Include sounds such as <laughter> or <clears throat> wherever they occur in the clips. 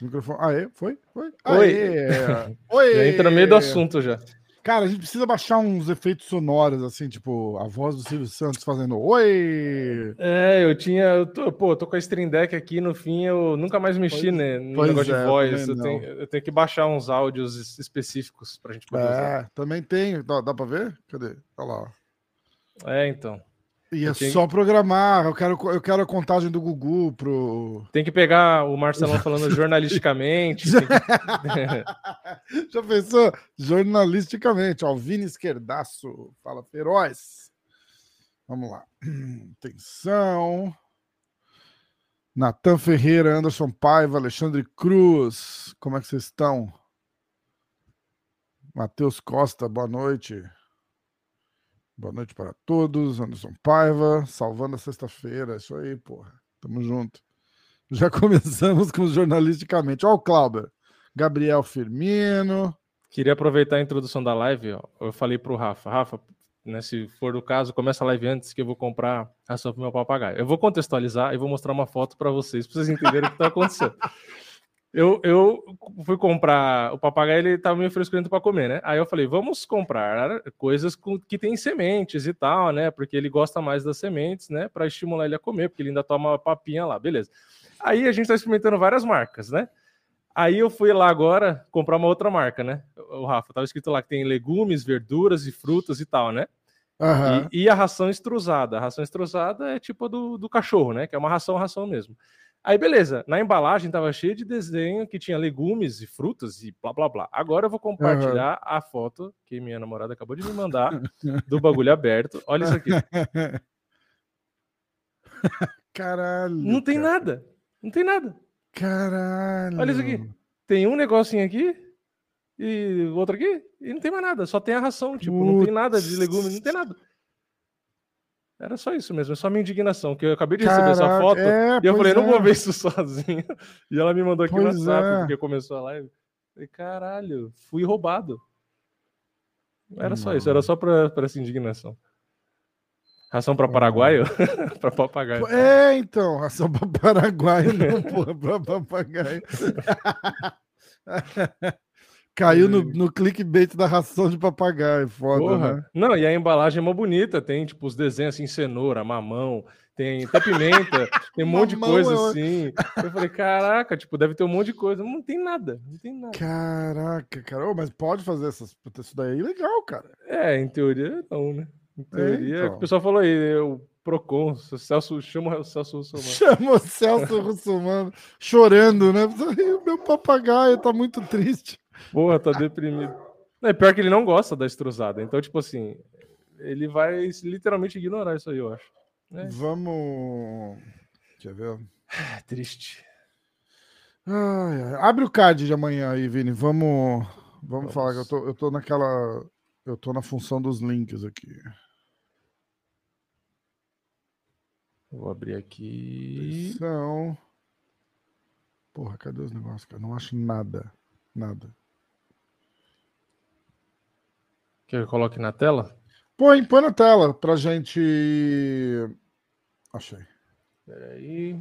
Esse microfone. Aê, foi? Foi? Oi. Aê. <laughs> Oi. Já entra no meio do assunto já. Cara, a gente precisa baixar uns efeitos sonoros, assim, tipo, a voz do Silvio Santos fazendo Oi! É, eu tinha. Eu tô, pô, eu tô com a Stream Deck aqui, no fim eu nunca mais mexi Pois- né, no negócio é, de voz. Eu tenho, eu tenho que baixar uns áudios es- específicos pra gente poder usar. É, também tem. Dá, dá pra ver? Cadê? Olha lá. É, então. E é tenho- só programar. Eu quero, eu quero a contagem do Gugu pro. Tem que pegar o Marcelão <laughs> falando jornalisticamente. que- <laughs> Já pensou? Jornalisticamente, ó, Vini Esquerdaço, fala feroz. Vamos lá. <clears throat> Atenção. Natan Ferreira, Anderson Paiva, Alexandre Cruz. Como é que vocês estão? Matheus Costa, boa noite. Boa noite para todos. Anderson Paiva, salvando a sexta-feira. Isso aí, porra. Tamo junto. <laughs> Já começamos com jornalisticamente. Ó, o Clauber. Gabriel Firmino. Queria aproveitar a introdução da live. Ó. Eu falei pro Rafa, Rafa, né, se for o caso, começa a live antes que eu vou comprar ração pro meu papagaio. Eu vou contextualizar e vou mostrar uma foto para vocês, para vocês entenderem o que tá acontecendo. <laughs> Eu, eu fui comprar o papagaio, ele tava meio frescurento para comer, né? Aí eu falei, vamos comprar coisas com, que tem sementes e tal, né? Porque ele gosta mais das sementes, né? Para estimular ele a comer, porque ele ainda toma papinha lá, beleza. Aí a gente tá experimentando várias marcas, né? Aí eu fui lá agora comprar uma outra marca, né? O Rafa, tava escrito lá que tem legumes, verduras e frutas e tal, né? Aham. E, e a ração estrusada. A ração estrusada é tipo a do, do cachorro, né? Que é uma ração, ração mesmo. Aí, beleza. Na embalagem tava cheio de desenho que tinha legumes e frutas e blá blá blá. Agora eu vou compartilhar a foto que minha namorada acabou de me mandar do bagulho aberto. Olha isso aqui. <laughs> Caralho. Não tem cara. nada. Não tem nada. Caralho. Olha isso aqui. Tem um negocinho aqui e outro aqui e não tem mais nada. Só tem a ração. Tipo, não tem nada de Putz. legumes, não tem nada. Era só isso mesmo, é só minha indignação, que eu acabei de receber essa Caraca, foto é, e eu falei, não é. vou ver isso <laughs> sozinho. E ela me mandou aqui no Pois WhatsApp, é. porque começou a live. Falei, caralho, fui roubado. Era só isso, era só pra, pra essa indignação. Ração pra paraguaio? <laughs> pra papagaio. É, então, ração para <laughs> Paraguai, não, porra, para papagaio. Caiu no, no clickbait da ração de papagaio, foda, Porra. né? Não, e a embalagem é mó bonita, tem tipo os desenhos assim, cenoura, mamão, tem até pimenta, <laughs> tem um monte de coisa é assim. Eu falei, caraca, tipo, deve ter um monte de coisa. Não tem nada, não tem nada. Caraca, cara, ô, mas pode fazer essas, isso daí é legal, cara. É, em teoria, não, né? Em teoria, então. o pessoal falou aí, o Procon, o Celso, chama o Celso Russomano. Chamou o Celso Russomano chorando, né? O meu papagaio tá muito triste. Porra, tá deprimido. Não, é pior que ele não gosta da estruzada. Então, tipo assim, ele vai literalmente ignorar isso aí, eu acho. É, Vamos. Quer ver? é triste. Ai, ai. Abre o card de amanhã aí, Vini. Vamos, vamos, Vamos. falar que eu tô, eu tô naquela. Eu tô na função dos links aqui. Vou abrir aqui. Atenção. Porra, cadê os negócios, cara? Não acho nada. Nada. Quer que eu coloque na tela? Põe, põe na tela pra gente. Achei. Peraí.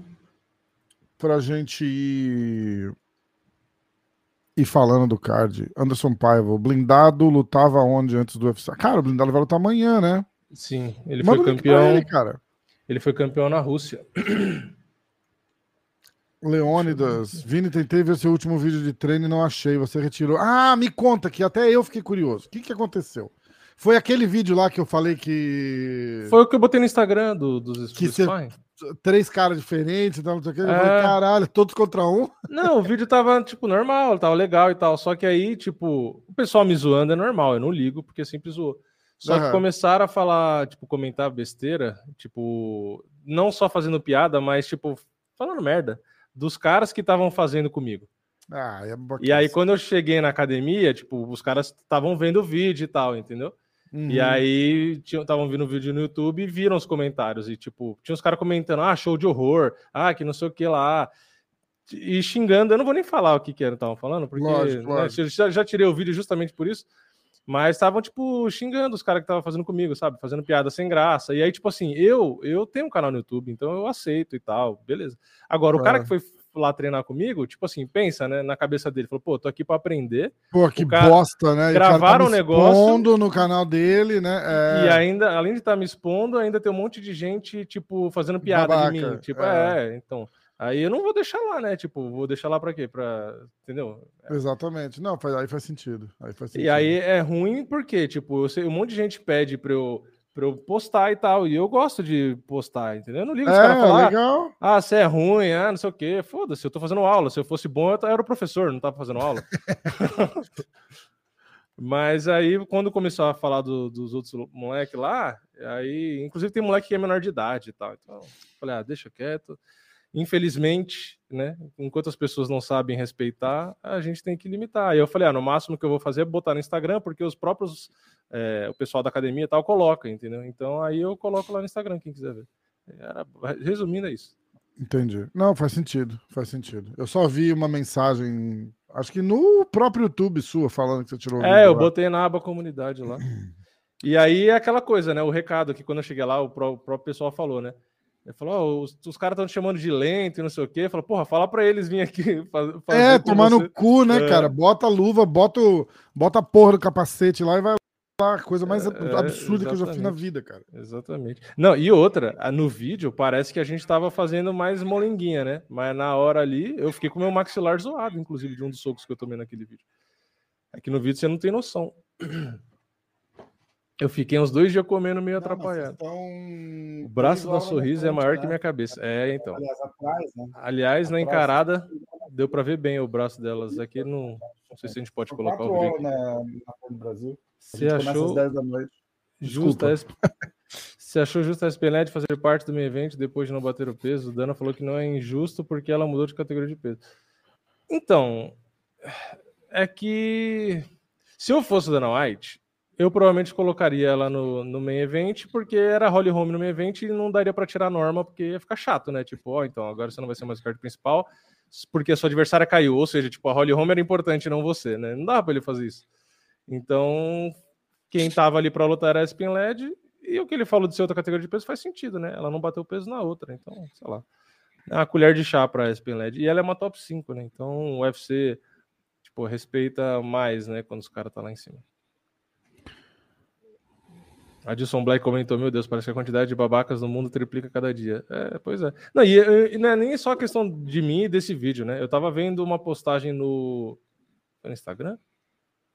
Pra gente ir. Ir falando do card. Anderson Paiva, o blindado lutava onde antes do UFC? Cara, o blindado vai lutar amanhã, né? Sim, ele Manda foi campeão. ele, cara. Ele foi campeão na Rússia. Leônidas, Vini, tentei ver seu último vídeo de treino e não achei. Você retirou. Ah, me conta que até eu fiquei curioso. O que, que aconteceu? Foi aquele vídeo lá que eu falei que. Foi o que eu botei no Instagram do, dos Que cê-. Três caras diferentes tal, não sei o que. É. falei, caralho, todos contra um. <laughs> Não, o vídeo tava, tipo, normal, tava legal e tal. Só que aí, tipo, o pessoal me zoando é normal, eu não ligo, porque sempre zoou. Só que Aham. começaram a falar, tipo, comentar besteira, tipo, não só fazendo piada, mas, tipo, falando merda dos caras que estavam fazendo comigo. Ah, é E aí, quando eu cheguei na academia, tipo, os caras estavam vendo o vídeo e tal, entendeu? Uhum. E aí estavam vendo o vídeo no YouTube e viram os comentários. E, tipo, tinha uns caras comentando, ah, show de horror, ah, que não sei o que lá. E xingando, eu não vou nem falar o que que era estavam falando, porque Lógico, né, lógico. já, já tirei o vídeo justamente por isso. Mas estavam, tipo, xingando os caras que estavam fazendo comigo, sabe? Fazendo piada sem graça. E aí, tipo assim, eu eu tenho um canal no YouTube, então eu aceito e tal, beleza. Agora, o cara Claro. que foi lá treinar comigo, tipo assim, pensa, né, na cabeça dele, falou, pô, tô aqui para aprender. Pô, que cara, bosta, né? Gravaram o um negócio no canal dele, né? É... E ainda, além de estar tá me expondo, ainda tem um monte de gente, tipo, fazendo piada Babaca, de mim. Tipo, é. é, então. Aí eu não vou deixar lá, né? Tipo, vou deixar lá para quê? Para, entendeu? Exatamente. Não, faz, aí faz sentido. Aí faz sentido. E aí é ruim porque, tipo, eu sei, um monte de gente pede para eu pra eu postar e tal. E eu gosto de postar, entendeu? Eu não ligo os é, caras falar, legal. ah, você é ruim, ah, não sei o quê. Foda-se, eu tô fazendo aula. Se eu fosse bom, eu era o professor, não tava fazendo aula. <laughs> Mas aí, quando começou a falar do, dos outros moleques lá, aí, inclusive tem moleque que é menor de idade e tal. Então, falei, ah, deixa quieto. Infelizmente, né, enquanto as pessoas não sabem respeitar, a gente tem que limitar. Aí eu falei, ah, no máximo que eu vou fazer é botar no Instagram, porque os próprios, é, o pessoal da academia e tal coloca, entendeu? Então aí eu coloco lá no Instagram, quem quiser ver. Era, resumindo, é isso. Entendi. Não, faz sentido, faz sentido. Eu só vi uma mensagem, acho que no próprio YouTube sua, falando que você tirou. É, eu lá. botei na aba comunidade lá. E aí é aquela coisa, né? O recado que quando eu cheguei lá, o próprio pessoal falou, né? Ele falou: oh, os, os caras estão te chamando de lento e não sei o quê. Falou, porra, fala para eles vir aqui <laughs> fazer. É, tomar no cu, né, é. cara? Bota a luva, bota, o, bota a porra do capacete lá e vai lá. Coisa mais é, absurda que eu já fiz na vida, cara. Exatamente. Não, e outra, no vídeo parece que a gente tava fazendo mais molenguinha, né? Mas na hora ali, eu fiquei com meu maxilar zoado, inclusive, de um dos socos que eu tomei naquele vídeo. Aqui no vídeo você não tem noção. <clears throat> Eu fiquei uns dois dias comendo meio não, atrapalhado. O braço da sorriso é maior né? que minha cabeça. É, então. Aliás, atrás, né? Aliás na encarada, deu para ver bem o braço delas. Aqui não, não sei se a gente pode colocar o vídeo. Na, na Brasil. Você achou justa Você achou justa a SPNet fazer parte do meu evento depois de não bater o peso? Dana falou que não é injusto porque ela mudou de categoria de peso. Então, é que se eu fosse o Dana White, eu provavelmente colocaria ela no, no main event, porque era Holly Home no main event e não daria para tirar a norma, porque ia ficar chato, né? Tipo, ó, oh, então agora você não vai ser mais o card principal, porque a sua adversária caiu. Ou seja, tipo, a Holly Home era importante, não você, né? Não dá para ele fazer isso. Então, quem tava ali para lutar era a Spin LED, e o que ele falou de ser outra categoria de peso faz sentido, né? Ela não bateu peso na outra, então, sei lá. É uma colher de chá para a Spin LED. E ela é uma top 5, né? Então, o UFC, tipo, respeita mais, né? Quando os caras tá lá em cima. Adilson Black comentou: Meu Deus, parece que a quantidade de babacas no mundo triplica cada dia. É, pois é. Não, e, e não é nem só questão de mim e desse vídeo, né? Eu tava vendo uma postagem no, no Instagram?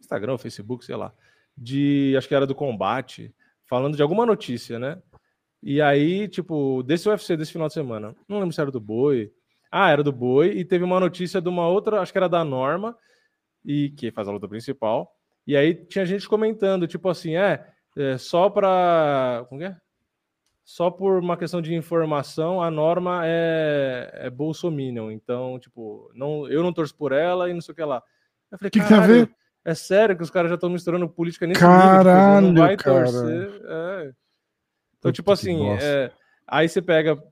Instagram Facebook, sei lá. De. Acho que era do combate, falando de alguma notícia, né? E aí, tipo, desse UFC desse final de semana. Não lembro se era do Boi. Ah, era do Boi. E teve uma notícia de uma outra, acho que era da Norma, e que faz a luta principal. E aí tinha gente comentando, tipo assim, é é, só para. Como é? Só por uma questão de informação, a norma é, é Bolsominion. Então, tipo, não, eu não torço por ela e não sei o que lá. Eu falei, que, que tem a ver? É sério que os caras já estão misturando política nesse Caralho, nível, tipo, não vai cara. torcer. É. Então, tipo assim, é, aí você pega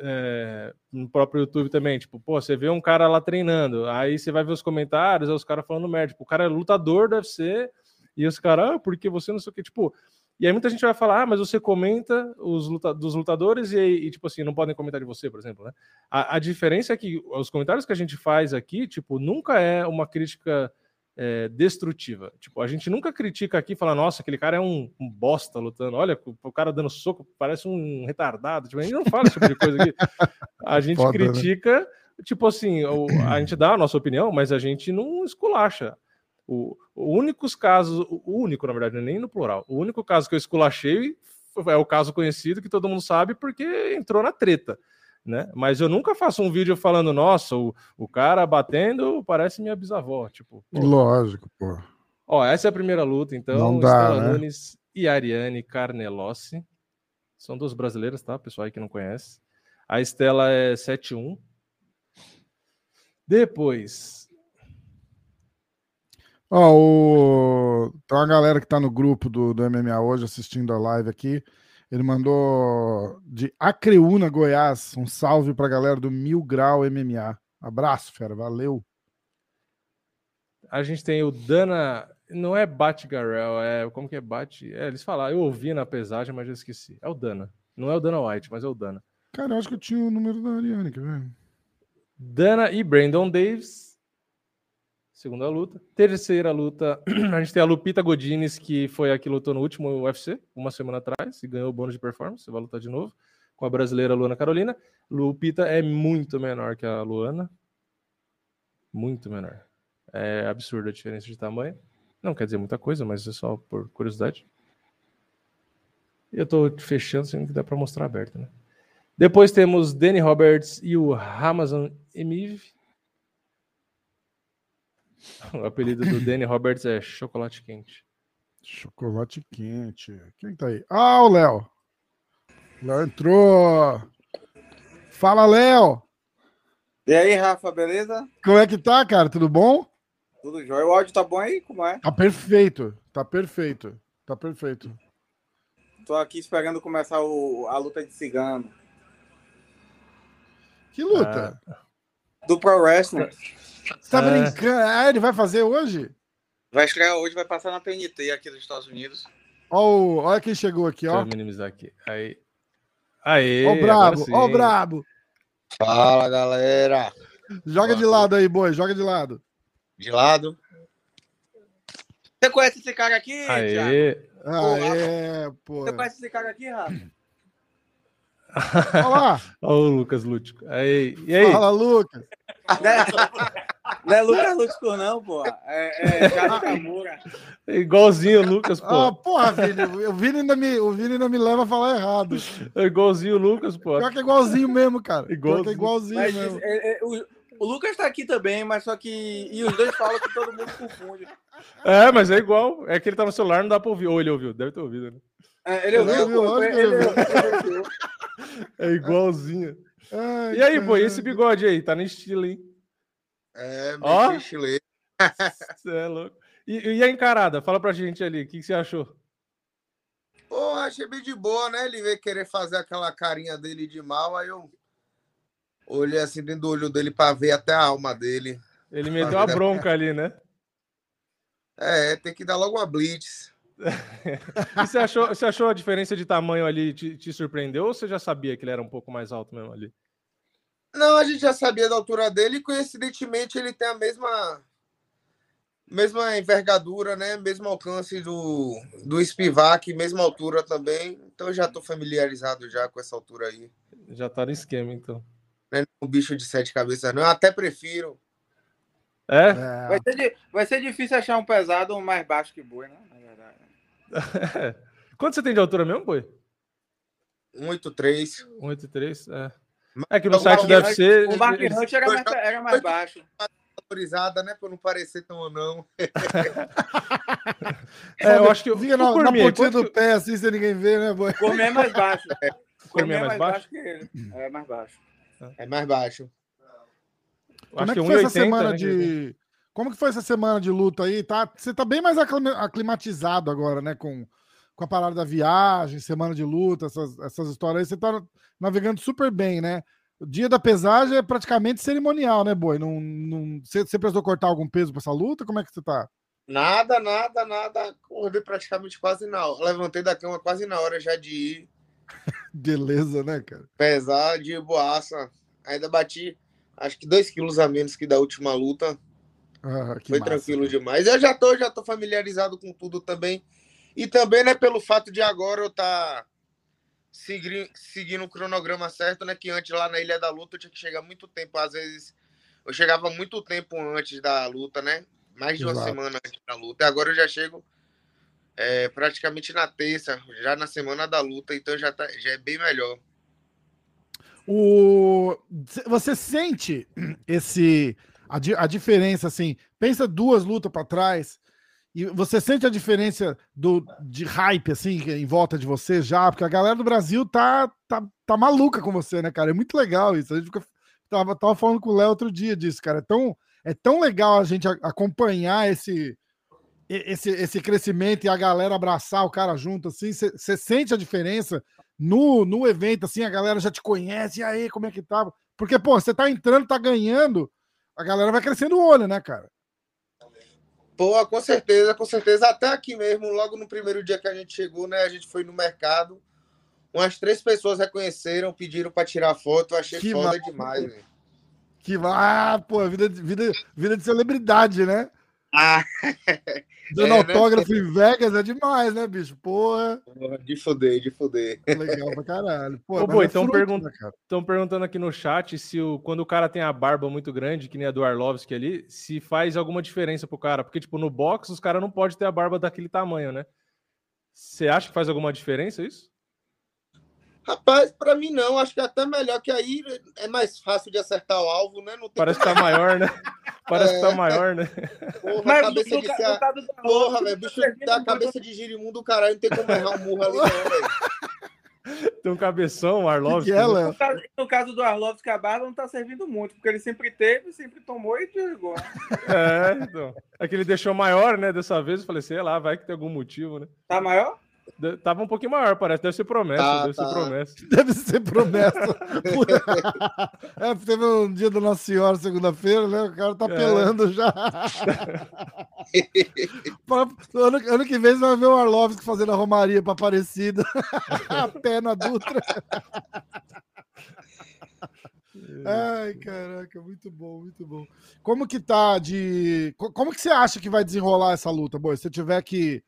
é, no próprio YouTube também, tipo, pô, você vê um cara lá treinando, aí você vai ver os comentários, os caras falando merda, tipo, o cara é lutador do UFC, e os caras, ah, porque você não sei o que, tipo. E aí muita gente vai falar, ah, mas você comenta os luta dos lutadores e, e, tipo assim, não podem comentar de você, por exemplo, né? A, a, diferença é que os comentários que a gente faz aqui, tipo, nunca é uma crítica é, destrutiva. Tipo, a gente nunca critica aqui e fala, nossa, aquele cara é um, um, bosta lutando, olha, o cara dando soco, parece um retardado. Tipo, a gente não fala esse tipo de coisa aqui. A <laughs> gente Foda, né? critica, né? tipo assim, a gente dá a nossa opinião, mas a gente não esculacha. O, o únicos casos, o único, na verdade, é nem no plural, o único caso que eu esculachei é o caso conhecido que todo mundo sabe porque entrou na treta. Né? Mas eu nunca faço um vídeo falando, nossa, o, o cara batendo parece minha bisavó, tipo. Pô. Lógico, pô. Ó, essa é a primeira luta, então. Não dá, Estela né? Nunes e Ariane Carnelossi. São duas brasileiras, tá? Pessoal aí que não conhece. A Estela é 7-1. Depois, Ó, o... tem uma galera que tá no grupo do, do MMA hoje assistindo a live aqui. Ele mandou de Acreúna, Goiás. Um salve pra galera do Mil Grau MMA. Abraço, fera. Valeu. A gente tem o Dana. Não é Batgarel, é. Como que é Bat? É, eles falaram. Eu ouvi na pesagem, mas eu esqueci. É o Dana. Não é o Dana White, mas é o Dana. Cara, eu acho que eu tinha o número da Ariane, quer ver? Dana e Brandon Davis. Segunda luta. Terceira luta, <clears throat> a gente tem a Lupita Godines, que foi a que lutou no último UFC, uma semana atrás, e ganhou o bônus de performance. Vai lutar de novo com a brasileira Luana Carolina. Lupita é muito menor que a Luana. Muito menor. É absurda a diferença de tamanho. Não quer dizer muita coisa, mas é só por curiosidade. Eu tô fechando, sendo que dá para mostrar aberto, né? Depois temos Danny Roberts e o Ramazan Emiv. <laughs> O apelido do Danny Roberts é Chocolate Quente. Chocolate Quente. Quem tá aí? Ah, o Léo. Léo entrou. Fala, Léo. E aí, Rafa, beleza? Como é que tá, cara? Tudo bom? Tudo jóia. O áudio tá bom aí? Como é? Tá perfeito. Tá perfeito. Tá perfeito. Tô aqui esperando começar o, a luta de cigano. Que luta? Ah. Do Pro Wrestling. Você tá é. brincando? Ah, ele vai fazer hoje? Vai estrear hoje, vai passar na TNT aqui dos Estados Unidos. Oh, olha quem chegou aqui, ó. Deixa eu minimizar aqui. Aí. Aí. Ó o brabo, ó o brabo. Fala, galera. Joga de lado aí, boi, joga de lado. De lado. Você conhece esse cara aqui, Aê. Thiago? Aê, pô. Você conhece esse cara aqui, Rafa? Olá. <laughs> Olha o Lucas Lútico. Aí, e aí? Fala, Lucas. Não <laughs> é, não é Lucas Lútico, não, pô. É, é Thiago Camura. É igualzinho o Lucas, pô. Ah, porra, Vini. O Vini, ainda me, o Vini ainda me leva a falar errado. É igualzinho o Lucas, pô. Pior que é igualzinho mesmo, cara. Igualzinho. Pior que é igualzinho Mas, mesmo. é, é, o, o Lucas tá aqui também, mas só que. E os dois falam que todo mundo confunde. É, mas é igual. É que ele tá no celular, não dá pra ouvir. Ou ele ouviu, deve ter ouvido, né? É, ele ouviu, ouviu, ele, ele ele ouviu. É igualzinho. Ai, E aí, pô, caralho. esse bigode aí? Tá no estilo, hein? É, Ó. chile. Você <laughs> é louco. E, e a encarada? Fala pra gente ali, o que, que você achou? Pô, achei bem de boa, né? Ele veio querer fazer aquela carinha dele de mal, aí eu olhei assim dentro do olho dele pra ver até a alma dele. Ele meteu <laughs> a bronca ali, né? É, tem que dar logo uma blitz. E você achou, você achou a diferença de tamanho ali te, te surpreendeu ou você já sabia que ele era um pouco mais alto mesmo ali? Não, a gente já sabia da altura dele e coincidentemente ele tem a mesma mesma envergadura, né? Mesmo alcance do, do Spivak, mesma altura também. Então eu já tô familiarizado já com essa altura aí. Já tá no esquema, então. Não é um bicho de sete cabeças, não. Eu até prefiro. É? É, Vai ser, vai ser difícil achar um pesado mais baixo que boi, né? <laughs> Quanto você tem de altura mesmo, boi? 183. 1,83? É. É que no O site do Hunt- UFC. O Mark eles- Hunt era mais, era mais baixo. Valorizada, né? Pra não parecer tão ou não. <laughs> É, eu acho que. Fica o na, na pontinha quanto do pé, assim, sem ninguém ver, né, boy? Cormier é mais baixo. <laughs> que- Cormier é mais baixo? que ele. É mais baixo. É mais baixo. Como Acho é que que foi essa 1,80, semana né, de. Como que foi essa semana de luta aí? Tá, você tá bem mais aclima- aclimatizado agora, né? Com, com a parada da viagem, semana de luta, essas, essas histórias aí. Você tá navegando super bem, né? O dia da pesagem é praticamente cerimonial, né, Boi? Não, não, você, você precisou cortar algum peso pra essa luta? Como é que você tá? Nada, nada, nada. Acordei praticamente quase na hora. Levantei da cama quase na hora já de ir <laughs> Beleza, né, cara? pesar de boaça. Ainda bati, acho que dois quilos a menos que da última luta. Ah, que Foi massa, tranquilo cara. demais. Eu já tô, já tô familiarizado com tudo também. E também, né, pelo fato de agora eu tá segui- seguindo o cronograma certo, né? Que antes lá na Ilha da Luta eu tinha que chegar muito tempo. Às vezes eu chegava muito tempo antes da luta, né? Mais de uma Exato. semana antes da luta. E agora eu já chego é, praticamente na terça, já na semana da luta, então já, tá, já é bem melhor. O... Você sente esse a, di- a diferença assim? Pensa duas lutas para trás e você sente a diferença do de hype assim em volta de você já, porque a galera do Brasil tá tá, tá maluca com você, né, cara? É muito legal isso. A gente fica, tava, tava falando com o Léo outro dia disso, cara. É tão é tão legal a gente acompanhar esse esse, esse crescimento e a galera abraçar o cara junto, assim, você sente a diferença no, no evento, assim, a galera já te conhece, e aí, como é que tá? Porque, pô, você tá entrando, tá ganhando, a galera vai crescendo o olho, né, cara? Pô, com certeza, com certeza. Até aqui mesmo, logo no primeiro dia que a gente chegou, né? A gente foi no mercado. Umas três pessoas reconheceram, pediram para tirar foto. Eu achei Que foda massa. demais, velho. Que, ah, pô, vida, vida, vida de celebridade, né? Ah, <laughs> Dando É, né? autógrafo em Vegas é demais, né, bicho? Porra, de fuder, de fuder. legal pra caralho. Pô, Ô, Boi, é então né? Estão perguntando aqui no chat se o, quando o cara tem a barba muito grande, que nem a do Arlovski ali, se faz alguma diferença pro cara. Porque, tipo, no box, os caras não podem ter a barba daquele tamanho, né? Você acha que faz alguma diferença isso? Rapaz, pra mim não, acho que é até melhor que aí é mais fácil de acertar o alvo, né? Não tem Parece que tá maior, né? Parece que tá É. maior, né? porra, a Mas cabeça no, de ca- do Porra, velho, tá bicho cabeça de girimundo do caralho, não tem como errar um murro ali, não, velho. <laughs> Tem um cabeção, o Que Arlovski. que é, né? No caso, no caso do Arlovski, a barba não tá servindo muito, porque ele sempre teve, sempre tomou e desligou. <laughs> É, então. É que ele deixou maior, né? Dessa vez, eu falei, sei lá, vai que tem algum motivo, né? Tá maior? De- Tava um pouquinho maior, parece. Deve ser promessa, Tá, deve tá. ser promessa. <laughs> Deve ser promessa. <laughs> é, teve um dia do Nossa Senhora, segunda-feira, né? O cara tá É. pelando já. <laughs> Pra- ano, ano que vem você vai ver o Arlovski fazendo a Romaria pra Aparecida. a pé na Dutra. Ai, caraca, muito bom, muito bom. Como que tá de. co- Como que você acha que vai desenrolar essa luta, Boi? Se você tiver que,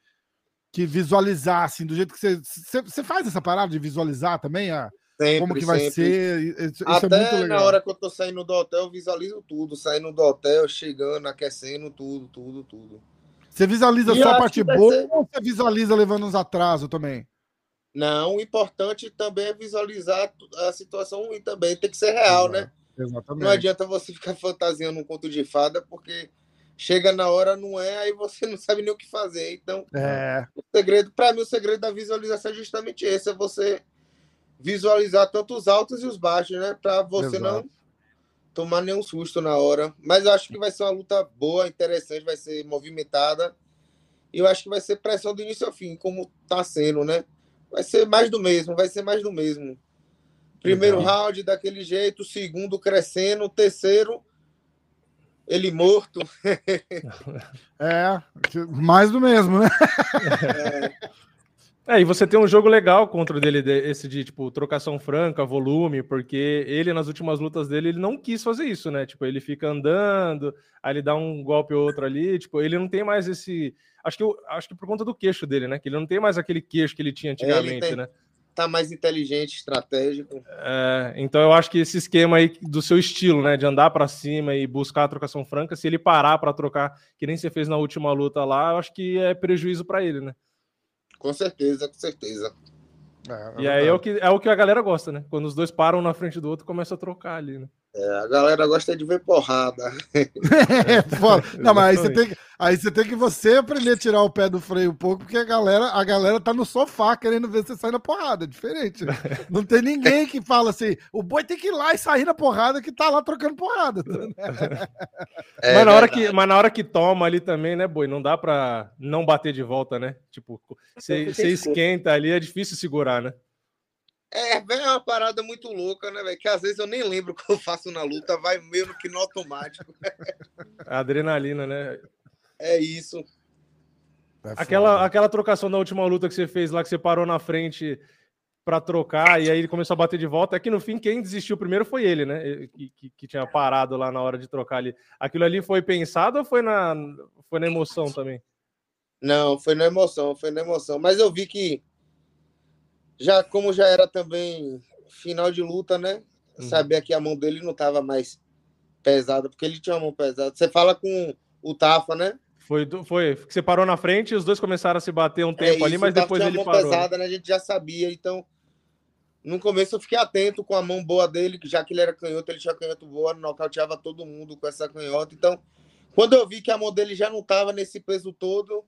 que visualizar, assim, do jeito que você. Você, faz essa parada de visualizar também? A, Sempre, como que vai sempre. ser? Isso, é Até legal. na hora que eu tô saindo do hotel, eu visualizo tudo. Saindo do hotel, chegando, aquecendo, tudo, tudo, tudo. Você visualiza E só a parte boa ser- ou você visualiza levando uns atrasos também? Não, o importante também é visualizar a situação ruim também. Tem que ser real, né? Exatamente. Não adianta você ficar fantasiando um conto de fada, porque chega na hora, não é, aí você não sabe nem o que fazer. Então, É, o segredo, para mim, o segredo da visualização é justamente esse: é você visualizar tanto os altos e os baixos, né? Para você Exato. não tomar nenhum susto na hora. Mas eu acho que vai ser uma luta boa, interessante, vai ser movimentada. E eu acho que vai ser pressão do início ao fim, como tá sendo, né? Vai ser mais do mesmo, vai ser mais do mesmo. Primeiro Legal. round daquele jeito, segundo crescendo, terceiro ele morto. <laughs> é, mais do mesmo, né? É, e você tem um jogo legal contra o dele, de- esse de, tipo, trocação franca, volume, porque ele, nas últimas lutas dele, ele não quis fazer isso, né? Tipo, ele fica andando, aí ele dá um golpe ou outro ali, tipo, ele não tem mais esse... Acho que, eu- acho que por conta do queixo dele, né? Que ele não tem mais aquele queixo que ele tinha antigamente, tem- né? Tá mais inteligente, estratégico. É, então eu acho que esse esquema aí do seu estilo, né, de andar pra cima e buscar a trocação franca, se ele parar pra trocar, que nem você fez na última luta lá, eu acho que é prejuízo pra ele, né? Com certeza, com certeza. É, E aí é o, que, é o que a galera gosta, né? Quando os dois param na frente do outro, começa a trocar ali, né? É, a galera gosta de ver porrada. É, <laughs> foda. Não, mas aí você, tem, que- aí você tem que você aprender a tirar o pé do freio um pouco, porque a galera, a galera tá no sofá querendo ver você sair na porrada. É diferente. <laughs> Não tem ninguém que fala assim: o boi tem que ir lá e sair na porrada que tá lá trocando porrada. <laughs> É mas, na hora que, mas na hora que toma ali também, né, Boi? Não dá pra não bater de volta, né? Tipo, você esquenta ali, é difícil segurar, né? É, é uma parada muito louca, né, velho? Que às vezes eu nem lembro <laughs> o que eu faço na luta, vai meio que no automático. A adrenalina, né? É isso. É Aquela, foda. aquela trocação da última luta que você fez lá, que você parou na frente pra trocar e aí ele começou a bater de volta, é que no fim quem desistiu primeiro foi ele, né? Que, que, que tinha parado lá na hora de trocar ali. Aquilo ali foi pensado ou foi na, foi na emoção também? Não, foi na emoção, foi na emoção. Mas eu vi que, já como já era também final de luta, né? Uhum. Sabia que a mão dele não tava mais pesada, porque ele tinha uma mão pesada. Você fala com o Tafa, né? Foi, foi você parou na frente e os dois começaram a se bater um É tempo ali, isso, mas o Tafa depois tinha ele a mão parou. pesada, né? A gente já sabia, então no começo eu fiquei atento com a mão boa dele, que já que ele era canhoto, ele tinha canhoto boa, nocauteava todo mundo com essa canhota. Então, quando eu vi que a mão dele já não tava nesse peso todo,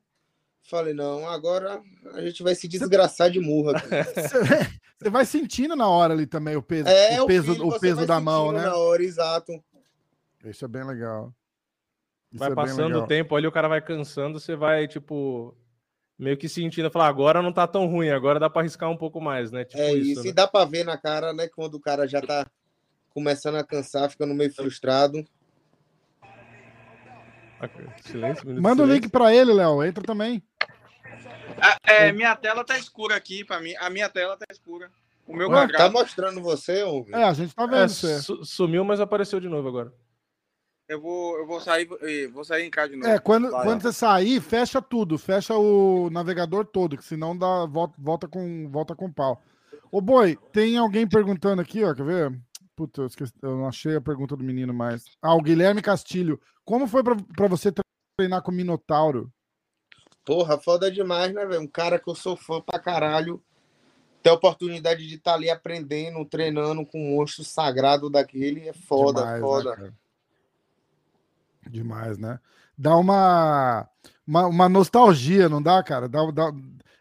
falei, não, agora a gente vai se desgraçar de murra. Você, <laughs> vai sentindo na hora ali também o peso, É, o peso, o você peso vai da mão, né? Na hora, exato. Isso é bem legal. Isso Vai é passando legal. o tempo ali, o cara vai cansando, você vai, tipo, meio que sentindo, falar, agora não tá tão ruim, agora dá pra arriscar um pouco mais, né? Tipo é isso, isso. né? E dá pra ver na cara, né, quando o cara já tá começando a cansar, ficando meio frustrado. Silêncio, Manda o link pra ele, Léo. Entra também. Ah, é, minha tela tá escura aqui pra mim. A minha tela tá escura. O meu Ué, quadrado. Tá mostrando você, ô? É, a gente tá É, vendo você. su- sumiu, mas apareceu de novo agora. Eu vou, eu vou sair, vou sair em casa de novo. É, quando, Vai quando você sair, fecha tudo, fecha o navegador todo, que senão dá, volta, volta com volta com pau. Ô, boi, tem alguém perguntando aqui, ó, quer ver? Puta, eu, esqueci, eu não achei a pergunta do menino mais. Ah, o Guilherme Castilho. Como foi pra você treinar com o Minotauro? Porra, foda demais, né, velho? Um cara que eu sou fã pra caralho. Ter a oportunidade de estar ali aprendendo, treinando com um monstro sagrado daquele é foda, Demais, né, foda. cara? Demais, né? Dá uma, uma, uma nostalgia, não dá, cara? Dá, dá-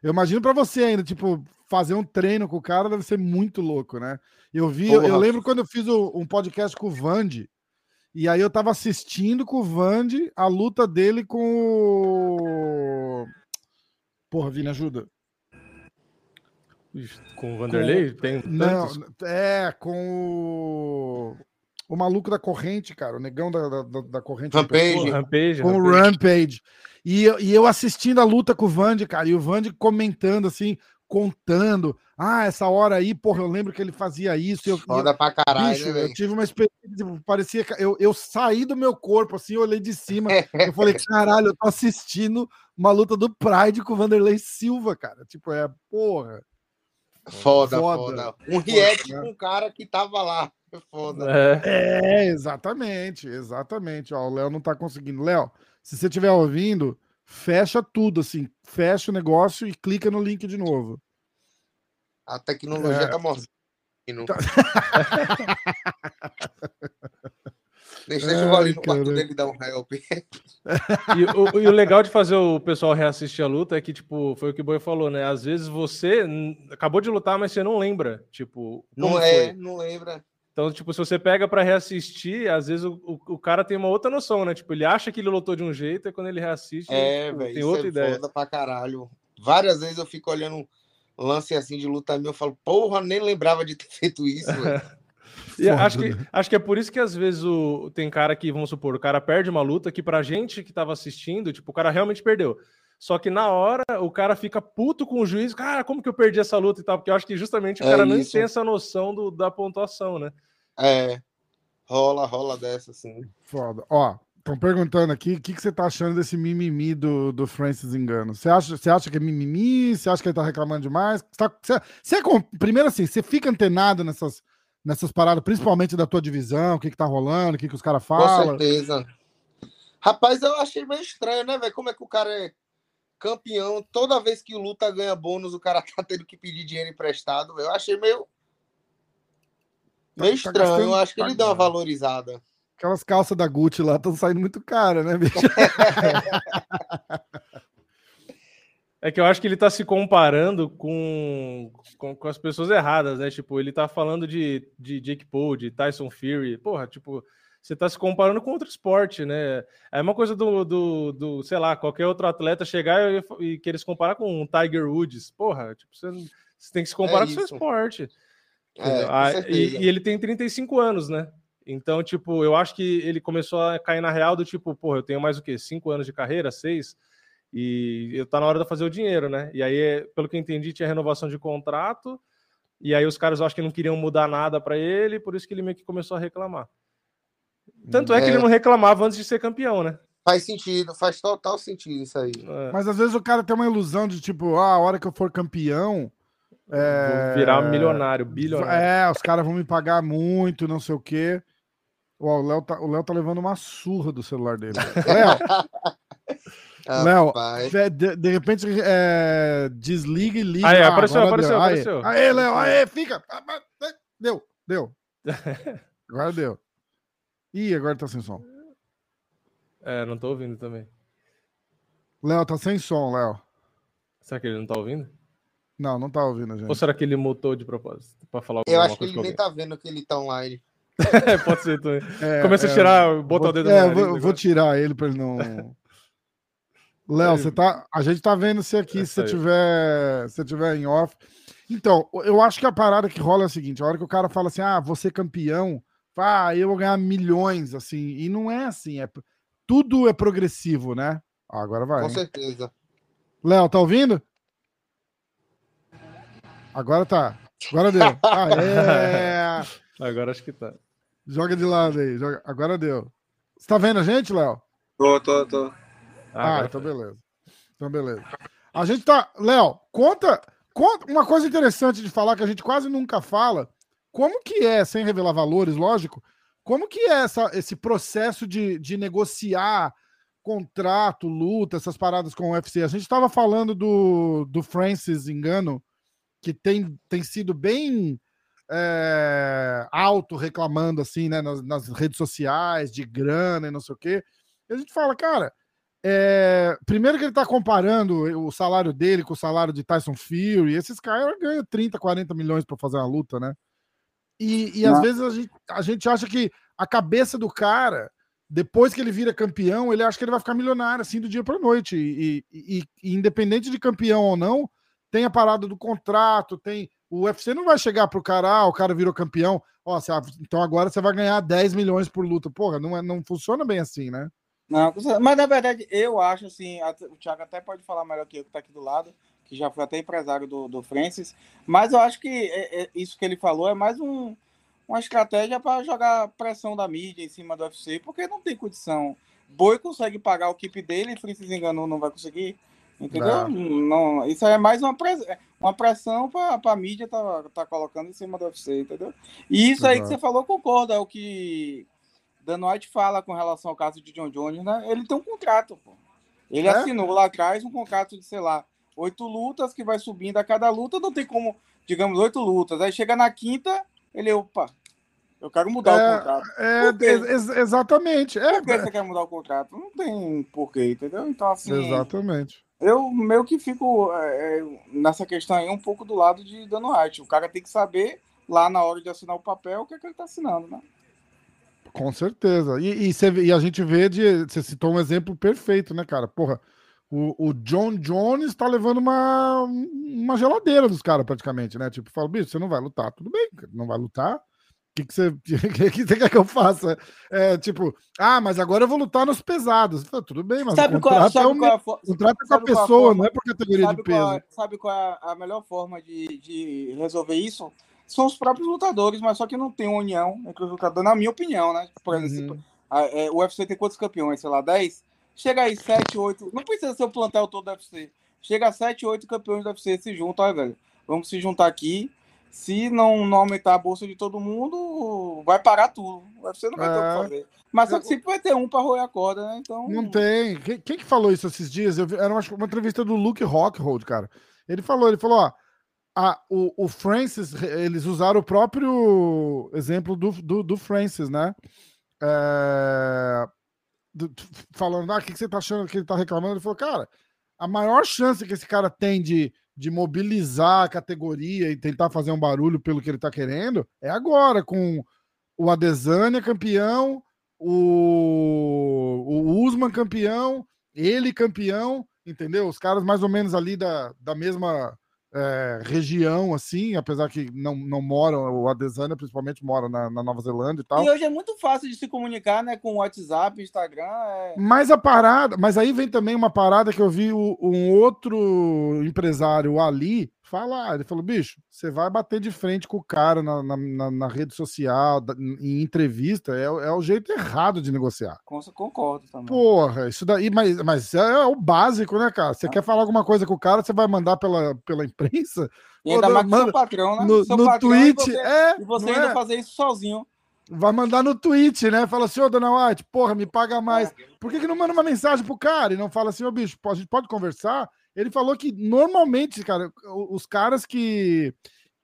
Eu imagino pra você ainda, tipo, fazer um treino com o cara deve ser muito louco, né? Eu vi, eu, lembro quando eu fiz um podcast com o Vande, e aí eu tava assistindo com o Vande a luta dele com o. Porra, Vini, ajuda. Com o Vanderlei? Tem Não, é, com o. O maluco da corrente, cara, o negão da, da, da- corrente. da Rampage. Rampage, com o Rampage. Rampage. E, eu- e eu assistindo a luta com o Vande, cara, e o Vande comentando assim, contando. Ah, essa hora aí, porra, eu lembro que ele fazia isso. Eu, eu- Foda pra caralho, bicho, né, eu velho? tive uma experiência, tipo, parecia que eu, eu saí do meu corpo, assim, eu olhei de cima. <laughs> eu falei, caralho, eu tô assistindo uma luta do Pride com o Vanderlei Silva, cara. Tipo, é, porra. Foda, Foda. foda. Um react com um cara que tava lá. É <laughs> Foda. É. É, exatamente, exatamente. Ó, o Léo não tá conseguindo. Léo, se você estiver ouvindo, fecha tudo, assim, fecha o negócio e clica no link de novo. A tecnologia É. tá morrendo. <laughs> Deixa, deixa Ai, eu ali no quarto dele dar um help. <laughs> E o, e o legal de fazer o pessoal reassistir a luta é que, tipo, foi o que o Boi falou, né? Às vezes você acabou de lutar, mas você não lembra, tipo, Não é, foi. não lembra. Então, tipo, se você pega pra reassistir, às vezes o, o, o cara tem uma outra noção, né? Tipo, ele acha que ele lutou de um jeito e quando ele reassiste, É, tipo, velho. tem Isso outra é ideia. foda pra caralho. Várias vezes eu fico olhando lance assim de luta meu, eu falo, porra, nem lembrava de ter <laughs> feito isso, velho. <laughs> E acho, Foda, que, acho que é por isso que às vezes o, tem cara que, vamos supor, o cara perde uma luta que pra gente que tava assistindo, tipo, o cara realmente perdeu. Só que na hora o cara fica puto com o juiz, cara, como que eu perdi essa luta e tal? Porque eu acho que justamente o É cara não isso. tem essa noção do, da pontuação, né? É. Rola, rola dessa, assim. Foda. Ó, estão perguntando aqui o que, que você tá achando desse mimimi do, do Francis Engano. Você acha, você acha que é mimimi? Você acha que ele tá reclamando demais? Você tá- você- você é com- primeiro assim, você fica antenado nessas, nessas paradas, principalmente da tua divisão, o que, que tá rolando, o que, que os caras Com falam. certeza. Rapaz, eu achei meio estranho, né, velho? Como é que o cara é campeão, toda vez que o luta ganha bônus, o cara <laughs> tá tendo que pedir dinheiro emprestado. Eu achei meio. Meio tá estranho. eu acho que ele deu uma valorizada. Aquelas calças da Gucci lá estão saindo muito caras, né, bicho? <laughs> É que eu acho que ele tá se comparando com, com, com as pessoas erradas, né? Tipo, ele tá falando de, de Jake Paul, de Tyson Fury. Porra, tipo, você tá se comparando com outro esporte, né? É uma coisa do, do, do sei lá, qualquer outro atleta chegar e, e querer se comparar com um Tiger Woods. Porra, tipo, você, você tem que se comparar com o seu esporte. É, Ah, e, e ele tem 35 anos, né? Então, tipo, eu acho que ele começou a cair na real do tipo, porra, eu tenho mais o quê? Cinco anos de carreira? Seis? E eu tá na hora de fazer o dinheiro, né? E aí, pelo que eu entendi, tinha renovação de contrato. E aí os caras eu acho que não queriam mudar nada para ele, por isso que ele meio que começou a reclamar. Tanto é, que É. ele não reclamava antes de ser campeão, né? Faz sentido, faz total sentido isso aí. É, Mas às vezes o cara tem uma ilusão de tipo, ah, a hora que eu for campeão. é, Vou virar milionário, bilionário. É, os caras vão me pagar muito, não sei o quê. Ó, o Léo tá, o Léo tá levando uma surra do celular dele. <laughs> Léo, Léo, de, de- repente é, desliga e liga. Aí, Ah, apareceu, apareceu, deu. Aê, apareceu. Aê, Léo, aê, fica. Ah, ah, Deu, deu. <laughs> Agora deu. Ih, agora tá sem som. É, não tô ouvindo também. Léo, tá sem som, Léo. Será que ele não tá ouvindo? Não, não tá ouvindo, Ou gente. será que ele mutou de propósito? Pra falar Eu acho que ele nem tá vendo que ele tá online. alguém? <laughs> Pode ser também. <laughs> É, Começa é, a tirar, bota vou, o dedo é, vou, nariz. vou agora. tirar ele pra ele não. <laughs> Léo, você tá. A gente tá vendo se aqui, se você aí. tiver, se você tiver em off. Então, eu acho que a parada que rola é a seguinte: a hora que o cara fala assim, ah, você campeão, ah, eu vou ganhar milhões, assim, e não é assim, é tudo é progressivo, né? Ah, agora vai. Com hein? certeza. Léo, tá ouvindo? Agora tá. Agora deu. <laughs> Ah, é. Agora acho que tá. Joga de lado aí. joga- Agora deu. Você tá vendo a gente, Léo? Tô, tô, tô. Ah, ah então beleza. Então beleza. A gente tá. Léo, conta, conta uma coisa interessante de falar que a gente quase nunca fala. Como que é, sem revelar valores, lógico, como que é essa, esse processo de, de negociar contrato, luta, essas paradas com o UFC? A gente estava falando do, do Francis Engano, que tem, tem sido bem é, alto reclamando assim, né, nas, nas, redes sociais, de grana e não sei o quê. E a gente fala, cara, é, primeiro que ele está comparando o salário dele com o salário de Tyson Fury, esses caras ganham 30, 40 milhões para fazer uma luta, né? E, e às vezes a gente, a gente acha que a cabeça do cara, depois que ele vira campeão, ele acha que ele vai ficar milionário assim do dia para noite. E, e, e, independente de campeão ou não, tem a parada do contrato, tem. O UFC não vai chegar pro cara, ah, o cara virou campeão, ó, você, então agora você vai ganhar 10 milhões por luta. Porra, não, é, não funciona bem assim, né? Não, mas na verdade eu acho assim, o Thiago até pode falar melhor que eu que tá aqui do lado que já foi até empresário do, do Francis, mas eu acho que é, é, isso que ele falou é mais um, uma estratégia para jogar pressão da mídia em cima do UFC, porque não tem condição. Boi consegue pagar o equipe dele, Francis enganou, não vai conseguir. Entendeu? Não. não isso é mais uma, press, uma pressão para a mídia tá, tá colocando em cima do UFC, entendeu? E isso aí que você falou, concordo, é o que Dan White fala com relação ao caso de John Jones, né? Ele tem um contrato, pô. Ele é? assinou lá atrás um contrato de, sei lá, oito lutas, que vai subindo a cada luta, não tem como, digamos, oito lutas. Aí chega na quinta, ele, opa, eu quero mudar é, o contrato. É, ex exatamente. É, Por que você quer mudar o contrato? Não tem porquê, entendeu? Então, assim. Exatamente. Eu meio que fico é, é nessa questão aí um pouco do lado de Dano White. O cara tem que saber, lá na hora de assinar o papel, o que, é que ele está assinando, né? Com certeza. E, e, você, e a gente vê de. Você citou um exemplo perfeito, né, cara? Porra o, o John Jones tá levando uma, uma geladeira dos caras, praticamente, né? Tipo, fala, bicho, você não vai lutar. Tudo bem, não vai lutar. O que, que, você, <laughs> que, que você quer que eu faça? É, tipo, ah, mas agora eu vou lutar nos pesados. Tudo bem, mas sabe o contrato, qual, sabe é, um, qual é contrato com a pessoa, não é por categoria de peso. Qual, sabe qual é a melhor forma de, de resolver isso? São os próprios lutadores, mas só que não tem união entre os lutadores, na minha opinião, né? Por exemplo, uhum. a, é, o UFC tem quantos campeões? Sei lá, 10? Chega aí 7, 8. Não precisa ser o plantel todo do UFC. Chega a 7, 8 campeões do UFC, se juntam, velho. Vamos se juntar aqui. Se não, não aumentar a bolsa de todo mundo, vai parar tudo. O UFC não vai é... ter o que é. fazer. Mas só que sempre vai ter um para roer a corda, né? Então. Não tem. Quem, quem que falou isso esses dias? Eu vi, era uma, uma entrevista do Luke Rockhold, cara. Ele falou, ele falou, ó. A, o, o Francis, eles usaram o próprio exemplo do, do, do Francis, né? É, falando, ah, o que, você tá achando que ele tá reclamando? Ele falou, cara, a maior chance que esse cara tem de, de mobilizar a categoria e tentar fazer um barulho pelo que ele tá querendo é agora, com o Adesanya campeão, o, o Usman campeão, ele campeão, entendeu? Os caras mais ou menos ali da, da mesma é, região, assim, apesar que não, não moram, o Adesanya principalmente mora na, na, Nova Zelândia e tal. E hoje é muito fácil de se comunicar, né, com WhatsApp, Instagram. É... Mas a parada, mas aí vem também uma parada que eu vi o, um outro empresário, Ali, falar. Ele falou, bicho, você vai bater de frente com o cara na, na, na rede social, em entrevista, é, é, o jeito errado de negociar. Concordo também. Porra, isso daí, mas, mas é, é o básico, né, cara? Você ah. quer falar alguma coisa com o cara, você vai mandar pela, pela imprensa? E ainda mais manda, seu patrão, né? No, seu no patrão, tweet, e você, é. E você ainda é? fazer isso sozinho. Vai mandar no tweet, né? Fala assim, ô Dona White, porra, me paga mais. É. Por que, que não manda uma mensagem pro cara e não fala assim, ô bicho, a gente pode conversar? Ele falou que normalmente, cara, os caras que.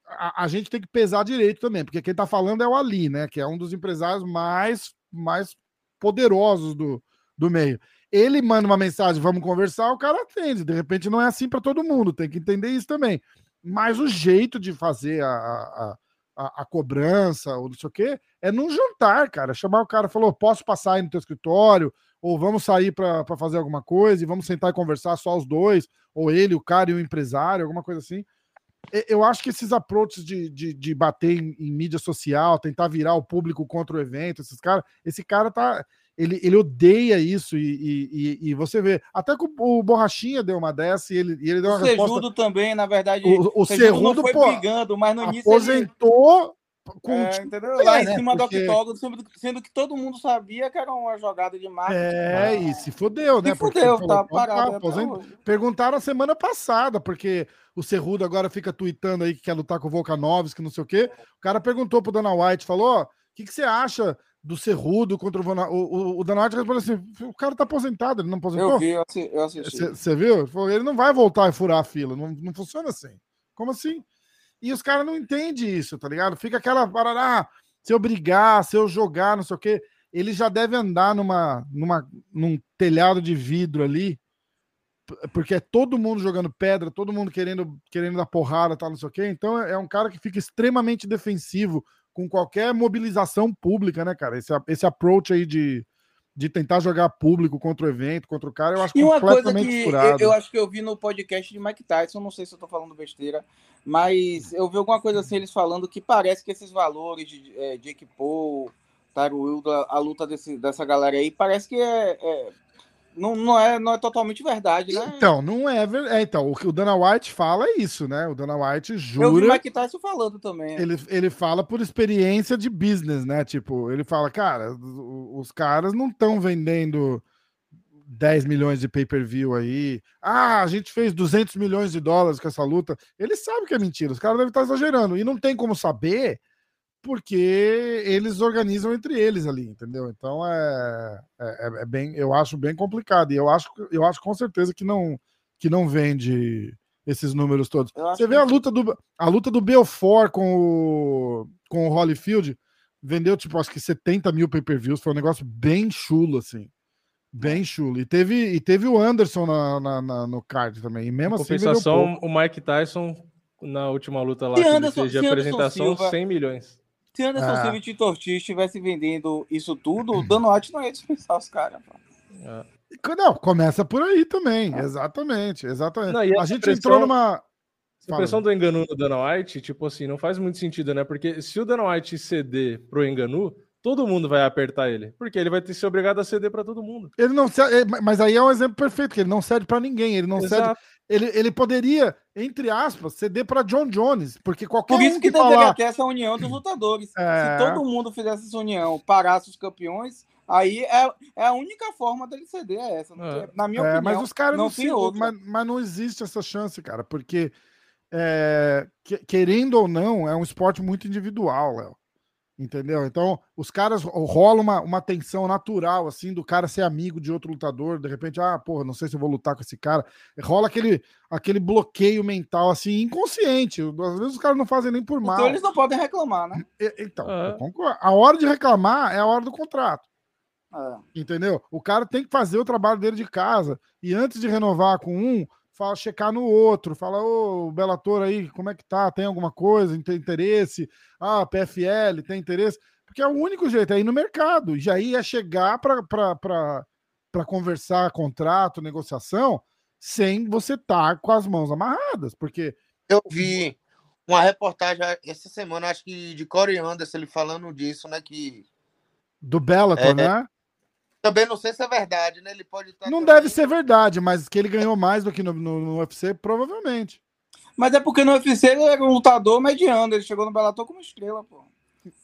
A, a, gente tem que pesar direito também, porque quem tá falando é o Ali, né? Que é um dos empresários mais, mais poderosos do, do meio. Ele manda uma mensagem, vamos conversar, o cara atende. De repente não é assim para todo mundo, tem que entender isso também. Mas o jeito de fazer a, a, a, a cobrança, ou não sei o quê, é num jantar, cara. Chamar o cara, falou, posso passar aí no teu escritório, ou vamos sair para fazer alguma coisa e vamos sentar e conversar só os dois, ou ele, o cara e o empresário, alguma coisa assim. Eu acho que esses approaches de, de, de bater em, em, mídia social, tentar virar o público contra o evento, esses caras, esse cara tá. Ele, ele odeia isso e, e, e, você vê. Até que o, o Borrachinha deu uma dessa e ele, e ele deu uma o resposta. O Cejudo também, na verdade. O, o Cejudo, não foi pô, brigando, mas no início. Aposentou, ele com É, entendeu? é, Lá em né? cima Porque- do octógono, sendo, sendo que todo mundo sabia que era uma jogada de marketing. É, e se fudeu, né? Se Porque falou, tá "Opa, parado. hoje. Perguntaram a semana passada, porque o Cerrudo agora fica tweetando aí que quer lutar com o Volkanovski, não sei o quê. O cara perguntou pro Dana White, falou: ó, o que, que você acha do Cerrudo contra o Vona... O, o, o Dana White respondeu assim: o cara tá aposentado, ele não aposentou? Eu vi, eu assisti. Você viu? Ele falou, Ele não vai voltar e furar a fila. Não, não funciona assim. Como assim? E os caras não entendem isso, tá ligado? Fica aquela parada, ah, se eu brigar, se eu jogar, não sei o quê. Ele já deve andar numa, numa, num telhado de vidro ali, porque é todo mundo jogando pedra, todo mundo querendo, querendo dar porrada, tal, não sei o quê. Então é um cara que fica extremamente defensivo com qualquer mobilização pública, né, cara? Esse, esse approach aí de, de tentar jogar público contra o evento, contra o cara, eu acho E uma coisa completamente que eu, furado. eu acho que eu vi no podcast de Mike Tyson, não sei se eu tô falando besteira, mas eu vi alguma coisa assim, eles falando que parece que esses valores de é, Jake Paul, Tyro Wilder, a, luta desse, dessa galera aí, parece que é, é- não, não, é, não é totalmente verdade, né? Então, não é verdade. então, o que o Dana White fala é isso, né? O Dana White eu vi jura. Mike Tyson falando também. Ele, ele fala por experiência de business, né? Tipo, ele fala, cara, o- os caras não estão vendendo 10 milhões de pay-per-view aí. Ah, a gente fez 200 milhões de dólares com essa luta. Ele sabe que é mentira, os caras devem estar exagerando. E não tem como saber, porque eles organizam entre eles ali, entendeu? Então é, é, é bem, eu acho bem complicado. E eu acho, eu acho com certeza que não, que não vende esses números todos. Você vê que- a luta do a luta do Belfort com o com o Holyfield vendeu tipo acho que 70 mil pay-per-views, foi um negócio bem chulo assim, bem chulo. E teve e teve o Anderson na, na- na- no card também. E mesmo Em assim compensação, o Mike Tyson, na última luta lá Se Anderson- fez de apresentação, Silva- 100 milhões. Se Anderson Ah. Silva e Tito Ortiz estivessem vendendo isso tudo, o Dan White não ia dispensar os caras. É. Não, começa por aí também. Exatamente, exatamente. Não, a gente entrou numa A Fala. pressão do Enganu no Dana White, tipo assim, não faz muito sentido, né? Porque se o Dana White ceder pro Enganu, todo mundo vai apertar ele. Porque ele vai ter que ser obrigado a ceder para todo mundo. ele não cede, mas aí é um exemplo perfeito, que ele não cede para ninguém, ele não cede Exato. ele, ele poderia, entre aspas, ceder para John Jones, porque qualquer Por isso um que que deveria falar, ter essa união dos lutadores. É. Se todo mundo fizesse essa união, parasse os campeões, aí é, é a única forma dele ceder é essa. É. Na minha É, opinião, mas os caras não, não se, mas, mas não existe essa chance, cara, porque é, que- querendo ou não, é um esporte muito individual, Léo. Entendeu? Então, os caras rola uma, uma tensão natural, assim, do cara ser amigo de outro lutador, de repente, ah, porra, não sei se eu vou lutar com esse cara. Rola aquele, aquele bloqueio mental, assim, inconsciente. Às vezes os caras não fazem nem por mal. Então eles não podem reclamar, né? E- Então, eu concordo. A hora de reclamar é a hora do contrato. É. Entendeu? O cara tem que fazer o trabalho dele de casa. E antes de renovar com um, fala, checar no outro. Fala, ô, Belator aí, como é que tá? Tem alguma coisa? Tem interesse? Ah, PFL, tem interesse? Porque é o único jeito, é ir no mercado. E aí é chegar para conversar contrato, negociação, sem você estar com as mãos amarradas. Porque Eu vi uma reportagem essa semana, acho que de Corey Anderson, ele falando disso, né? Que do Bellator, É, né? Também não sei se é verdade, né? Ele pode estar. Não também- deve ser verdade, mas que ele ganhou mais do que no, no, no UFC, provavelmente. Mas é porque no UFC ele era um lutador mediano, ele chegou no Bellator como estrela, pô.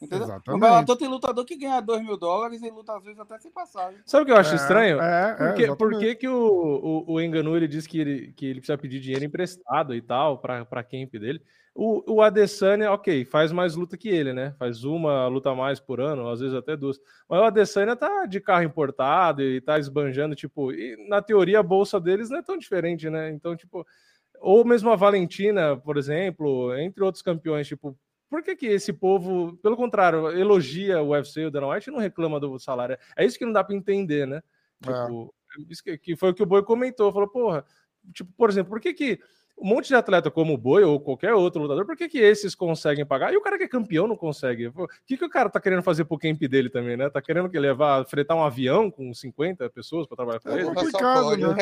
Entendeu? Exatamente. No Bellator tem lutador que ganha 2 mil dólares e luta às vezes até sem passagem. Sabe o que eu acho É, estranho? É, Por, é, que, por que o, o, o Enganu ele diz que ele, que ele precisa pedir dinheiro emprestado e tal para a camp dele? O, o Adesanya, ok, faz mais luta que ele, né? Faz uma luta a mais por ano, às vezes até duas. Mas o Adesanya tá de carro importado e tá esbanjando, tipo, e na teoria a bolsa deles não é tão diferente, né? Então, tipo, ou mesmo a Valentina, por exemplo, entre outros campeões, tipo, por que, que esse povo, pelo contrário, elogia o UFC e o Dana White e não reclama do salário? É isso que não dá para entender, né? É. Tipo, isso que, que foi o que o Boi comentou. Falou, porra, tipo, por exemplo, por que que um monte de atleta como o Boi ou qualquer outro lutador, por que que esses conseguem pagar e o cara que é campeão não consegue? O que que o cara tá querendo fazer pro camp dele também, né? Tá querendo que levar, fretar um avião com 50 pessoas para trabalhar com É ele? Só complicado, pode, né?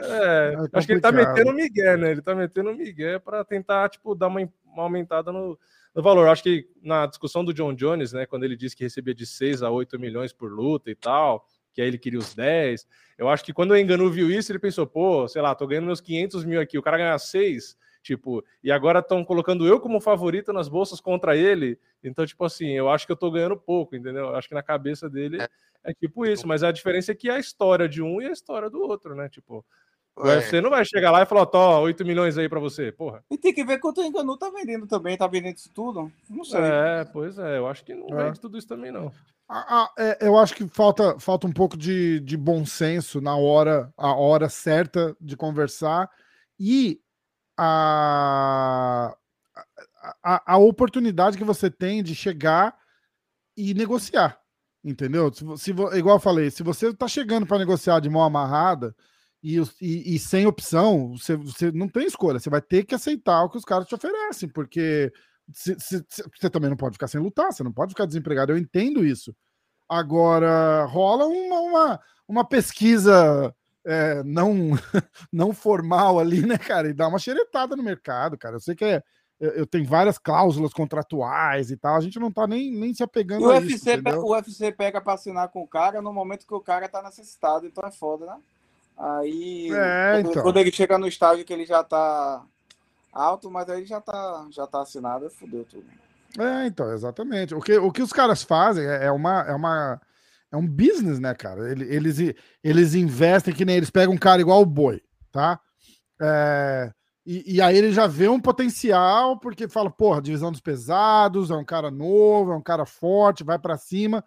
É, É acho que ele tá complicado. metendo migué, né? Ele tá metendo migué para tentar, tipo, dar uma, uma aumentada no, no valor. Acho que na discussão do John Jones, né, quando ele disse que recebia de 6 a 8 milhões por luta e tal, que aí ele queria os 10, eu acho que quando o Enganu viu isso, ele pensou, pô, sei lá, tô ganhando meus 500 mil aqui, o cara ganha 6, Tipo, e agora estão colocando eu como favorito nas bolsas contra ele. Então, tipo assim, eu acho que eu tô ganhando pouco, entendeu? Eu acho que na cabeça dele é, é tipo isso, mas a diferença é que a história de um e a história do outro, né? Tipo, o é. UFC não vai chegar lá e falar, ó, 8 milhões aí pra você, porra. E tem que ver quanto o Enganu tá vendendo também, tá vendendo isso tudo? Não sei. É, pois é, eu acho que não é. vende tudo isso também, não. Ah, ah, é, eu acho que falta, falta um pouco de, de bom senso na hora, a hora certa de conversar e a, a, a oportunidade que você tem de chegar e negociar, entendeu? Se, se, igual eu falei, se você tá chegando para negociar de mão amarrada, e, e, e, sem opção, você, você não tem escolha, você vai ter que aceitar o que os caras te oferecem, porque se, se, você também não pode ficar sem lutar, você não pode ficar desempregado, eu entendo isso. Agora, rola uma, uma, uma pesquisa é, não, <laughs> não formal ali, né, cara, e dá uma xeretada no mercado, cara. Eu sei que é, eu tenho várias cláusulas contratuais e tal, a gente não tá nem, nem se apegando o a UFC, isso. O UFC pega para assinar com o cara no momento que o cara tá necessitado, então é foda, né? Aí, é, então. quando ele chega no estágio que ele já tá alto, mas aí já tá, já tá assinado, fudeu tudo. É, então, exatamente. O que, o que os caras fazem é, é uma, é uma é um business, né, cara? Eles, eles investem que nem eles pegam um cara igual o boi, tá? É, e, e, aí ele já vê um potencial, porque fala, porra, divisão dos pesados, é um cara novo, é um cara forte, vai para cima.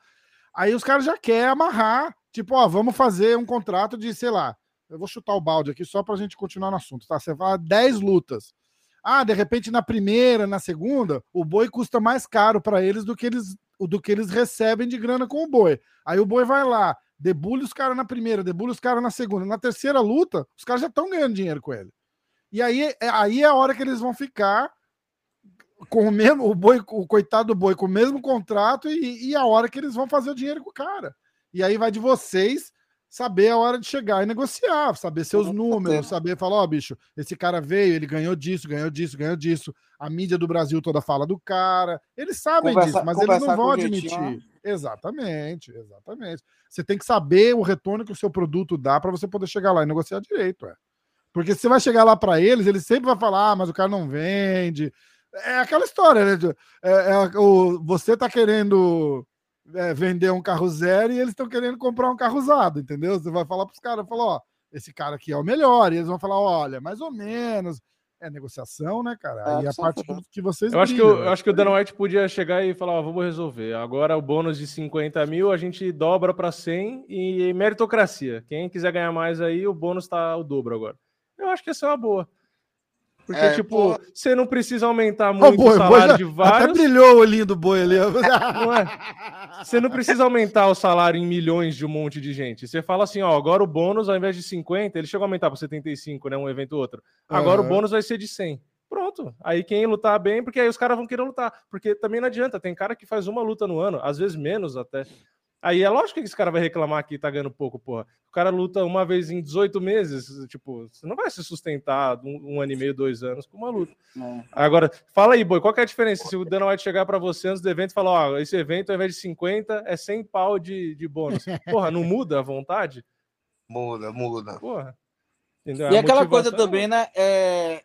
Aí os caras já querem amarrar Tipo, ó, vamos fazer um contrato de, sei lá, eu vou chutar o balde aqui só para a gente continuar no assunto, tá? Você fala 10 lutas. Ah, de repente na primeira, na segunda, o boi custa mais caro para eles do que eles do que eles recebem de grana com o boi. Aí o boi vai lá, debulha os caras na primeira, debulha os caras na segunda. Na terceira luta, os caras já estão ganhando dinheiro com ele. E aí, é, aí é a hora que eles vão ficar com o mesmo, o boi, o coitado do boi com o mesmo contrato e, e a hora que eles vão fazer o dinheiro com o cara. E aí vai de vocês saber a hora de chegar e negociar, saber seus números, saber falar, ó, oh, bicho, esse cara veio, ele ganhou disso, ganhou disso, ganhou disso. A mídia do Brasil toda fala do cara. Eles sabem conversa, disso, mas eles não vão admitir. Exatamente, exatamente. Você tem que saber o retorno que o seu produto dá para você poder chegar lá e negociar direito, é. Porque você vai chegar lá para eles, eles sempre vão falar, ah, mas o cara não vende. É aquela história, né? É, é, o, você tá querendo é, vender um carro zero e eles estão querendo comprar um carro usado, entendeu? Você vai falar para os caras, falar, ó, esse cara aqui é o melhor, e eles vão falar, olha, mais ou menos. É negociação, né, cara? É, Aí é a parte que vocês. Eu acho que, eu, eu acho que o Dan White podia chegar e falar: ó, vamos resolver. Agora o bônus de 50 mil a gente dobra para 100 e meritocracia. Quem quiser ganhar mais aí, o bônus tá o dobro agora. Eu acho que essa é uma boa. Porque, é, tipo, você não precisa aumentar muito oh, o salário já, de vários. Até brilhou o olhinho do boi ali. <laughs> não é? Você não precisa aumentar o salário em milhões de um monte de gente. Você fala assim, ó, agora o bônus, ao invés de 50, ele chegou a aumentar para 75, né? Um evento ou outro. Agora uhum. o bônus vai ser de 100. Pronto. Aí quem lutar bem, porque aí os caras vão querer lutar. Porque também não adianta. Tem cara que faz uma luta no ano, às vezes menos até. Aí é lógico que esse cara vai reclamar que tá ganhando pouco, porra. O cara luta uma vez em 18 meses, tipo, você não vai se sustentar um, um ano e meio, dois anos com uma luta. É. Agora, fala aí, Boi, qual é a diferença? Se o Dana White chegar para você antes do evento e falar, ó, esse evento ao invés de 50 é 100 pau de, de bônus. Porra, não muda a vontade? Muda, muda. Porra. Entendeu? E a aquela coisa também, né? É...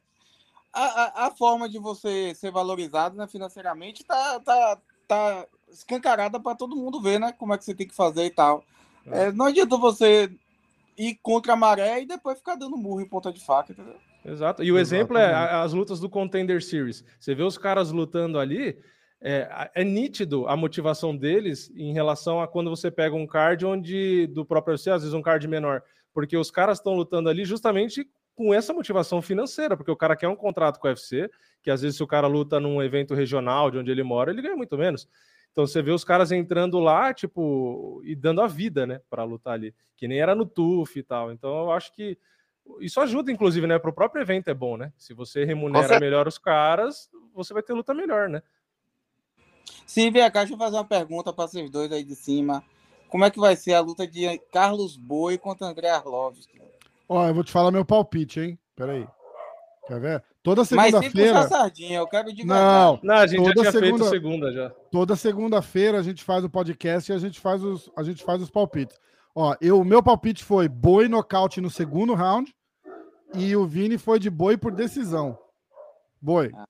A, a, a, forma de você ser valorizado né, financeiramente tá, tá, tá escancarada para todo mundo ver, né? Como é que você tem que fazer e tal. É. É, não adianta você ir contra a maré e depois ficar dando murro em ponta de faca, entendeu? Exato. E o exemplo é as lutas do Contender Series. Você vê os caras lutando ali, é, é, nítido a motivação deles em relação a quando você pega um card onde do próprio UFC, às vezes um card menor, porque os caras estão lutando ali justamente com essa motivação financeira, porque o cara quer um contrato com o UFC, que às vezes se o cara luta num evento regional de onde ele mora, ele ganha muito menos. Então você vê os caras entrando lá, tipo, e dando a vida, né, para lutar ali, que nem era no TUF e tal. Então eu acho que isso ajuda, inclusive, né, para o próprio evento é bom, né? Se você remunera melhor os caras, você vai ter luta melhor, né? Sim, vem cá, deixa eu fazer uma pergunta para vocês dois aí de cima. Como é que vai ser a luta de Carlos Boi contra André Arlovski? Ó, eu vou te falar meu palpite, hein? Peraí. Quer ver? Toda segunda-feira. sardinha, eu quero de Não, não, a gente toda já tinha segunda, feito segunda já. Toda segunda-feira a gente faz o podcast e a gente faz os, a gente faz os palpites. Ó, eu, o meu palpite foi boi nocaute no segundo round e o Vini foi de boi por decisão. Boi. Ah.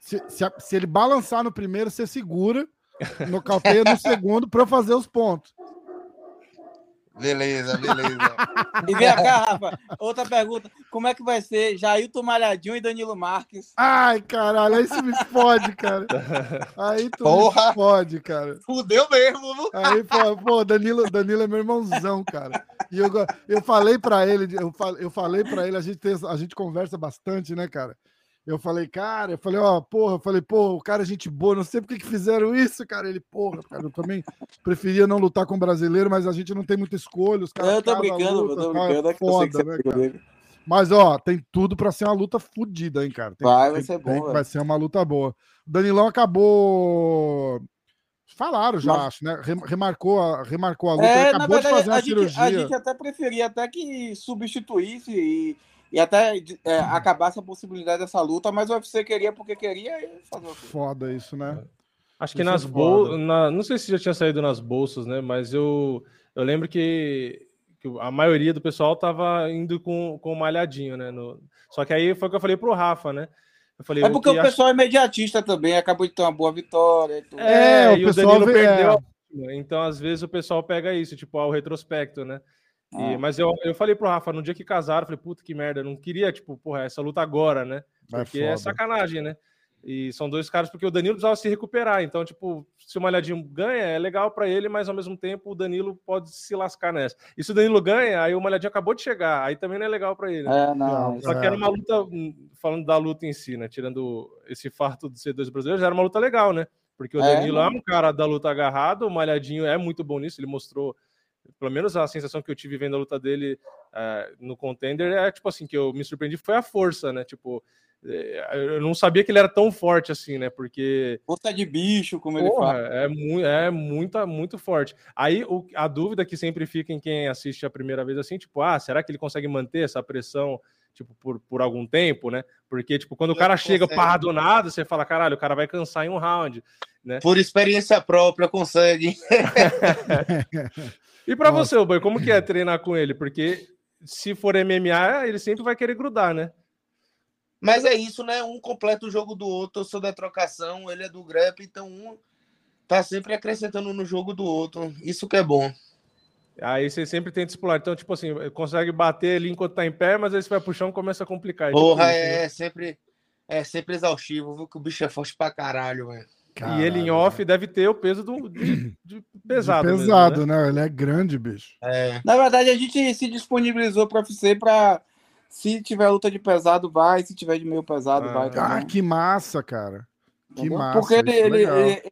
Se, se, se, ele balançar no primeiro, você segura, nocauteia no <laughs> segundo para fazer os pontos. Beleza, beleza. e vem cá, Rafa, outra pergunta. Como é que vai ser Jailton Malhadinho e Danilo Marques? Ai, caralho, aí você me fode, cara. Aí tu Porra. me fode, cara. Fudeu mesmo. Aí, pô, pô, Danilo, Danilo é meu irmãozão, cara. E eu, eu falei pra ele, eu, eu falei pra ele, a gente, tem, a gente conversa bastante, né, cara? Eu falei, cara, eu falei, ó, porra, eu falei, pô, o cara é gente boa, não sei por que, que fizeram isso, cara. Ele, porra, cara, eu também preferia não lutar com brasileiro, mas a gente não tem muita escolha. Os caras eu tô brincando, luta, eu tô tá brincando, é foda, né, cara? Mas, ó, tem tudo para ser uma luta fodida, hein, cara. Tem, vai, vai ser bom. Tem, vai ser uma luta boa. O Danilão acabou. Falaram já, Mas... acho, né? Remarcou a, remarcou a luta. É, acabou verdade, de fazer uma a cirurgia. Gente, a gente até preferia até que substituísse e e até é, acabasse a possibilidade dessa luta, mas o UFC queria porque queria fazer o Foda isso, né? Acho que isso nas é bolsas. Na... Não sei se já tinha saído nas bolsas, né? Mas eu, eu lembro que, que a maioria do pessoal tava indo com, com o malhadinho, né? No... Só que aí foi o que eu falei pro Rafa, né? Eu falei, é porque o pessoal acho... é imediatista também, acabou de ter uma boa vitória. E é, é, e o, o Danilo perdeu. É. Então, às vezes, o pessoal pega isso, tipo, ao retrospecto, né? E, ah. Mas eu, eu falei pro Rafa, no dia que casaram, eu falei, puta que merda, eu não queria, tipo, porra, essa luta agora, né? É porque é, é sacanagem, né? E são dois caras, porque o Danilo precisava se recuperar. Então, tipo, se o Malhadinho ganha, é legal para ele, mas ao mesmo tempo o Danilo pode se lascar nessa. E se o Danilo ganha, aí o Malhadinho acabou de chegar, aí também não é legal para ele. É, não. Só que era uma luta, hum, falando da luta em si, né? Tirando esse fato de ser dois brasileiros, era uma luta legal, né? Porque o é, Danilo é, é um cara da luta agarrado, o Malhadinho é muito bom nisso, ele mostrou pelo menos a sensação que eu tive vendo a luta dele uh, no contender é tipo assim que eu me surpreendi foi a força, né? Tipo, eh, eu não sabia que ele era tão forte assim, né? Porque força de bicho, como ele fala, é, mu é muito, muito forte. Aí o, a dúvida que sempre fica em quem assiste a primeira vez assim, tipo, ah, será que ele consegue manter essa pressão? Tipo, por, por algum tempo, né? Porque, tipo, quando o cara chega parado do nada, você fala, caralho, o cara vai cansar em um round, né? Por experiência própria, consegue. <laughs> E para você, Boy, como que é treinar com ele? Porque se for MMA, ele sempre vai querer grudar, né? Mas é isso, né? Um completa o jogo do outro. Eu sou da trocação, ele é do grep, então um tá sempre acrescentando no jogo do outro. Isso que é bom. Aí você sempre tenta explorar. Então, tipo assim, consegue bater ali enquanto tá em pé, mas aí você vai puxar e começa a complicar. Porra, tipo é, né? sempre, é sempre exaustivo, viu? Que o bicho é forte pra caralho, velho. Caralho. E ele em off deve ter o peso do, <coughs> de, de pesado. De pesado, mesmo, né? né? Ele é grande, bicho. É. Na verdade, a gente se disponibilizou para UFC para se tiver luta de pesado, vai. Se tiver de meio pesado, ah, vai. Também. Ah, que massa, cara. Que Entendeu? massa. Porque ele, ele, ele,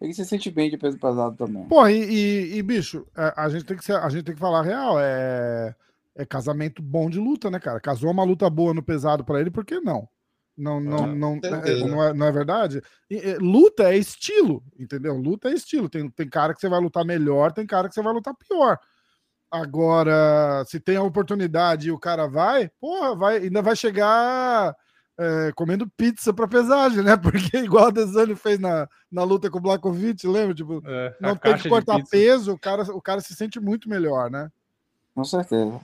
ele, se sente bem de peso pesado também. Pô, e, e, e bicho, a, a, gente tem que ser, a gente tem que falar real. É, é casamento bom de luta, né, cara? Casou uma luta boa no pesado para ele, por que não? Não, não, ah, não, é, não, é, não é verdade? Luta é estilo, entendeu? Luta é estilo. Tem, tem cara que você vai lutar melhor, tem cara que você vai lutar pior. Agora, se tem a oportunidade e o cara vai, porra, vai, ainda vai chegar é, comendo pizza para pesagem, né? <laughs> Porque igual a Desani fez na, na luta com o Blakovic, lembra? Tipo, é, não tem que cortar peso, o cara, o cara se sente muito melhor, né? Com certeza.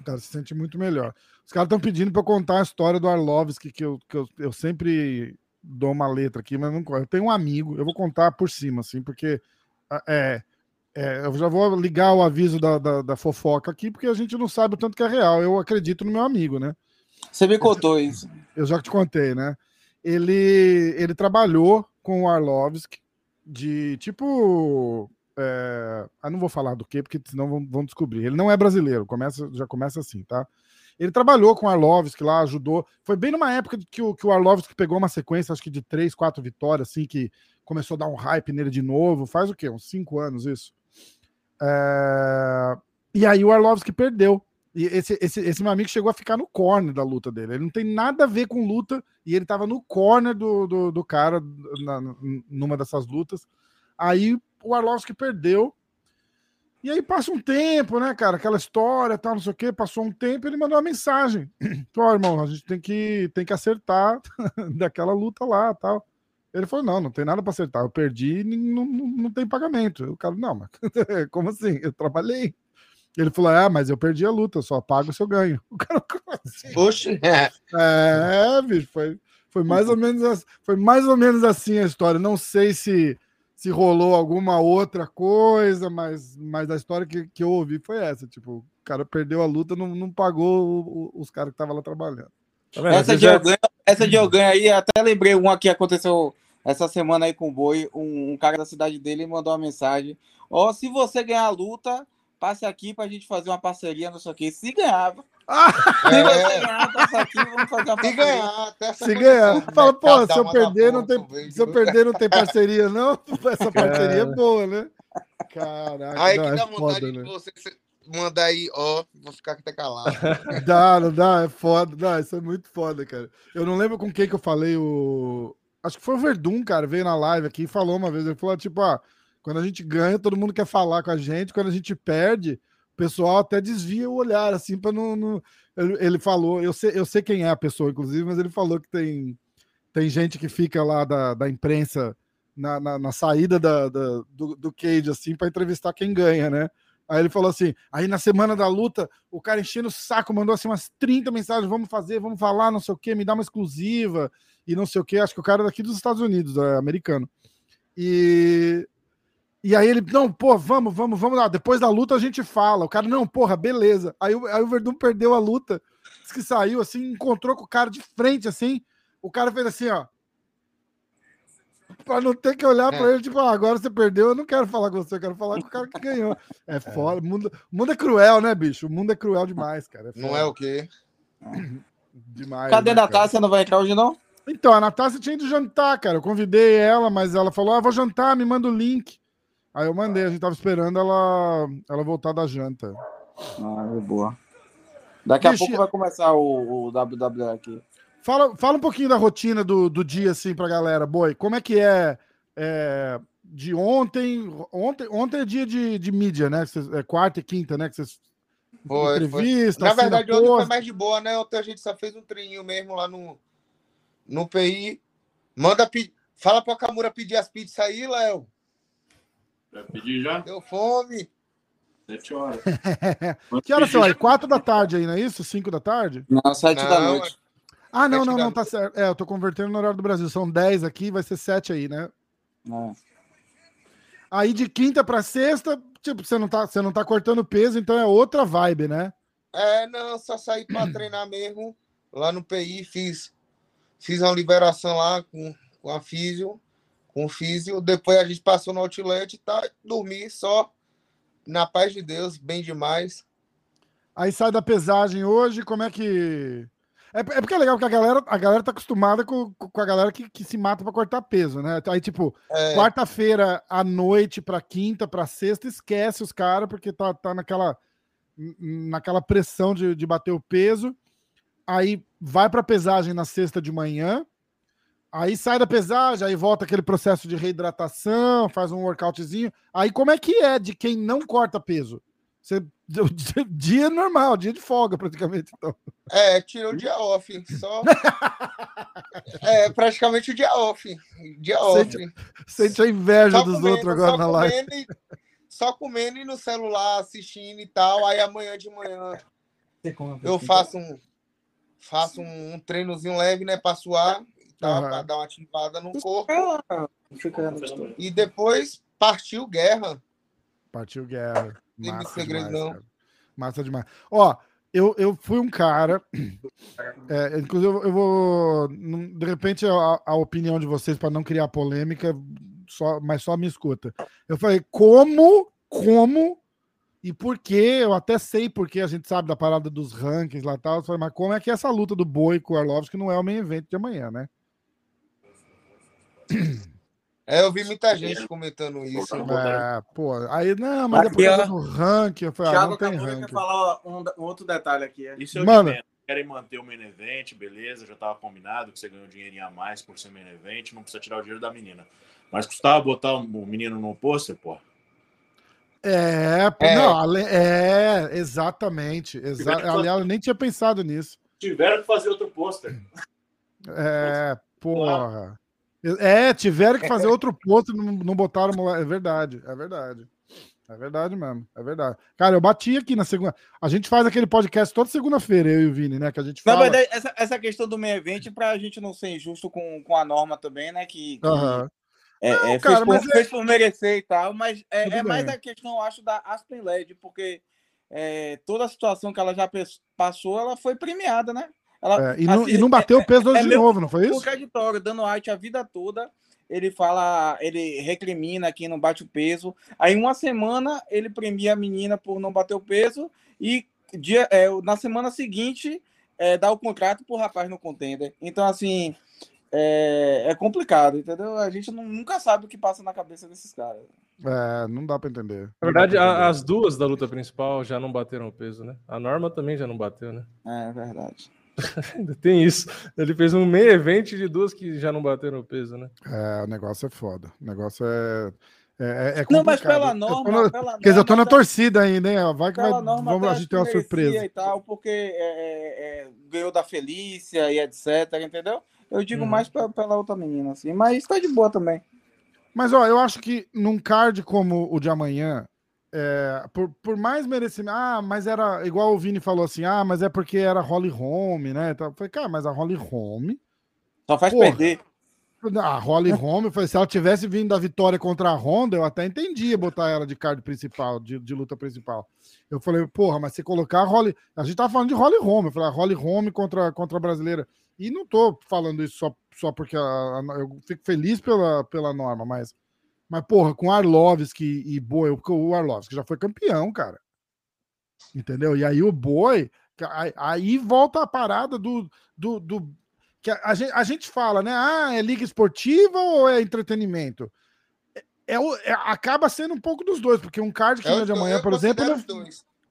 O cara se sente muito melhor. Os caras estão pedindo para eu contar a história do Arlovski, que, eu, que eu, eu sempre dou uma letra aqui, mas não Eu tenho um amigo, eu vou contar por cima, assim, porque é, é, eu já vou ligar o aviso da, da, da, fofoca aqui, porque a gente não sabe o tanto que é real. Eu acredito no meu amigo, né? Você me contou isso. Eu já te contei, né? Ele, ele trabalhou com o Arlovski de tipo. É... Ah, não vou falar do que, porque senão vão, vão descobrir. Ele não é brasileiro, começa, já começa assim, tá? Ele trabalhou com o Arlovski lá, ajudou. Foi bem numa época que o, que o Arlovski pegou uma sequência, acho que de três, quatro vitórias, assim, que começou a dar um hype nele de novo. Faz o quê? Uns cinco anos isso. É... E aí o Arlovski perdeu. E esse, esse, esse meu amigo chegou a ficar no corner da luta dele. Ele não tem nada a ver com luta e ele tava no corner do, do, do cara na, numa dessas lutas. Aí o Arlovski perdeu e aí passa um tempo, né, cara? Aquela história, tal, não sei o quê. Passou um tempo ele mandou uma mensagem. <clears throat> Ó, irmão, a gente tem que, tem que acertar <laughs> daquela luta lá, tal. Ele falou, não, não tem nada para acertar. Eu perdi e não, não, não tem pagamento. O cara, não, mas <laughs> como assim? Eu trabalhei. Ele falou, ah, mas eu perdi a luta, só pago se eu ganho. <laughs> O cara, como assim? Poxa. É, bicho, foi, Foi mais ou menos, foi mais ou menos assim a história. Não sei se se rolou alguma outra coisa, mas, mas a história que, que eu ouvi foi essa. Tipo, o cara perdeu a luta, não, não pagou o, os caras que estavam lá trabalhando. Tá essa, de já... essa de alguém aí, até lembrei uma que aconteceu essa semana aí com o Boi. Um, um cara da cidade dele mandou uma mensagem. Ó, oh, se você ganhar a luta, passe aqui pra gente fazer uma parceria, não sei o que. Se ganhava. Ah, é. ganhar, <laughs> passa aqui, vamos fazer uma parceria. Se ganhar, até Se ganhar. Fala, pô, se eu perder, não tem, se eu perder, não tem parceria, não? <laughs> Essa parceria é boa, né? Caraca. Aí que dá é vontade foda, de né? você mandar aí, ó, vou ficar até calado. <laughs> Dá, não dá, é foda. Dá, isso é muito foda, cara. Eu não lembro com quem que eu falei o. Acho que foi o Verdun, cara, veio na live aqui e falou uma vez. Ele falou, tipo, ah, quando a gente ganha, todo mundo quer falar com a gente. Quando a gente perde, o pessoal até desvia o olhar, assim, para não, não. Ele falou, eu sei, eu sei quem é a pessoa, inclusive, mas ele falou que tem, tem gente que fica lá da, da imprensa na, na, na saída da, da, do, do cage, assim, para entrevistar quem ganha, né? Aí ele falou assim: aí na semana da luta, o cara enchendo o saco, mandou assim umas 30 mensagens: vamos fazer, vamos falar, não sei o que, me dá uma exclusiva e não sei o que. Acho que o cara é daqui dos Estados Unidos, é americano. E e aí ele, não, pô, vamos, vamos, vamos lá. Depois da luta a gente fala. O cara, não, porra, beleza. Aí, aí o Verdun perdeu a luta. Diz que saiu assim, encontrou com o cara de frente, assim. O cara fez assim, ó. Pra não ter que olhar é. pra ele, tipo, ah, agora você perdeu, eu não quero falar com você, eu quero falar com o cara que ganhou. É, <laughs> é. foda. O mundo, o mundo é cruel, né, bicho? O mundo é cruel demais, cara. É não é o quê? <coughs> Demais. Cadê né, a Natácia? Não vai entrar hoje, não? Então, a Natácia tinha ido jantar, cara. Eu convidei ela, mas ela falou: ah, vou jantar, me manda o link. Aí eu mandei, a gente tava esperando ela, ela voltar da janta. Ah, é boa. Daqui a pouco vai começar o, o WWE aqui. Fala, fala um pouquinho da rotina do, do dia, assim, pra galera, Boi. Como é que é, é de ontem? Ontem, ontem é dia de, de mídia, né? Cês, é quarta e quinta, né? Que vocês. Foi, entrevista. Foi. Na verdade, ontem foi mais de boa, né? Ontem a gente só fez um treininho mesmo lá no, no PI. Manda Fala pra Camura pedir as pizzas aí, Léo. Vai pedir já? Deu fome. Sete horas. <laughs> que horas são aí? Quatro da tarde aí, não é isso? Cinco da tarde? Não, sete não, da noite. Ah, não, não, não, tá certo. É, eu tô convertendo no horário do Brasil. São dez aqui, vai ser sete aí, né? É. Aí de quinta para sexta, tipo, você não, tá, você não tá cortando peso, então é outra vibe, né? É, não, só saí para <clears throat> treinar mesmo. Lá no PI, fiz, fiz uma liberação lá com, com a físio com o físio. Depois a gente passou no outlet e tá, dormi só na paz de Deus, bem demais. Aí sai da pesagem hoje, como é que. É, é porque é legal que a galera, a galera tá acostumada com, com a galera que, que se mata para cortar peso, né? Aí, tipo, é... quarta-feira à noite para quinta, para sexta, esquece os caras, porque tá, tá naquela, naquela pressão de, de bater o peso. Aí vai para pesagem na sexta de manhã, Aí sai da pesagem, aí volta aquele processo de reidratação, faz um workoutzinho. Aí como é que é de quem não corta peso? Você, <laughs> dia normal, dia de folga praticamente. Então. É, tirou o dia off, só. <laughs> é, praticamente o dia off. Dia off. Sente, sente a inveja só dos comendo, outros agora na live. E, só comendo e no celular, assistindo e tal. Aí amanhã de manhã eu faço um, faço um, um treinozinho leve, né, para suar tá? Uhum. Para dar uma ativada no corpo. E depois partiu guerra. Partiu guerra. Massa demais. Massa demais. Ó, eu, eu fui um cara. <clears throat> É, inclusive, eu vou. De repente, a, a opinião de vocês, para não criar polêmica, só, mas só me escuta. Eu falei, como, como e por que? Eu até sei porque a gente sabe da parada dos rankings lá e tal. Eu falei, mas como é que é essa luta do Boi com o Arlovski não é o main event de amanhã, né? É, eu vi muita gente comentando isso. É, pô, aí não, mas aqui, depois no ranking, eu falei, ah, Thiago ah, não tem ranking. falar um, um, outro detalhe aqui. É. Isso eu Mano, Querem manter o main event, beleza, já tava combinado que você ganhou um dinheirinho a mais por ser main event, não precisa tirar o dinheiro da menina. Mas custava botar o menino no pôster, pô. É, é, não, é, exatamente. Exa Aliás, eu nem tinha pensado nisso. Tiveram que fazer outro pôster. É, porra. É, tiveram que fazer outro posto e não, não botaram. É verdade, é verdade. É verdade mesmo, é verdade. Cara, eu bati aqui na segunda. A gente faz aquele podcast toda segunda-feira, eu e o Vini, né? Que a gente Na fala. verdade, essa, essa questão do meio evento, pra gente não ser injusto com, com a norma também, né? Que, que Aham. é, Não, é, cara, fez, por, mas é- fez por merecer e tal, mas é, é mais a questão, eu acho, da Aspen LED, porque é, toda a situação que ela já passou, ela foi premiada, né? Ela, É, e, não, assim, e não bateu o peso hoje é de novo, não foi isso? contraditório, dando White a vida toda. Ele fala, ele recrimina quem não bate o peso. Aí, uma semana, ele premia a menina por não bater o peso. E dia, é, na semana seguinte, é, dá o contrato pro rapaz no contender. Então, assim, é, é complicado, entendeu? A gente não- nunca sabe o que passa na cabeça desses caras. É, não dá pra entender. Na verdade, entender. as duas da luta principal já não bateram o peso, né? A Norma também já não bateu, né? É verdade. <laughs> Ainda tem isso. Ele fez um meio evento de duas que já não bateram o peso, né? É, o negócio é foda. O negócio é. É, é, é Não, mas pela Eu tô norma. na- pela Quer dizer, eu tô na tá- torcida ainda, hein? Vai que vai. Norma, Vamos, até a gente tem uma surpresa. E tal, porque é, é, é, ganhou da Felícia e etc, entendeu? Eu digo Uhum. mais pe- pela outra menina, assim. Mas tá de boa também. Mas, ó, eu acho que num card como o de amanhã, é, por, por mais merecimento. Ah, mas era igual o Vini falou assim: ah, mas é porque era Holly Home, né? Então, eu falei, cara, mas a Holly Home. Só faz Porra. perder. A Holly Home, falei, se ela tivesse vindo da vitória contra a Honda, eu até entendia botar ela de card principal, de, de luta principal. Eu falei, porra, mas se colocar a Holly. A gente tava falando de Holly Home, eu falei, a Holly Home contra, contra a brasileira. E não tô falando isso só, só porque a- a- eu fico feliz pela, pela norma, mas. Mas, porra, com Arlovski e Boi, o Arlovski já foi campeão, cara. Entendeu? E aí o Boi. aí- volta a parada do. do, do que a, a gente, a gente fala, né? Ah, é liga esportiva ou é entretenimento? É, é é- acaba sendo um pouco dos dois, porque um card que Eu, nem o de amanhã, por exemplo, não,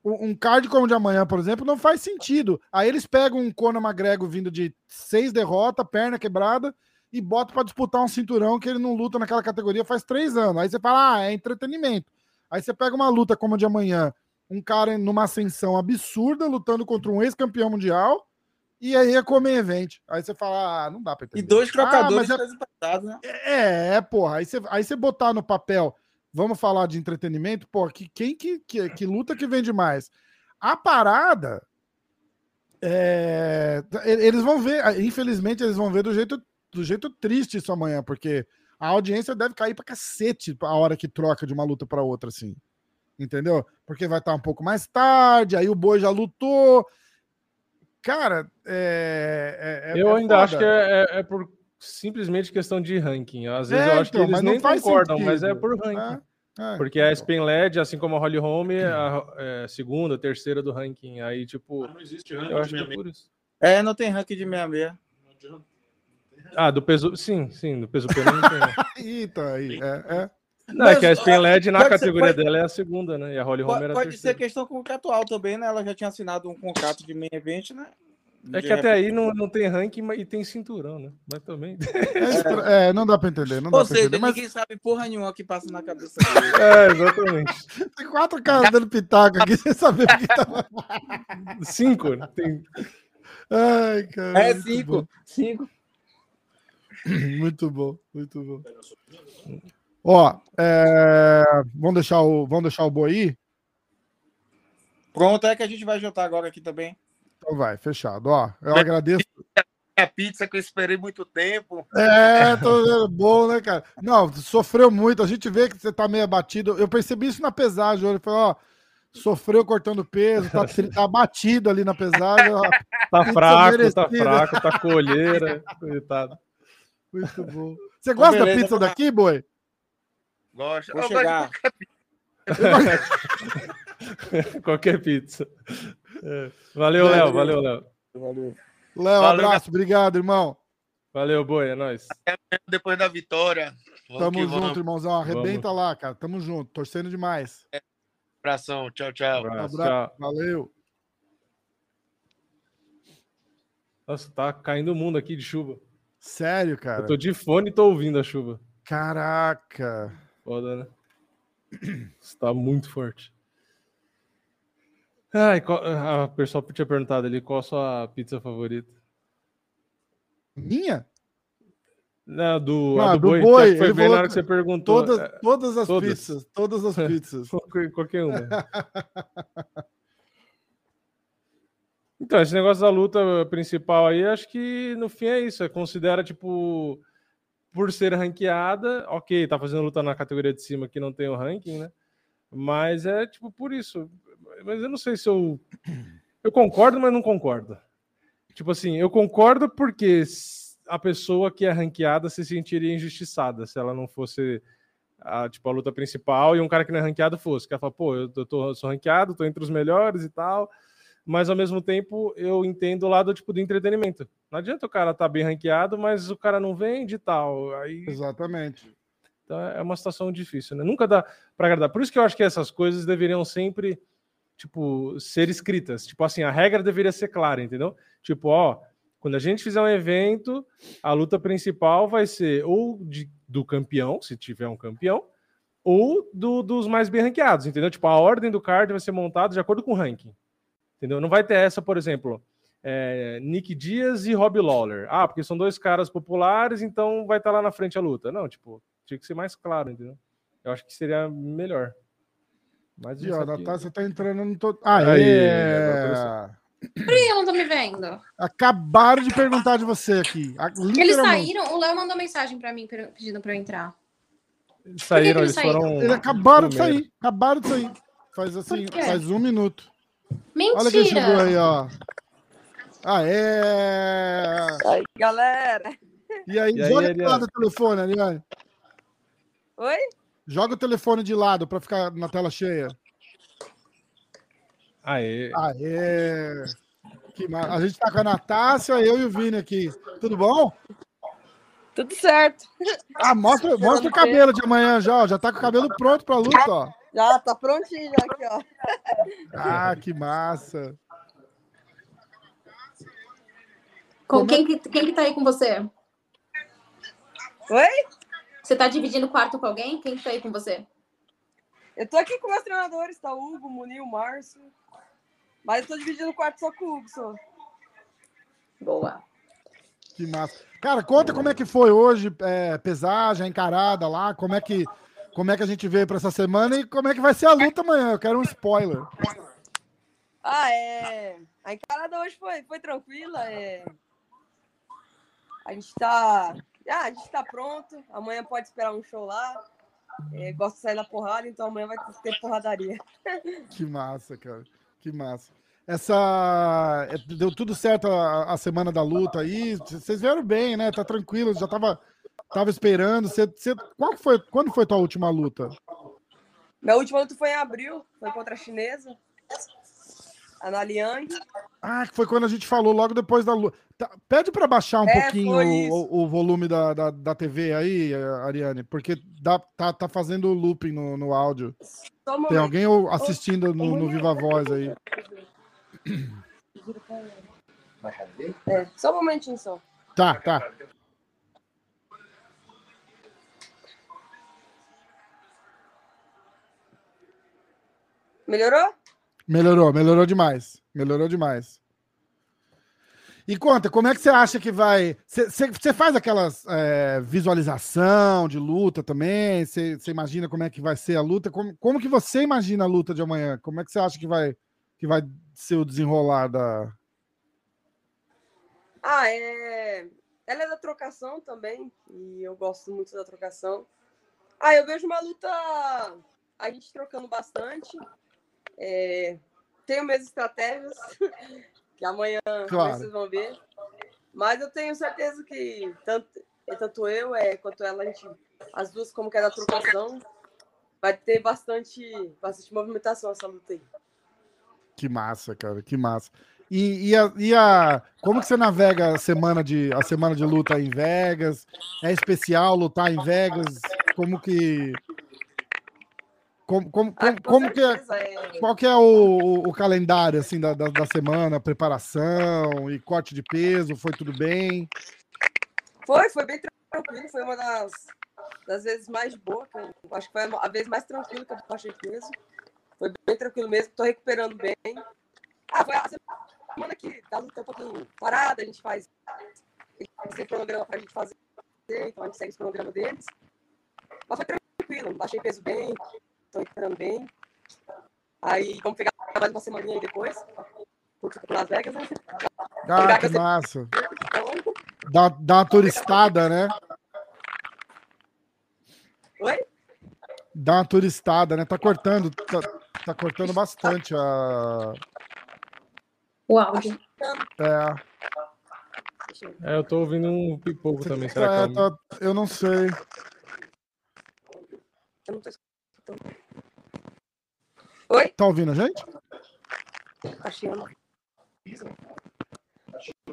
um card como de amanhã, por exemplo, não faz sentido. Aí eles pegam um Conor McGregor vindo de seis derrotas, perna quebrada, e botam para disputar um cinturão que ele não luta naquela categoria faz três anos. Aí você fala, ah, é entretenimento. Aí você pega uma luta como a de amanhã, um cara numa ascensão absurda, lutando contra um ex-campeão mundial, e aí é comer evento. Aí você fala, ah, não dá pra entender. E dois Ah, trocadores mas é- né? é, é, porra. Aí você, aí você botar no papel, vamos falar de entretenimento, pô, que, quem que, que, que luta que vende mais? A parada. é, eles vão ver, infelizmente, eles vão ver do jeito, do jeito triste isso amanhã, porque a audiência deve cair pra cacete a hora que troca de uma luta pra outra, assim. Entendeu? Porque vai estar um pouco mais tarde, aí o boi já lutou. Cara, é. é- é- eu é ainda foda. acho que é, é- é por simplesmente questão de ranking. Às vezes É, eu acho então, que mas eles não nem concordam, mas é sentido. por ranking. É, é. Porque a Spain LED, assim como a Holly Holm, é <clears throat> a é, segunda, terceira do ranking. Aí, tipo, Ah, não existe ranking eu acho de que é 66, por isso. É, não tem ranking de 66. não adianta. Ah, do peso. Sim, sim, do peso pena não tem. né? <laughs> Eita, aí, é, é. Não, é Mas, que a Spain LED na categoria pode- dela é a segunda, né? E a Holly Pode, era a pode ser questão contratual também, né? Ela já tinha assinado um contrato de meio evento, né? É que até aí não, não tem ranking e tem cinturão, né? Mas também. É, é, não dá pra entender, não dá Ou pra seja, entender. Mas ninguém sabe porra nenhuma que passa na cabeça <laughs> dele. É, exatamente. tem quatro caras dando pitaco aqui sem saber o que tá. Cinco, né? Tem... Ai, cara. É cinco. Cinco. <laughs> Muito bom, muito bom. Ó, é, vamos, deixar o, vamos deixar o boi aí? Pronto, é que a gente vai jantar agora aqui também. Então vai, fechado. Ó, eu agradeço. A pizza que eu esperei muito tempo. É, tô vendo, bom, né, cara? Não, sofreu muito. A gente vê que você tá meio abatido. Eu percebi isso na pesagem. hoje. Eu falei, ó, sofreu cortando peso, tá, tá abatido ali na pesagem. ó. Tá fraco, merecida. tá fraco, tá colheira. Coitado. Muito bom. Você gosta da pizza vamos daqui, boi? Gosto. Vou chegar. <laughs> Qualquer pizza. É. Valeu, Valeu. Léo. Valeu, Léu. Valeu. Léo, abraço, obrigado, irmão. Valeu, boi, é nóis. de- depois da vitória. Vamos Tamo junto, vamos. irmãozão. Arrebenta lá, cara. Tamo junto. Torcendo demais. Abração. Tchau, tchau. Abraço, Abraço. tchau. Valeu. Nossa, tá caindo o mundo aqui de chuva. Sério, cara. Eu tô de fone e tô ouvindo a chuva. Caraca. Foda, né? Isso tá muito forte. Ai, qual- a pessoa tinha perguntado ali qual a sua pizza favorita. Minha? Não, do, Não, do, do boi, boi, foi ele bem na hora que você perguntou. Todas, todas as todas. pizzas. Todas as <laughs> pizzas. qualquer uma. <laughs> Então, esse negócio da luta principal aí, acho que no fim é isso. É, considera, tipo, por ser ranqueada, ok, tá fazendo luta na categoria de cima que não tem o ranking, né? Mas é, tipo, por isso. Mas eu não sei se eu. Eu concordo, mas não concordo. Tipo assim, eu concordo porque a pessoa que é ranqueada se sentiria injustiçada se ela não fosse a, tipo, a luta principal e um cara que não é ranqueado fosse. Que ela fala, pô, eu, tô, tô- sou ranqueado, tô entre os melhores e tal, mas ao mesmo tempo eu entendo o lado tipo do entretenimento. Não adianta o cara estar bem ranqueado, mas o cara não vende e tal. Aí Exatamente. então é uma situação difícil, né? Nunca dá para agradar. Por isso que eu acho que essas coisas deveriam sempre, tipo, ser escritas. Tipo assim, a regra deveria ser clara, entendeu? Tipo, ó, quando a gente fizer um evento, a luta principal vai ser ou de- do campeão, se tiver um campeão, ou do- dos mais bem ranqueados, entendeu? Tipo, a ordem do card vai ser montada de acordo com o ranking. Entendeu? Não vai ter essa, por exemplo, é, Nick Dias e Rob Lawler. Ah, porque são dois caras populares, então vai estar lá na frente a luta. Não, tipo, tinha que ser mais claro, entendeu? Eu acho que seria melhor. Mas E ó, a aqui- Natácia tá entrando no todo. Ah, Aí, é. Por que eu não tô me vendo? Acabaram de perguntar de você aqui. Eles saíram? O Léo mandou mensagem pra mim pedindo pra eu entrar. Eles saíram, eles eles foram. Eles acabaram de sair. Acabaram de sair. Faz assim, faz um minuto. Mentira! Olha quem chegou aí, ó. Ah, é. Aí, galera. E aí, E aí, joga de Ariane? lado o telefone, Ariane. Oi? Joga o telefone de lado pra ficar na tela cheia. Aê. Aê! Que ma- A gente tá com a Natácia, eu e o Vini aqui. Tudo bom? Tudo certo. Ah, mostra, mostra o cabelo de amanhã já, ó. Já tá com o cabelo pronto pra luta, ó. Já tá prontinho aqui, ó. Ah, que massa. Com é quem, que, quem que tá aí com você? Oi? Você tá dividindo o quarto com alguém? Quem que tá aí com você? Eu tô aqui com meus treinadores, tá o Hugo, o Márcio. Mas eu tô dividindo o quarto só com o Hugo, só. Boa. Que massa. Cara, conta como é que foi hoje, é, pesagem, a encarada lá, como é que como é que a gente veio pra essa semana e como é que vai ser a luta amanhã. Eu quero um spoiler. Ah, é. A encarada hoje foi, foi tranquila. É... A gente tá. Ah, a gente tá pronto. Amanhã pode esperar um show lá. É, gosto de sair na porrada, então amanhã vai ter porradaria. <laughs> Que massa, cara. Que massa. Essa. é, Deu tudo certo a, a semana da luta aí. Vocês vieram bem, né? Tá tranquilo, já tava, tava esperando. Você, você- qual foi, quando foi tua última luta? Minha última luta foi em abril, foi contra a chinesa. A Naliang. Ah, que foi quando a gente falou logo depois da luta. Tá, pede para baixar um É, pouquinho o, o- volume da, da, da TV aí, Ariane, porque dá, tá, tá fazendo looping no, no áudio. Só Tem alguém assistindo no, no Viva Voz aí. É, só um momentinho só. Tá, tá. Melhorou? Melhorou, melhorou demais. Melhorou demais. E conta, como é que você acha que vai. Você faz aquelas é, visualização de luta também? Você imagina como é que vai ser a luta? Como, como que você imagina a luta de amanhã? Como é que você acha que vai, que vai ser o desenrolar da. Ah, é. Ela é da trocação também, e eu gosto muito da trocação. Ah, eu vejo uma luta. A gente trocando bastante. É... Tenho minhas estratégias, <laughs> que amanhã Claro. vocês vão ver. Mas eu tenho certeza que tanto, tanto eu é, quanto ela, a gente, as duas, como que é da trocação, vai ter bastante, bastante movimentação essa luta aí. Que massa, cara, que massa. E, e, a, e a- como que você navega a semana de a semana de luta em Vegas? É especial lutar em Vegas? Como que como, como, Ah, com como que é, é, qual que é o, o calendário assim da, da, da semana, preparação e corte de peso? Foi tudo bem? Foi, foi bem tranquilo. Foi uma das, das vezes mais boas. acho que foi a vez mais tranquila que eu baixei peso. Foi bem tranquilo mesmo. Tô recuperando bem. Ah, foi a semana que tá luta um pouquinho parada. A gente faz. Tem cronograma pra gente fazer então a gente segue o cronograma deles. Mas foi tranquilo, baixei peso bem, tô entrando bem. Aí vamos pegar mais uma semaninha aí depois, porque para Las Vegas, né? Ah, que massa. Então, Dá, dá uma turistada, né? oi? Dá uma turistada, né? Tá cortando, tá, tá cortando bastante a. O áudio. É, eu. É, eu tô ouvindo um pipoco também. Será é, que é o- tá- eu não sei. Eu não tô escutando. Oi? Tá ouvindo a gente? Caxiano.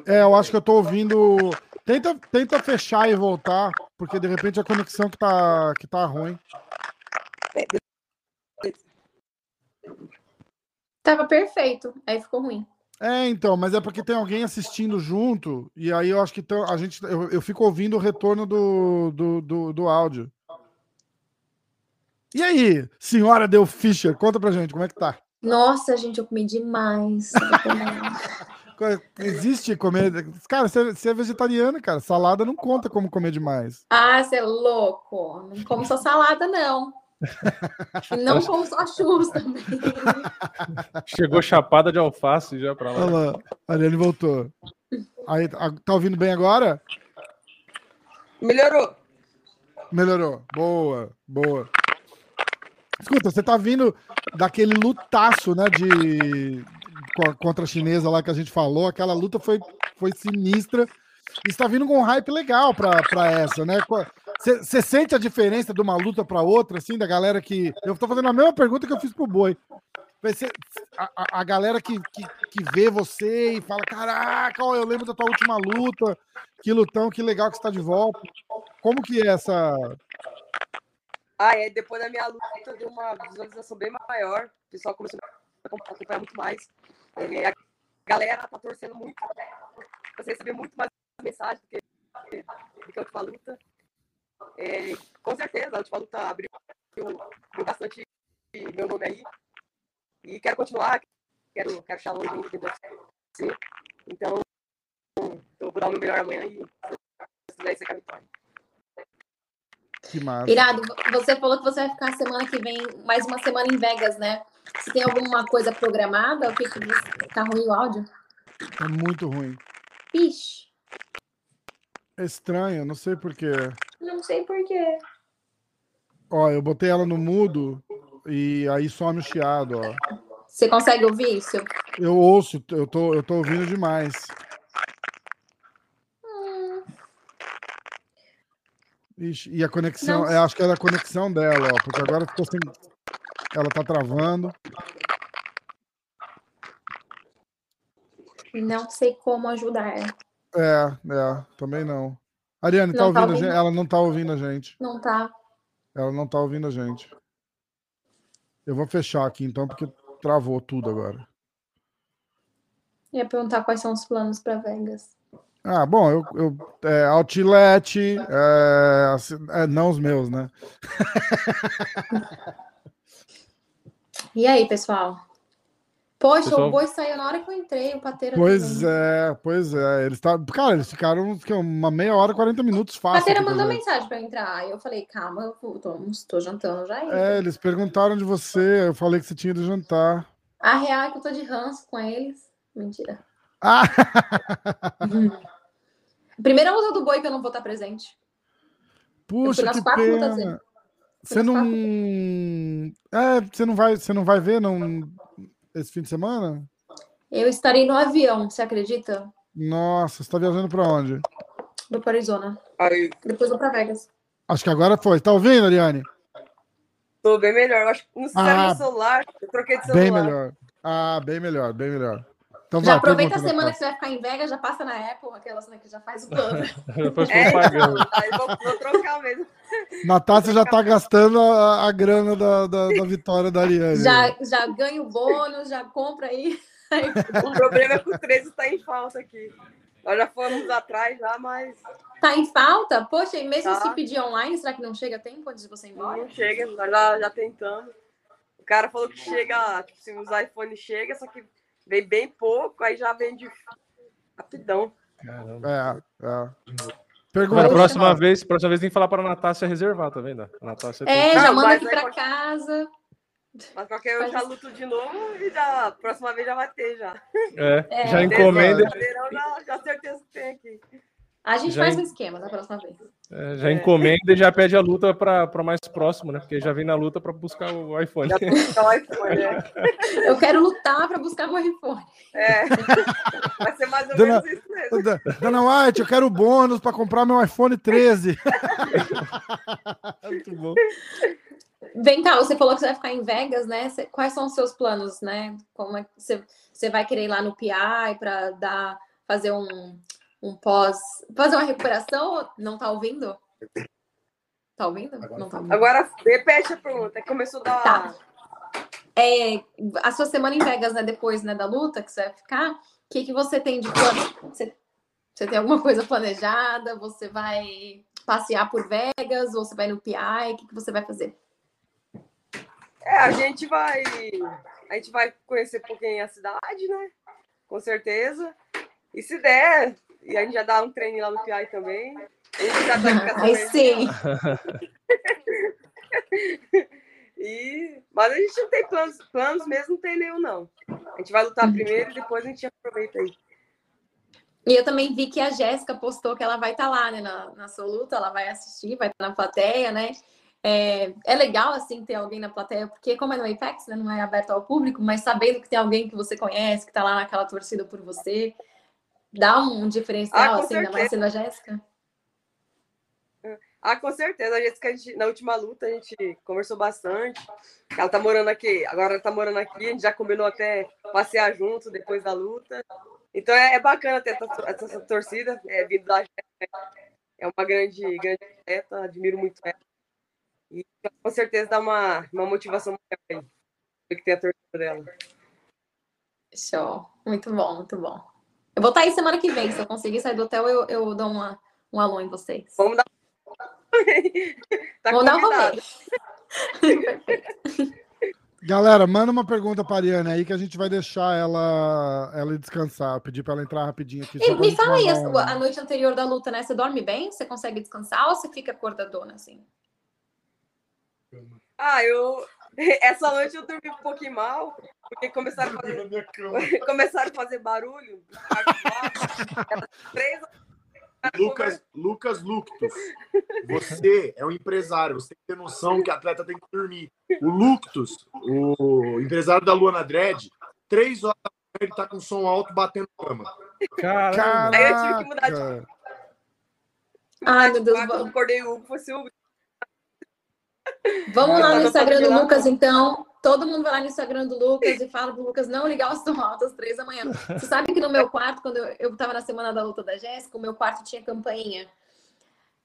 É, eu acho que eu tô ouvindo. Tenta, tenta fechar e voltar, porque de repente a conexão que tá, que tá ruim. Tava perfeito. Aí ficou ruim. É, então, mas é porque tem alguém assistindo junto, e aí eu acho que tão- a gente, eu, eu fico ouvindo o retorno do, do, do, do áudio. E aí, senhora Del Fischer, conta pra gente, como é que tá? Nossa, gente, eu comi demais. <laughs> Existe comer. Cara, você é vegetariana, cara. Salada não conta como comer demais. ah, você é louco. Não como só salada, não. E <laughs> não como só churros também. Chegou chapada de alface já pra lá. Olha lá, a Ariane voltou. Aí, tá ouvindo bem agora? Melhorou. Melhorou. Boa, boa. Escuta, você tá vindo daquele lutaço, né, de co- contra a chinesa lá que a gente falou. Aquela luta foi, foi sinistra. E está vindo com um hype legal pra essa, né? Você sente a diferença de uma luta pra outra, assim, da galera que. Eu tô fazendo a mesma pergunta que eu fiz pro Boi. Cê- a- a galera que, que, que vê você e fala: Caraca, ó, eu lembro da tua última luta, que lutão, que legal que você tá de volta. Como que é essa. Ah, é, depois da minha luta deu uma visualização bem maior. O pessoal começou a acompanhar muito mais. É, a galera tá torcendo muito. Você receber muito mais mensagem do que, do que a última luta. É, com certeza, a última luta abriu, abriu bastante meu nome aí. E quero continuar, quero, quero longe ainda dentro do UFC. Então, eu vou dar o meu melhor amanhã e se quiser ser com a vitória. Que massa. Irado, você falou que você vai ficar semana que vem, mais uma semana em Vegas, né? Se tem alguma coisa programada, o que que diz? tá ruim o áudio? É muito ruim. Ixi, É estranho, não sei porquê. não sei porquê. Ó, eu botei ela no mudo e aí some o chiado, ó. Você consegue ouvir isso? Eu ouço, eu tô, eu tô ouvindo demais. Ixi, e a conexão, Não. eu acho que era a conexão dela, ó, porque agora ficou sem. Ela tá travando. não sei como ajudar. É, é, também não. Ariane, tá Não tá ouvindo a ouvindo? gente? Ela não tá ouvindo a gente. Não tá. Ela não tá ouvindo a gente. Eu vou fechar aqui então, porque travou tudo agora. Ia perguntar quais são os planos para Vegas. Ah, bom, eu, eu é, Outlet, é, assim, é, não os meus, né? <laughs> E aí, pessoal? Poxa, Pessoal- o boi saiu na hora que eu entrei, o pateira Pois é, pois é. Eles tá, cara, eles ficaram que, uma meia hora, 40 minutos fácil. com a mandou mensagem para entrar. Aí eu falei, calma, eu tô, tô jantando já. É, eles perguntaram de você, eu falei que você tinha ido jantar. A real é que eu tô de ranço com eles. Mentira. Ah! <laughs> Primeira luta do boi que eu não vou estar presente. Puxa, nas que quatro lutas pena. Você não. É, você não vai, você não vai ver não, esse fim de semana? Eu estarei no avião, você acredita? Nossa, você tá viajando pra onde? Vou para Arizona. Aí, Depois vou para Vegas. Acho que agora foi. Tá ouvindo, Ariane? tô bem melhor. Eu acho que não sei Ah, celular. Eu troquei de celular. Bem melhor. Ah, bem melhor, bem melhor. Então Já vai, aproveita a semana Natália. que você vai ficar em Vegas, já passa na Apple, aquelas né, que já faz o plano. <laughs> Depois É, propaganda. então, aí vou, vou trocar mesmo. Natácia já tá gastando a, a grana da, da, da vitória da Ariane. já, já ganha o bônus, já compra aí. O problema é que o 13 está em falta aqui. Nós já fomos atrás já, mas Tá em falta? Poxa, e mesmo Tá. se pedir online, será que não chega tempo antes de você ir embora? não chega. Nós já, já tentamos. O cara falou que chega, tipo, se os iPhones chegam, só que vem bem pouco, aí já vende rapidão. Caramba. É, é. Pergunta. Próxima vez, próxima vez tem que falar para a Natácia reservar, tá vendo? A Natácia É, tem... já manda aqui pra pode- casa. Mas qualquer um já luto de novo e já, próxima vez já vai ter já. É, É. já encomenda, já, já certeza que tem aqui. A gente Já faz en- um esquema da próxima vez. é, já encomenda e já pede a luta para mais próximo, né? Porque já vem na luta para buscar o iPhone. Já <laughs> buscar o iPhone, né? <laughs> Eu quero lutar pra buscar meu iPhone. É. Vai ser mais ou Dona- menos isso mesmo. Dona White, eu quero bônus para comprar meu iPhone 13. <laughs> Muito bom. Vem cá, você falou que você vai ficar em Vegas, né? Quais são os seus planos, né? Como é que você, você vai querer ir lá no PI para dar, fazer um, um pós, fazer uma recuperação? Não tá ouvindo? Tá ouvindo? Não tá ouvindo. Agora, repete a pergunta. Começou a dar. Tá. É, a sua semana em Vegas, né? Depois né, da luta que você vai ficar, o que, que você tem de plano? Você, você tem alguma coisa planejada? Você vai passear por Vegas? Ou você vai no PI? O que, que você vai fazer? É, a gente vai. A gente vai conhecer um pouquinho a cidade, né? Com certeza. E se der, e a gente já dá um treino lá no PI também. A gente já tá Aí sim. <laughs> E... Mas a gente não tem planos, planos mesmo, não tem nenhum, não. A gente vai lutar primeiro e depois a gente aproveita aí. E eu também vi que a Jéssica postou que ela vai estar lá, né, na, na sua luta, ela vai assistir, vai estar na plateia, né? É, é legal, assim, ter alguém na plateia, porque como é no Apex, né, não é aberto ao público, mas sabendo que tem alguém que você conhece, que tá lá naquela torcida por você, dá um diferencial, Ah, assim, ainda mais sendo a Jéssica. Ah, com certeza. A Jéssica, a gente, na última luta, a gente conversou bastante. Ela tá morando aqui, agora ela tá morando aqui, a gente já combinou até passear junto depois da luta. Então é, é bacana ter essa, essa- essa torcida, é, vindo da Jéssica. É uma grande, grande atleta, admiro muito ela. E com certeza dá uma, uma motivação maior aí. que tem a torcida dela. Show. Muito bom, muito bom. Eu vou estar aí semana que vem, se eu conseguir sair do hotel, eu, eu dou uma, um alô em vocês. Vamos dar. <laughs> tá Vamos dar um rolê. <laughs> Galera, manda uma pergunta para a Ariane aí que a gente vai deixar ela, ela descansar. Pedir para ela entrar rapidinho aqui. E me fala aí, um- a, a noite anterior da luta, né? Você dorme bem? Você consegue descansar ou você fica acordadona, assim? Ah, eu. <laughs> Essa noite eu dormi um pouquinho mal, porque começaram a fazer, <laughs> começaram a fazer barulho. Três Lucas, Lucas Luctus, você é um empresário, você tem que ter noção que atleta tem que dormir. O Luctus, o empresário da Luana Dredd, três horas da manhã ele tá com som alto batendo cama. Caramba. Aí eu tive que mudar de- Caraca. <laughs> Ai, meu Deus. eu acordei o Hugo, foi Hugo, Vamos lá no Instagram do. Lucas, então. Todo mundo vai lá no Instagram do Lucas e fala pro Lucas não ligar o som alto às três da manhã. Você sabe que no meu quarto, quando eu, eu tava na semana da luta da Jéssica, o meu quarto tinha campainha.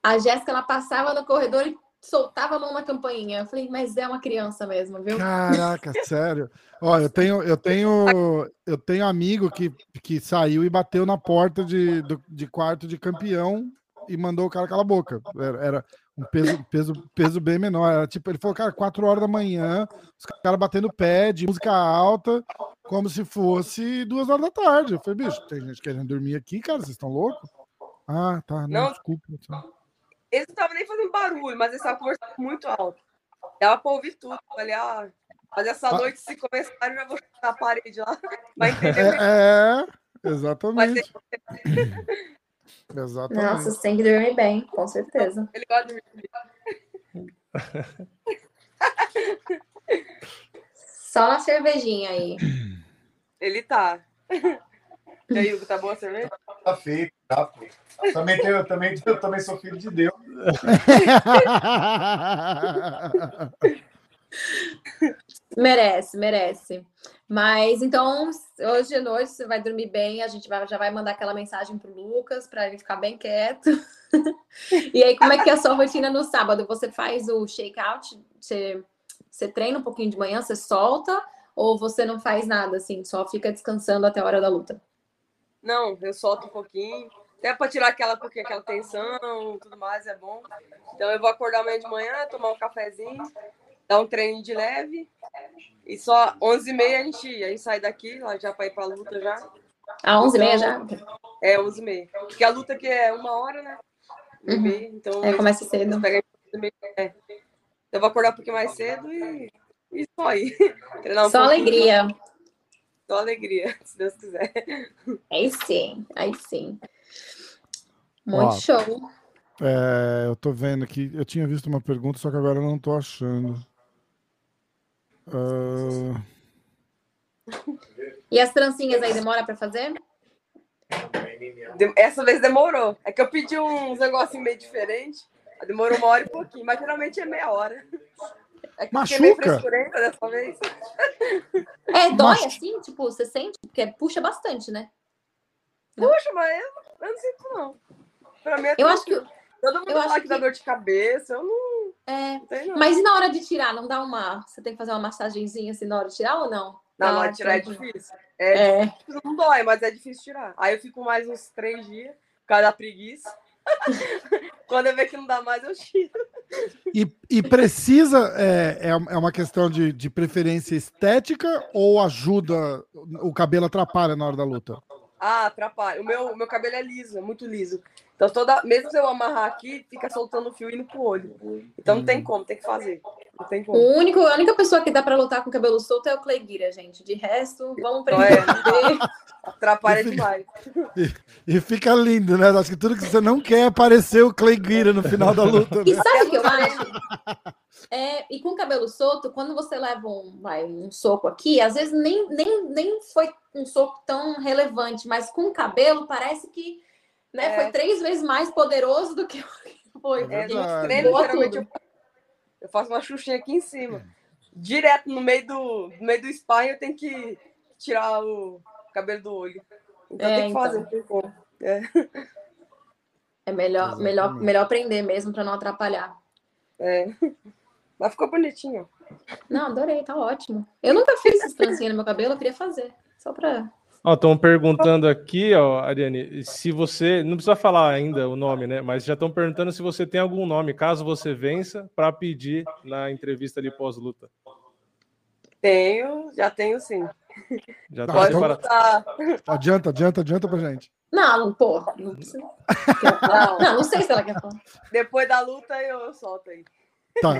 A Jéssica, ela passava no corredor e soltava a mão na campainha. Eu falei, mas é uma criança mesmo, viu? Caraca, sério. Ó, eu tenho, eu tenho, eu tenho amigo que, que saiu e bateu na porta de, do- de quarto de campeão e mandou o cara calar a boca. Era, era um peso, peso, peso bem menor. Era tipo, ele falou, cara, quatro horas da manhã, os caras batendo pé de música alta, como se fosse duas horas da tarde. Eu falei, bicho, tem gente querendo dormir aqui, cara, vocês estão loucos? Ah, tá, não, Não. desculpa. Eles não estavam nem fazendo barulho, mas eles estavam conversando muito alto. Dava pra ouvir tudo. Eu Falei, ah, mas essa Ah. noite, se começarem, eu já vou chutar a parede lá. Vai entender. É, é exatamente. ser... <laughs> Exatamente. Nossa, você tem que dormir bem, com certeza. Ele gosta de dormir. Só na cervejinha aí. Ele tá. E aí, Hugo, tá boa a cerveja? Tá feito, tá, pô. Também, tenho, também, eu também sou filho de Deus. <laughs> Merece, merece. Mas então, hoje de noite você vai dormir bem, a gente vai- já vai mandar aquela mensagem pro Lucas para ele ficar bem quieto. <laughs> e aí, como é que é a sua rotina no sábado? Você faz o shakeout? Você, você treina um pouquinho de manhã, você solta? Ou você não faz nada, assim, só fica descansando até a hora da luta? Não, eu solto um pouquinho. Até pra tirar aquela, pouquinho, aquela tensão tudo mais, é bom. Então eu vou acordar amanhã de manhã, tomar um cafezinho, dar um treininho de leve. E só 11h30 a gente, a gente sai daqui, lá já pra ir pra luta já. Às 11h30 Então, já? É, 11h30. Porque a luta aqui é uma hora, né? Uhum. então É, começa cedo. meio, é. Eu vou acordar um pouquinho mais cedo e, e só aí. <laughs> Treinar um Só pouquinho. alegria. Só alegria, <laughs> se Deus quiser. Aí sim, aí sim. Muito Ó. show. É, eu tô vendo aqui. Eu tinha visto uma pergunta, só que agora eu não tô achando. Ah, E as trancinhas aí demora pra fazer? Essa vez demorou. É que eu pedi uns negocinhos meio diferentes. Demorou uma hora e pouquinho, mas geralmente é meia hora. É que Machuca? dessa vez. É, dói Mas- assim? Tipo, você sente? Porque puxa bastante, né? Puxa, mas eu, eu não sinto, não. Pra mim é Eu acho que. Todo mundo eu fala acho que dá que- dor de cabeça, eu não, É, não mas e na hora de tirar? Não dá uma. Você tem que fazer uma massagenzinha assim na hora de tirar ou não? Na hora de tirar é difícil. É, É. Não dói, mas é difícil tirar. Aí eu fico mais uns três dias, por causa da preguiça. <laughs> Quando eu ver que não dá mais, eu tiro. e, e precisa. É, é é uma questão de, de preferência estética ou ajuda? O cabelo atrapalha na hora da luta? Ah, atrapalha. O meu, o meu cabelo é liso, é muito liso. Então, toda, mesmo se eu amarrar aqui, fica soltando o fio indo pro olho. Então, não Hum. tem como, tem que fazer. Não tem como. O único, a única pessoa que dá pra lutar com cabelo solto é o Clay Guira, gente. De resto, vamos Não é. prender. Atrapalha Enfim. demais. E fica lindo, né? Acho que tudo que você não quer é aparecer o Clay Guira no final da luta. E Né? sabe o que eu acho? É, e com cabelo solto, quando você leva um, vai, um soco aqui, às vezes nem, nem, nem foi um soco tão relevante, mas com cabelo parece que né, É. foi três vezes mais poderoso do que foi. É É, voa geralmente, eu, eu faço uma xuxinha aqui em cima. Direto no meio do, no meio do spine, eu tenho que tirar o cabelo do olho. Então, É, tem que fazer, então. como. É melhor, melhor, Exatamente. melhor aprender mesmo para não atrapalhar. É. Mas ficou bonitinho. Não, adorei, tá ótimo. Eu nunca fiz essas trancinhas no meu cabelo, eu queria fazer. Só pra. Estão perguntando aqui, ó, Ariane, se você. Não precisa falar ainda o nome, né? Mas já estão perguntando se você tem algum nome, caso você vença, para pedir na entrevista ali pós-luta. Tenho, já tenho sim. Já Tá, tá Pode então- botar. Adianta, adianta, adianta pra gente. Não, não, pô. Não, precisa. <laughs> Não, não, não sei se ela quer falar. depois da luta eu, eu solto aí. Tá.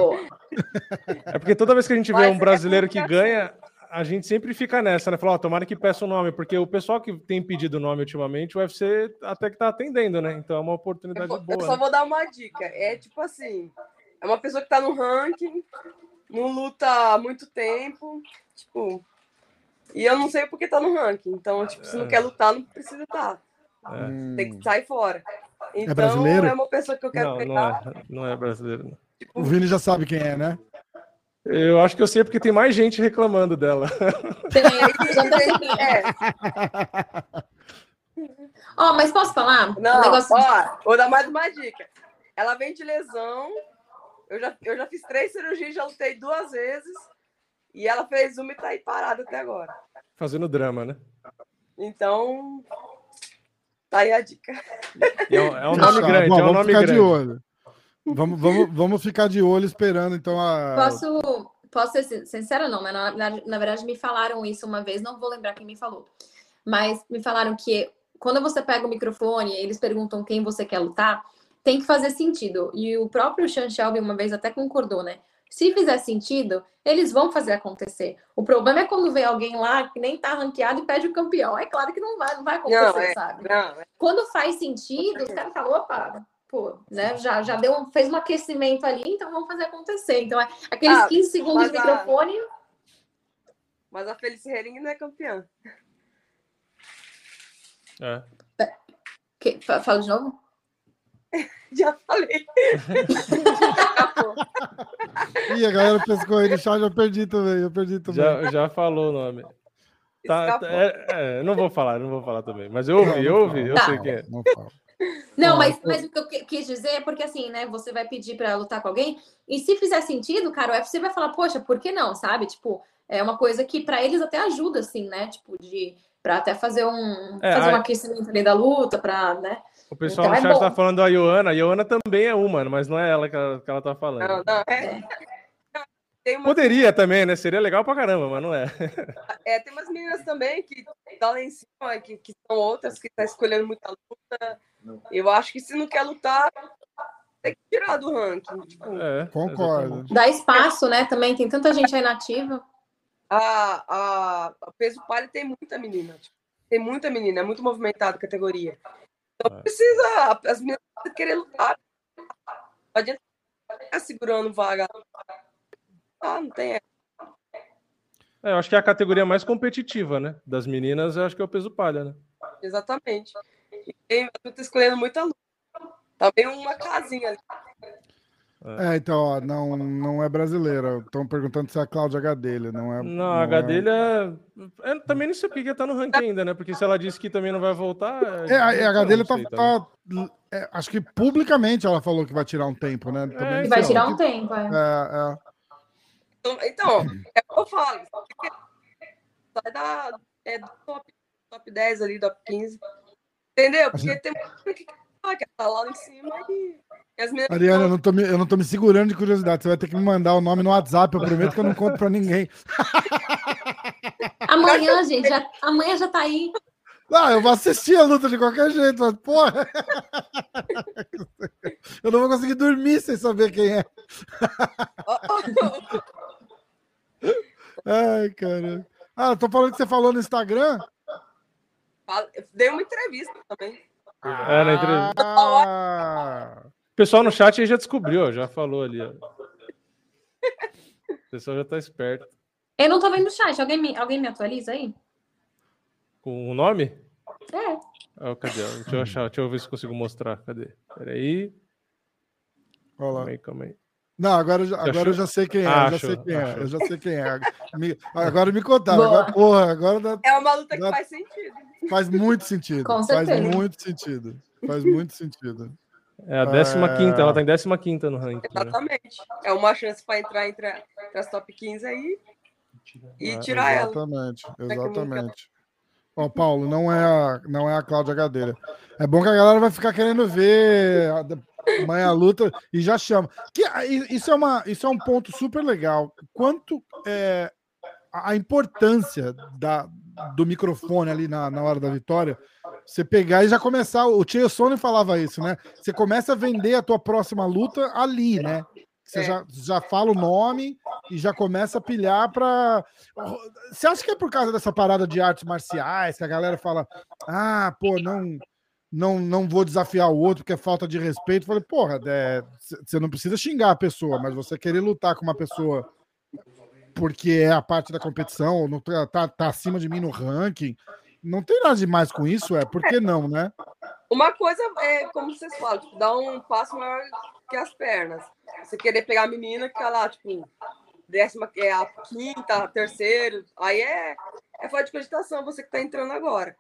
É porque toda vez que a gente vê Mas um é brasileiro que publicação. ganha, a gente sempre fica nessa, né? Falar, ó, tomara que peça o nome, porque o pessoal que tem pedido o nome ultimamente, o UFC até que tá atendendo, né? Então é uma Eu, oportunidade eu boa. só né? vou dar uma dica. É tipo assim, é uma pessoa que tá no ranking, não luta há muito tempo, tipo. E eu não sei porque tá no ranking. Então, tipo, se não É. quer lutar, não precisa estar. É. Hum, Tem que sair fora. Então, brasileiro? é uma pessoa que eu quero Não, não pegar. é, não é brasileiro. não. O Vini já sabe quem é, né? Eu acho que eu sei porque tem mais gente reclamando dela. Tem, já <laughs> é, Ó, mas posso falar? não, Um negócio ó, vou dar mais uma dica. Ela vem de lesão. Eu já, eu já fiz três cirurgias, já lutei duas vezes. E ela fez uma e tá aí parada até agora. Fazendo drama, né? Então, tá aí a dica. É um, é um Tá, nome grande, bom, é um vamos nome grande. Vamos, vamos, vamos ficar de olho esperando, então, a. Posso, posso ser sin- sincera, não, mas na, na, na verdade me falaram isso uma vez, não vou lembrar quem me falou. Mas me falaram que quando você pega o microfone e eles perguntam quem você quer lutar, tem que fazer sentido. E o próprio Sean Shelby uma vez até concordou, né? Se fizer sentido, eles vão fazer acontecer. O problema é quando vem alguém lá que nem tá ranqueado e pede o campeão. É claro que não vai, não vai acontecer, Não, é, sabe? não, é. Quando faz sentido, os caras falam, opa, pô, né? Já, já deu um, fez um aquecimento ali, então vamos fazer acontecer. Então, é aqueles Ah, 15 segundos de mas a- microfone. mas a Felice Hering não é campeã. É. Que, fa- fala de novo? <laughs> Já falei. Acabou. <laughs> Ih, a galera pescou aí no chat, eu perdi também, eu perdi também. Já, já falou o nome. Tá, tá- é, é, não vou falar, não vou falar também. Mas eu ouvi, eu ouvi, eu Tá. sei quem é. Não fala. Não, mas, eu- mas o que eu qui- quis dizer é porque assim, né? Você vai pedir pra lutar com alguém, e se fizer sentido, cara, o UFC vai falar, poxa, por que não, sabe? Tipo, é uma coisa que pra eles até ajuda, assim, né? Tipo, de. Pra até fazer um, É, fazer um aquecimento ali da luta, pra, né? O pessoal Então no é chat bom. tá falando da Ioana. A Ioana também é uma, mas não é ela que ela, que ela tá falando. Não, não, é. Tem, uma, Poderia também, né? Seria legal pra caramba, mas não é. <laughs> é, tem umas meninas também que tá lá em cima, que, que são outras que tá escolhendo muita luta. Eu acho que se não quer lutar, tem que tirar do ranking. Tipo, É, Concordo. Dá espaço, né? Também tem tanta gente aí nativa. a, a, a peso palha tem muita menina. tipo, tem muita menina, é muito movimentada a categoria. Então É. precisa, as meninas precisam querer lutar. Não adianta ficar segurando vaga. Ah, não tem. É, eu acho que é a categoria mais competitiva, né? Das meninas, eu acho que é o peso palha, né? Exatamente. E tem, eu tô escolhendo muita luta. Também uma casinha ali. É, então, ó, não, não é brasileira. Estão perguntando se é a Cláudia Gadelha, não é. Não, a é- Gadelha. Eu também não sei porque que tá no ranking ainda, né? Porque se ela disse que também não vai voltar. É, a, a Gadelha não tá. tá- é, acho que publicamente ela falou que vai tirar um tempo, né? Também não É, Vai tirar um tempo. é. Então, então, é o que eu falo. Sai da, é do top, top 10 ali, top 15. Entendeu? Porque tem muita que que tá lá em cima e, as meninas. Ariana, eu não, tô me, eu não tô me segurando de curiosidade. Você vai ter que me mandar o nome no WhatsApp. Eu prometo que eu não conto pra ninguém. <laughs> Amanhã, gente, já, amanhã já tá aí. Ah, eu vou assistir a luta de qualquer jeito, mas porra. <laughs> Eu não vou conseguir dormir sem saber quem é. Ai, cara. Ah, eu tô falando que você falou no Instagram? Dei uma entrevista também. É, na entrevista. Ah, O pessoal no chat aí já descobriu, já falou ali. ó. O pessoal já tá esperto. Eu não tô vendo o chat. Alguém me, alguém me atualiza aí? Com o nome? É. Ah, cadê? Deixa eu achar, deixa eu ver se consigo mostrar. Cadê? Peraí. olha lá. Calma aí, calma aí. Não, agora, eu já- agora achou? eu já sei quem é. Ah, eu já achou, sei quem é. Eu já sei quem é. Me- agora me contaram. Agora, porra, agora dá- É uma luta que Dá- faz sentido. faz muito sentido. Com faz certeza. muito sentido. Faz muito sentido. É a 15 É. ela tá em 15 no ranking. né? Exatamente. É uma chance para entrar entre, entre as top 15 aí e É, tirar ela. Exatamente, que nunca. exatamente. Ó, Paulo, não é a, não é a Cláudia Gadeira. É bom que a galera vai ficar querendo ver amanhã a luta e já chama. Que, isso, é uma, isso é um ponto super legal. Quanto é, a importância da, do microfone ali na, na hora da vitória, você pegar e já começar. O Tio Sony falava isso, né? Você começa a vender a tua próxima luta ali, né? Você É. já, já fala o nome e já começa a pilhar para. Você acha que é por causa dessa parada de artes marciais que a galera fala, ah, pô, não, não, não vou desafiar o outro porque é falta de respeito? Eu falei, porra, é, você não precisa xingar a pessoa, mas você querer lutar com uma pessoa porque é a parte da competição, ou não tá, tá, tá acima de mim no ranking, não tem nada de mais com isso, é? Por que não, né? Uma coisa é, como vocês falam, tipo, dar um passo maior que as pernas. Você querer pegar a menina que tá lá, tipo, décima, é a quinta, a terceira, aí é, é falta de cogitação, você que tá entrando agora.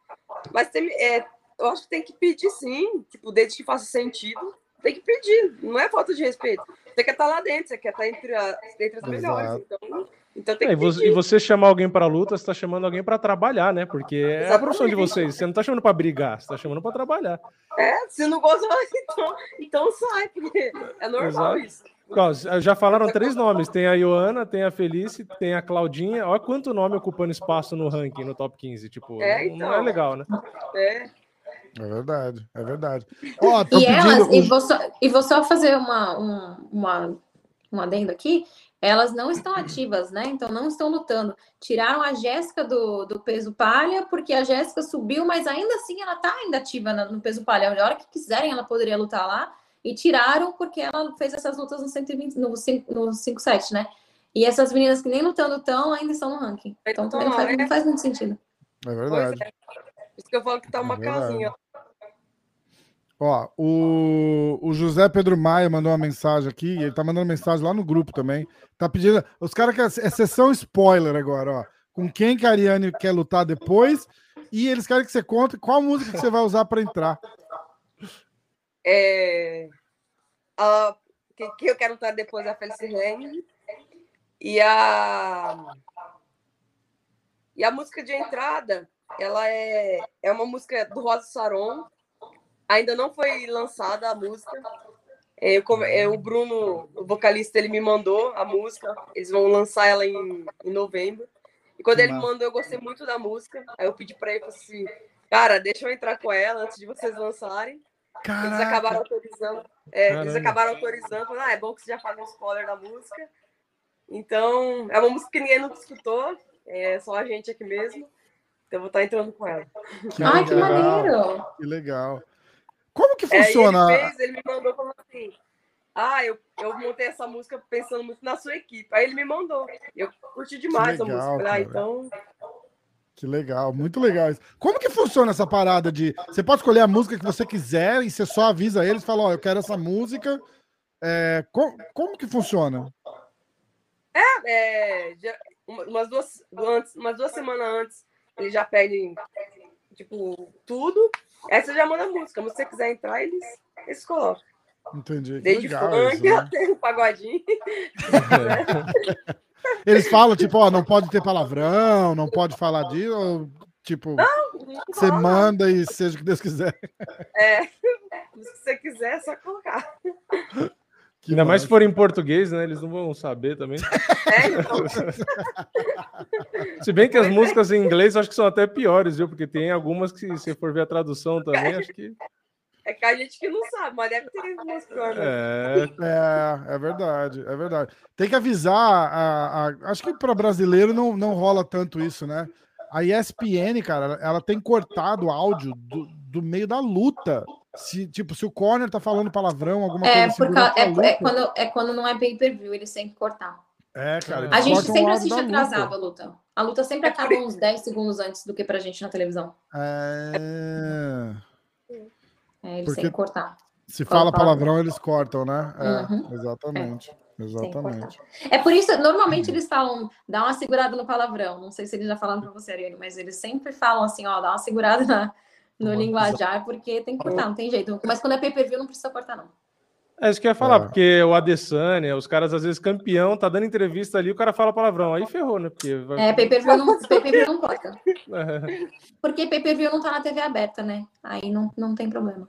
Mas tem, é, eu acho que tem que pedir sim, tipo, desde que faça sentido, tem que pedir, não é falta de respeito. Você quer estar lá dentro, você quer estar entre, a, entre as melhores, então, então tem É, que e, você, pedir. e você chamar alguém pra luta, você tá chamando alguém pra trabalhar, né? Porque é a profissão de Exatamente. vocês. Você não tá chamando pra brigar, você tá chamando pra trabalhar. É, se não gosta, <laughs> então, então sai, porque é normal Exato. isso. Já falaram três nomes: tem a Ioana, tem a Felice, tem a Claudinha. Olha quanto nome ocupando espaço no ranking, no top 15. Tipo, É, não- não é então. legal, né? É. É verdade, é verdade. Ó, tão E elas, pedindo e vou, só, e vou só fazer uma, um, uma, um adendo aqui, elas não estão ativas, né? Então não estão lutando. Tiraram a Jéssica do, do peso palha, porque a Jéssica subiu, mas ainda assim ela tá ainda ativa no, peso palha. A hora que quiserem, ela poderia lutar lá. E tiraram porque ela fez essas lutas no 120, no 5, no 5-7, né? E essas meninas que nem lutando estão, ainda estão no ranking. Então também não faz, não faz muito sentido. É Pois verdade. é. Por isso que eu falo que tá uma É casinha. Ó, o, o José Pedro Maia mandou uma mensagem aqui, ele tá mandando mensagem lá no grupo também. Tá pedindo. Os caras querem. É sessão spoiler agora, ó. Com quem que a Ariane quer lutar depois. E eles querem que você conte qual música que você vai usar para entrar. É, a, que, que eu quero lutar depois é a Felice Reng. E a. E a música de entrada, ela é, é uma música do Rosa Saron. Ainda não foi lançada a música. É, eu é, o Bruno, o vocalista, ele me mandou a música. Eles vão lançar ela em, em novembro. E quando ele me mandou, eu gostei muito da música. Aí eu pedi pra ele falei assim: Cara, deixa eu entrar com ela antes de vocês lançarem. Eles acabaram Caraca, autorizando. É, eles acabaram autorizando, falando, ah, é bom que você já faz um spoiler da música. Então, é uma música que ninguém nunca escutou, é só a gente aqui mesmo. Então eu vou estar entrando com ela. que Ai, que maneiro! que legal. Como que É, funciona? ele fez, ele me mandou falando assim. Ah, eu, eu montei essa música pensando muito na sua equipe. Aí ele me mandou. Eu curti demais a legal, música. Falei, Ah, então. Que legal, muito legal. Como que funciona essa parada de. Você pode escolher a música que você quiser e você só avisa eles e fala, ó, eu quero essa música. É, co- como, que funciona? É, já- uma- umas, duas, antes, umas duas semanas antes, eles já pedem, tipo, tudo. Aí você já manda música. Se você quiser entrar, eles, eles colocam. Entendi. Desde legal funk isso, né? até o pagodinho. <laughs> Eles falam, tipo, ó, não pode ter palavrão, não pode falar disso, ou, tipo, você manda e seja o que Deus quiser. É, <laughs> se você quiser, é só colocar. <laughs> Que Ainda mais se for em português, né? Eles não vão saber também. <laughs> É, então, Se bem que as músicas em inglês acho que são até piores, viu? Porque tem algumas que, se for ver a tradução também, acho que. é que a gente que não sabe, mas deve ter umas pior, né? É. É, é verdade, é verdade. Tem que avisar, a, a- acho que para brasileiro não, não rola tanto isso, né? A ESPN, cara, ela, ela tem cortado áudio do, do meio da luta. Se, tipo, se o corner tá falando palavrão, alguma É, coisa assim, por causa, é, é quando, é quando não é pay-per-view, eles têm que cortar. É, cara. A gente sempre assiste luta. atrasado a luta. A luta sempre É acaba uns 10 segundos antes do que pra gente na televisão. É... É, eles Porque- têm que cortar. Se Fala palavrão. eles cortam, né? É, Uhum. exatamente. Tem que Exatamente. É por isso, normalmente eles falam, dá uma segurada no palavrão. Não sei se eles já falaram pra você, Ariane, mas eles sempre falam assim, ó, dá uma segurada na- no linguajar, porque tem que cortar, não tem jeito. Mas quando é pay-per-view, não precisa cortar, não. É isso que eu ia falar, É. porque o Adesanya, os caras às vezes campeão, tá dando entrevista ali, o cara fala palavrão, aí ferrou, né? Porque vai... É, pay-per-view não, <laughs> pay-per-view não corta. É. Porque pay-per-view não tá na TV aberta, né? Aí não, não tem problema.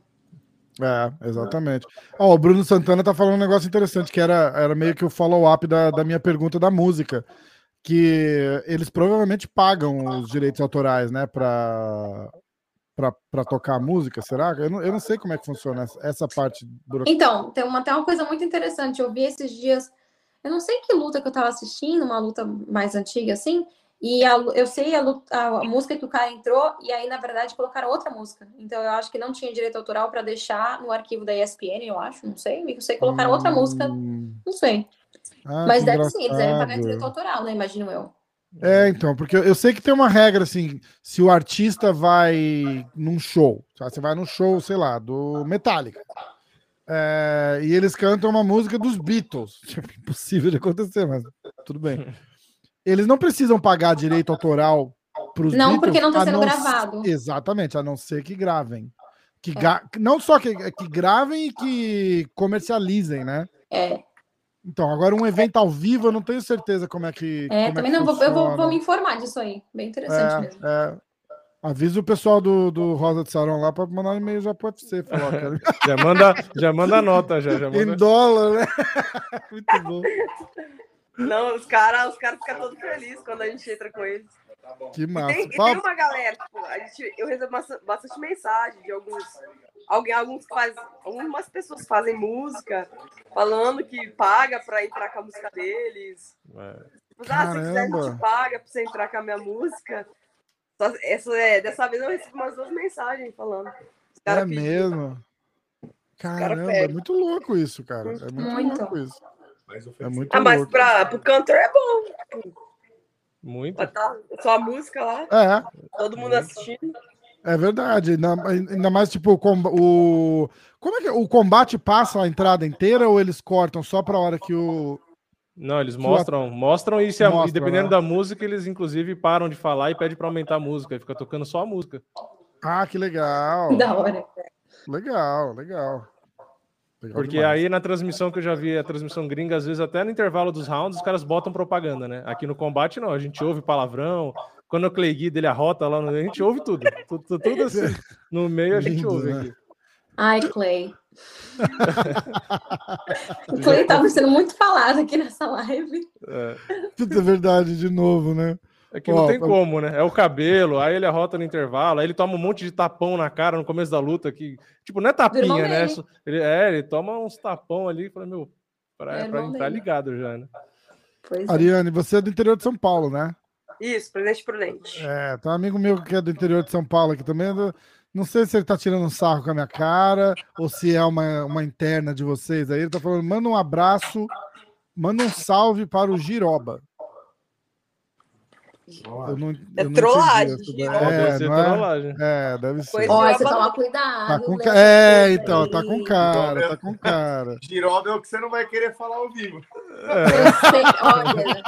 É, exatamente. Ó, o Bruno Santana tá falando um negócio interessante, que era, era meio que o follow-up da, da minha pergunta da música. Que eles provavelmente pagam os direitos autorais, né, pra, pra tocar a música, será? Eu não, eu não sei como é que funciona essa, essa parte burocrática. Então, tem uma, tem uma coisa muito interessante. Eu vi esses dias, eu não sei que luta que eu tava assistindo, uma luta mais antiga assim, e a eu sei a, luta- a música que o cara entrou, e aí, na verdade, colocaram outra música. Então, eu acho que não tinha direito autoral para deixar no arquivo da ESPN, eu acho, não sei. Eu sei que colocaram outra música, Hum, não sei. ah, Mas deve sim, eles devem pagar direito autoral, né? Imagino eu. É, então, porque eu sei que tem uma regra assim, se o artista vai num show, tá? você vai num show, sei lá, do Metallica, é, e eles cantam uma música dos Beatles, tipo, <laughs> impossível de acontecer, mas tudo bem. Eles não precisam pagar direito autoral para os Não, porque não tá a sendo não gravado. Exatamente, a não ser que gravem. Que ga- Não só que, que gravem e que comercializem, né? É, Então, agora um evento ao vivo, eu não tenho certeza como é que. é como também que não, vou, eu vou, vou me informar disso aí. Bem interessante É, mesmo. é. Avisa o pessoal do, do Rosa de Sarão lá para mandar um e-mail já para UFC. Falar, <laughs> ó, quero... Já manda, já manda a nota, já, já em manda. dólar, né? <laughs> Muito bom. Não, os caras os cara ficam todos felizes quando a gente entra com eles. Que E massa. tem, e tem uma galera, tipo, a gente, eu recebo bastante, bastante mensagem de alguns. Alguém, alguns faz, algumas pessoas fazem música falando que paga pra entrar com a música deles. É. Tipo, ah, se quiser, a gente paga pra você entrar com a minha música. Só- essa, é, dessa vez eu recebi umas duas mensagens falando. Os É cara pediram. mesmo. Caramba, é pedem. muito louco isso, cara. É muito, Muito. louco isso. Mais um É muito Ah, mas louco. pra, pro cantor é bom. Muito. Botar só a música lá, É, todo mundo assistindo. É verdade. Ainda, ainda mais, tipo, o, o. Como é que o combate passa a entrada inteira ou eles cortam só pra hora que o. Não, eles mostram, mostram e, se a- e dependendo né? da música, eles inclusive param de falar e pedem pra aumentar a música, e fica tocando só a música. Ah, que legal. Da hora. Legal, legal. Legal Porque demais. aí na transmissão que eu já vi, a transmissão gringa, às vezes até no intervalo dos rounds, os caras botam propaganda, né? Aqui no combate não, a gente ouve palavrão. Quando o Clay Guida ele arrota lá, no... a gente ouve tudo. Tudo, tudo- tudo assim. <laughs> No meio a gente Lindo, ouve né? aqui. Ai, Clay. <laughs> o Clay tava sendo muito falado aqui nessa live. É. Tudo é verdade, de novo, né? É que não tem como, né? É o cabelo, aí ele arrota no intervalo, aí ele toma um monte de tapão na cara no começo da luta, que, tipo, não é tapinha, né? Ele, é, ele toma uns tapão ali e fala, meu, pra, é, pra entrar ligado já, né? Pois é. Ariane, é. você é do interior de São Paulo, né? Isso, Presidente Prudente. É, tem um amigo meu que é do interior de São Paulo aqui também. Não sei se ele tá tirando um sarro com a minha cara ou se é uma, uma interna de vocês aí. Ele tá falando, manda um abraço, manda um salve para o Giroba. Eu não, é eu trollagem. Não é, deve não é? trollagem. É, deve ser. Olha, você toma cuidado. Tá com ca... É, então, tá com cara, tá com cara. Giroba é o que você não vai querer falar ao vivo. É. Eu sei, olha.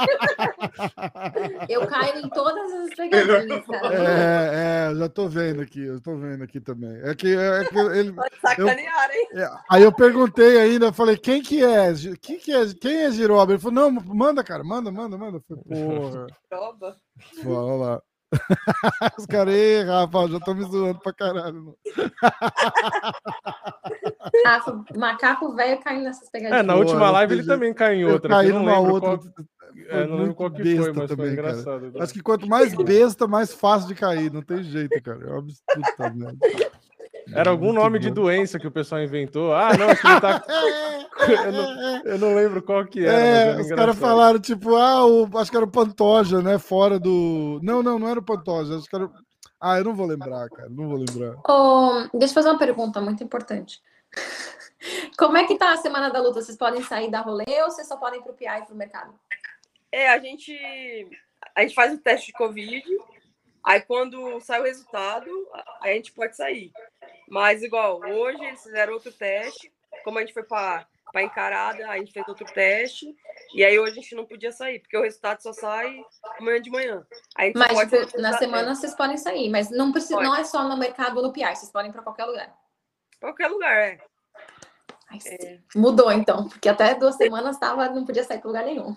eu caio em todas as pegadinhas, cara. É, é, eu já tô vendo aqui, eu tô vendo aqui também. É que, é que ele. Pode sacanear, eu, hein? É, aí eu perguntei ainda, falei, quem que é? Quem que é? Quem é Giroba? Ele falou, não, manda, cara, manda, manda, manda. falei, porra. Giroba. Vamos lá. <laughs> Os caras, ei, Rafa, já estão me zoando pra caralho. Rafa, macaco velho caindo nessas pegadinhas. É, na última live ele também caiu em outra. Caiu numa outra. Qual... É, não lembro qual que foi, mas também, foi engraçado. Cara. Acho que quanto mais besta, mais fácil de cair. Não tem jeito, cara. É um absurdo também. Era algum Muito nome bom. de doença que o pessoal inventou. Ah, não, acho que ele tá. <laughs> eu, não, eu não lembro qual que era. É, os caras falaram, tipo, ah, o, acho que era o Pantoja, né? Fora do. Não, não, não era o Pantoja. Acho que era. Ah, eu não vou lembrar, cara. Não vou lembrar. Oh, deixa eu fazer uma pergunta muito importante. <laughs> Como é que tá a semana da luta? Vocês podem sair da rolê ou vocês só podem ir pro PI e pro mercado? É, a gente. A gente faz o teste de Covid. Aí quando sai o resultado, a gente pode sair. Mas igual, hoje eles fizeram outro teste. Como a gente foi para para encarada, a gente fez outro teste. E aí hoje a gente não podia sair, porque o resultado só sai amanhã de manhã. mas tipo, na semana vocês podem sair, mas não precisa, não é só no mercado ou no PI, vocês podem para qualquer lugar. Qualquer lugar, é. Ai, é. Mudou então, porque até duas semanas tava, não podia sair para lugar nenhum.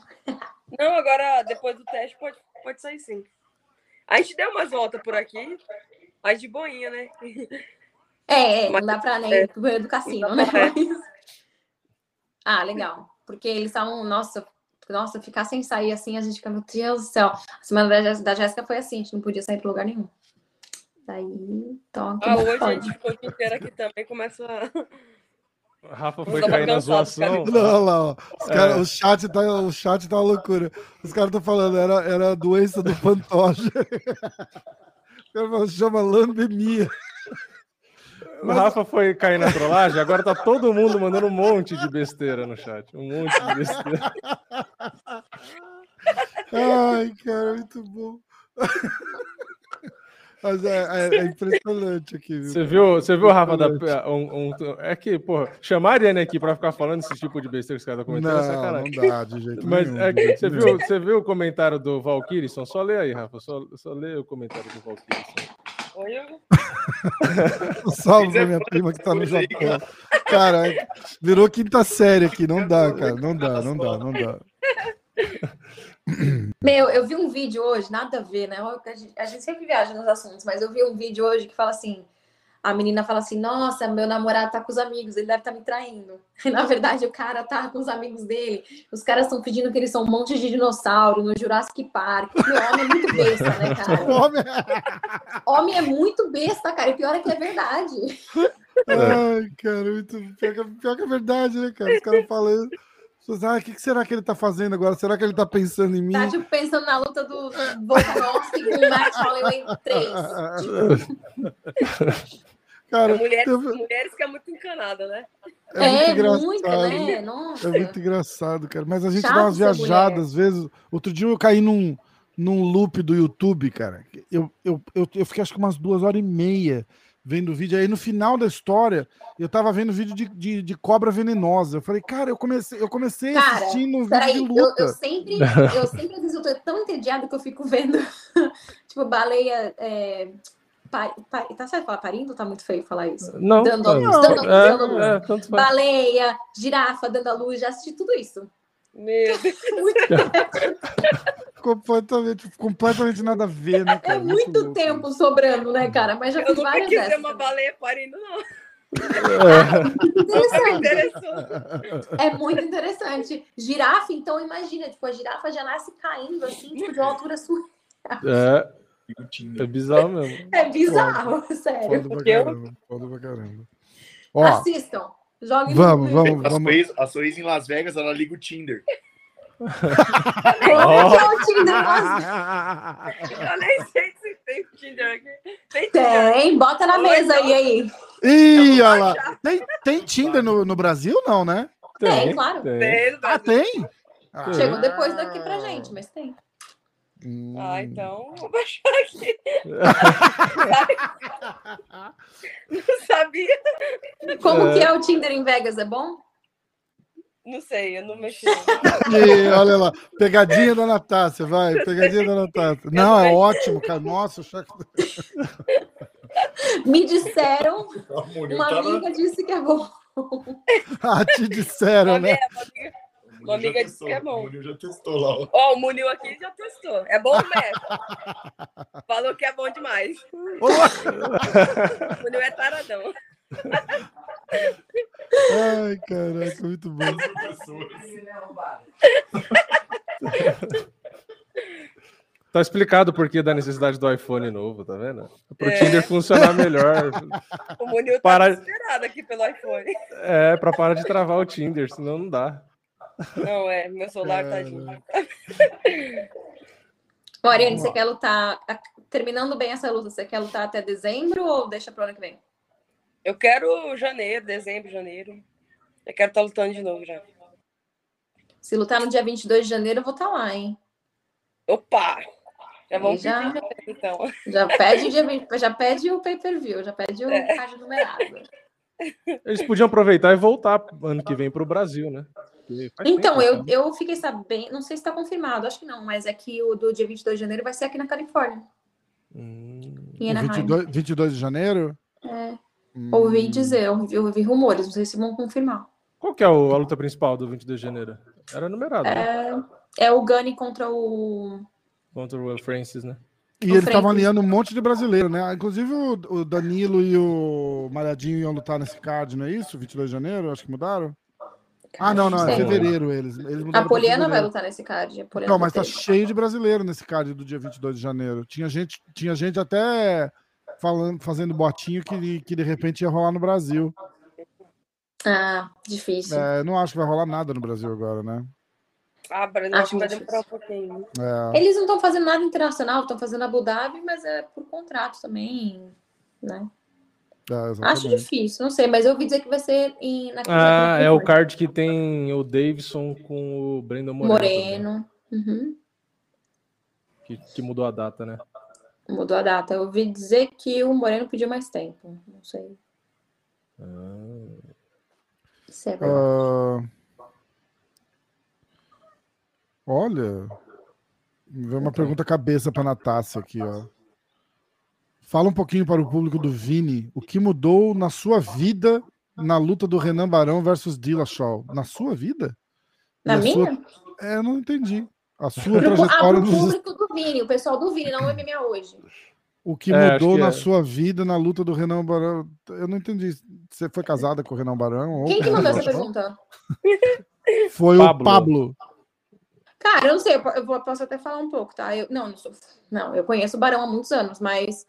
Não, agora depois do teste pode, pode sair sim. A gente deu umas voltas por aqui, mas de boinha, né? <laughs> É, é não dá pra nem é. banheiro do cassino, né? <laughs> ah, legal. Porque eles são, nossa, nossa, ficar sem sair assim, a gente fica, meu Deus do céu. A semana da, Jéssica foi assim, a gente não podia sair para lugar nenhum. Daí, toque. Ah, hoje a gente ficou inteira aqui também, começa. Rafa foi cair na zoação. Não, lá, ó. Cara, é. o, chat tá, o chat tá uma loucura. Os caras estão falando, era, era a doença do pantoja. <laughs> o cara falou, chama lambemia. O Rafa foi cair na trollagem, agora tá todo mundo mandando um monte de besteira no chat. Um monte de besteira. Ai, cara, muito bom. Mas é, é, é, impressionante aqui. Viu? Você viu, você viu, Rafa, da, um, um, é que, pô, chamar a Ariane aqui pra ficar falando esse tipo de besteira que os caras estão comentando é não, é sacanagem. Não dá, de jeito Mas nenhum. É que, você, viu, você viu o comentário do Valkyrie? Só lê aí, Rafa, só, só lê o comentário do Valkyrie. <laughs> Salve pra minha prima que tá no Japão. Cara, virou quinta série aqui. Não dá, cara. Não dá, não dá, não dá. <laughs> Meu, eu vi um vídeo hoje, nada a ver, né? A gente sempre viaja nos assuntos, mas eu vi um vídeo hoje que fala assim: a menina fala assim: Nossa, meu namorado tá com os amigos, ele deve estar tá me traindo. E, <laughs> na verdade, o cara tá com os amigos dele. Os caras estão pedindo que eles são um monte de dinossauro no Jurassic Park. O homem é muito besta, né, <laughs> cara? Homem... homem é muito besta, cara. E pior é que é verdade. <laughs> Ai, cara, muito... pior, que, pior que é verdade, né, cara? Os caras falando. Ah, o que será que ele tá fazendo agora? Será que ele tá pensando em mim? Tá tipo, pensando na luta do Volkanovski com o Holloway 3. Cara, é mulheres que é muito encanada, né? É, é muito, muito, né? Nossa. É muito engraçado, cara. Mas a gente Chato dá umas viajadas, às vezes. Outro dia eu caí num, num loop do YouTube, cara. Eu, eu, eu, eu fiquei acho que umas duas horas e meia vendo vídeo. Aí no final da história, eu tava vendo vídeo de, de, de cobra venenosa. Eu falei, cara, eu comecei, eu comecei cara, assistindo um vídeo aí, de luta. Eu, eu, sempre, <laughs> eu sempre, às vezes, eu tô tão entediada que eu fico vendo, <laughs> tipo, baleia. É... Pa, pa, tá certo falar parindo tá muito feio falar isso? Não, dando não, dando, é, dando é, luz. É, baleia, girafa dando a luz, já assisti tudo isso. Meu Deus. <laughs> completamente, completamente nada a ver, né, cara? É muito, muito tempo sobrando, né, cara? Mas já eu fiz várias vezes. Eu uma baleia parindo, não. É. é muito interessante. Girafa, então, imagina, tipo, a girafa já nasce caindo assim, tipo, de uma altura surreal. É, é bizarro mesmo. É bizarro, sério. Foda pra Eu- caramba. Foda pra caramba. Ó, Assistam. Joguem vamos, no vamos, A vamos. A Suez em Las Vegas, ela liga o Tinder. Como que é o Tinder? Nossa, Eu nem sei se tem Tinder aqui. Tem Tinder. Tem, bota na Oi, mesa não. aí, aí. Ih, olha lá. Tem, tem Tinder no, no Brasil, não, né? Tem, claro. Tem. Tem, no Ah, tem? Ah, Chegou depois daqui pra gente, mas tem. Hum. Ah, então vou baixar aqui. <laughs> Não sabia? Como É. que é o Tinder em Vegas? É bom? Não sei, eu não mexi. Ih, olha lá. Pegadinha da Natácia, vai. Pegadinha da Natácia. Não, é ótimo, cara. Nossa, o Chaco... Me disseram, <laughs> uma tá amiga disse que é bom. Ah, te disseram, Uma né? Uma amiga- disse que é bom. O Munil já testou lá. ó. Ó, o Munil aqui já testou. É bom mesmo. <laughs> Falou que é bom demais. O Munil é taradão. Ai, caraca, muito bom. Tá explicado o porquê da necessidade do iPhone novo, tá vendo? Pro É. Tinder funcionar melhor. O Munil tá Para- desesperado aqui pelo iPhone. É, pra parar de travar o Tinder, senão não dá. Não, é, meu celular tá de. Ô, Ariane, você quer lutar, terminando bem essa luta, você quer lutar até dezembro ou deixa pro ano que vem? Eu quero janeiro, dezembro, janeiro. Eu quero estar lutando de novo já. Se lutar no dia 22 de janeiro, eu vou estar lá, hein? Opa! Já vamos Já. pedir então. Já pede, o dia 20 já pede o pay-per-view, já pede o É. card numerado. Eles podiam aproveitar e voltar ano que vem pro Brasil, né? Porque Então, tempo, eu, né? eu fiquei sabendo, não sei se está confirmado, acho que não, mas é que o do dia 22 de janeiro vai ser aqui na Califórnia, Hum, em Anaheim. 22, 22 de janeiro? É, Hum. ouvi dizer, eu ouvi, ouvi rumores, não sei se vão confirmar. Qual que é o- a luta principal do 22 de janeiro? Era numerado, né? É, é o Gunny contra o. Contra o Will Francis, né? E O eles estavam Francis. aliando um monte de brasileiro, né? Inclusive o, o Danilo e o Malhadinho iam lutar nesse card, não é isso? 22 de janeiro, acho que mudaram. Ah, não, não, é fevereiro eles. eles A Poliana vai lutar nesse card. A Poliana Não, mas tá cheio de brasileiro nesse card do dia 22 de janeiro. Tinha gente, tinha gente até falando, fazendo botinho que, que de repente ia rolar no Brasil. Ah, difícil. É, não acho que vai rolar nada no Brasil agora, né? Ah, Brasil, Acho acho que vai demorar um pouquinho. É, Eles não estão fazendo nada internacional, estão fazendo Abu Dhabi, mas é por contrato também, né? É, Acho difícil, não sei, mas eu ouvi dizer que vai ser em, na Ah, é o card que tem o Davidson com o Brandon Moreno. Moreno. Uhum. que, que mudou a data, né? Mudou a data. Eu ouvi dizer que o Moreno pediu mais tempo. Não sei Ah, se é verdade. Ah, olha, veio uma pergunta cabeça para Natácia aqui, ó. Fala um pouquinho para o público do Vini, o que mudou na sua vida na luta do Renan Barão versus Dillashaw? Na sua vida? Na E minha? sua- É, eu não entendi. A sua Pro, ah, trajetória pro nos... público do Vini, o pessoal do Vini, não o MMA hoje. O que É, mudou que na é. sua vida na luta do Renan Barão? Eu não entendi. Você foi casada com o Renan Barão? ou Quem que mandou essa pergunta? Foi Pablo. o Pablo. Cara, eu não sei, eu posso até falar um pouco, tá? Eu, não, não, sou, não, eu conheço o Barão há muitos anos, mas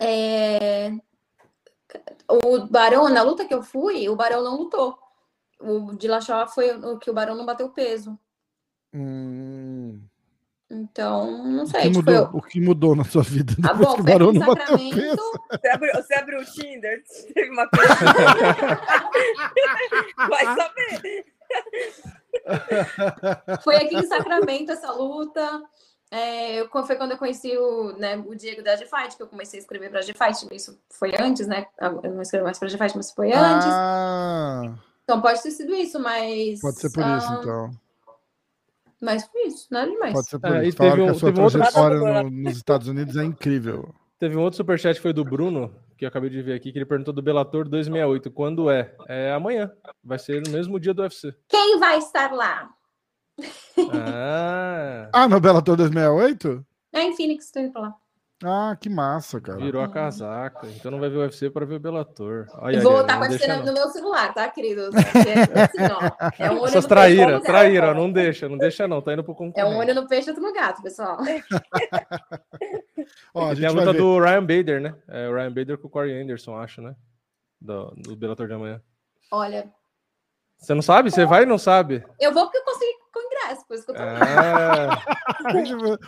é, o Barão, na luta que eu fui, o Barão não lutou. O Dillashaw foi o que o Barão não bateu peso. Hum. Então, não O sei. que, tipo, mudou, eu- o que mudou na sua vida Ah, bom, que o Barão não bateu peso? Você abriu, você abriu o Tinder? Teve uma coisa. <laughs> Vai saber. Foi aqui em Sacramento essa luta. É, eu- foi quando eu conheci o, né, o Diego da G-Fight, que eu comecei a escrever pra G-Fight. Isso foi antes, né? Eu não escrevo mais pra G-Fight, mas foi antes. Ah, Então pode ter sido isso, mas. pode ser por ah, isso, então. Mas foi isso, nada demais. Pode ser por É, isso. Teve um- a sua teve um outro- trajetória no- nos Estados Unidos é incrível. Teve um outro superchat que foi do Bruno, que eu acabei de ver aqui, que ele perguntou do Bellator 268. Quando é? É amanhã. Vai ser no mesmo dia do UFC. Quem vai estar lá? Ah, Ah, no Bellator 268? É em Phoenix, tô indo pra lá. Ah, que massa, cara. Virou a casaca. Então não vai ver o UFC para ver o Bellator. Olha, E vou estar com a no meu celular, tá, queridos? Porque, assim, ó, é um <laughs> olho Essas no traíra, peixe, traíra, gato. não deixa, não deixa não, tá indo pro É concorrente. um olho no peixe, outro no gato, pessoal. <laughs> Ó, a E tem a luta do Ryan Bader, né? É o Ryan Bader com o Corey Anderson, acho, né? Do, do Bellator de amanhã. Olha, Você não sabe? Você vai e não sabe? eu vou porque eu consegui com ingresso, por isso que eu tô lá. Ah, <laughs>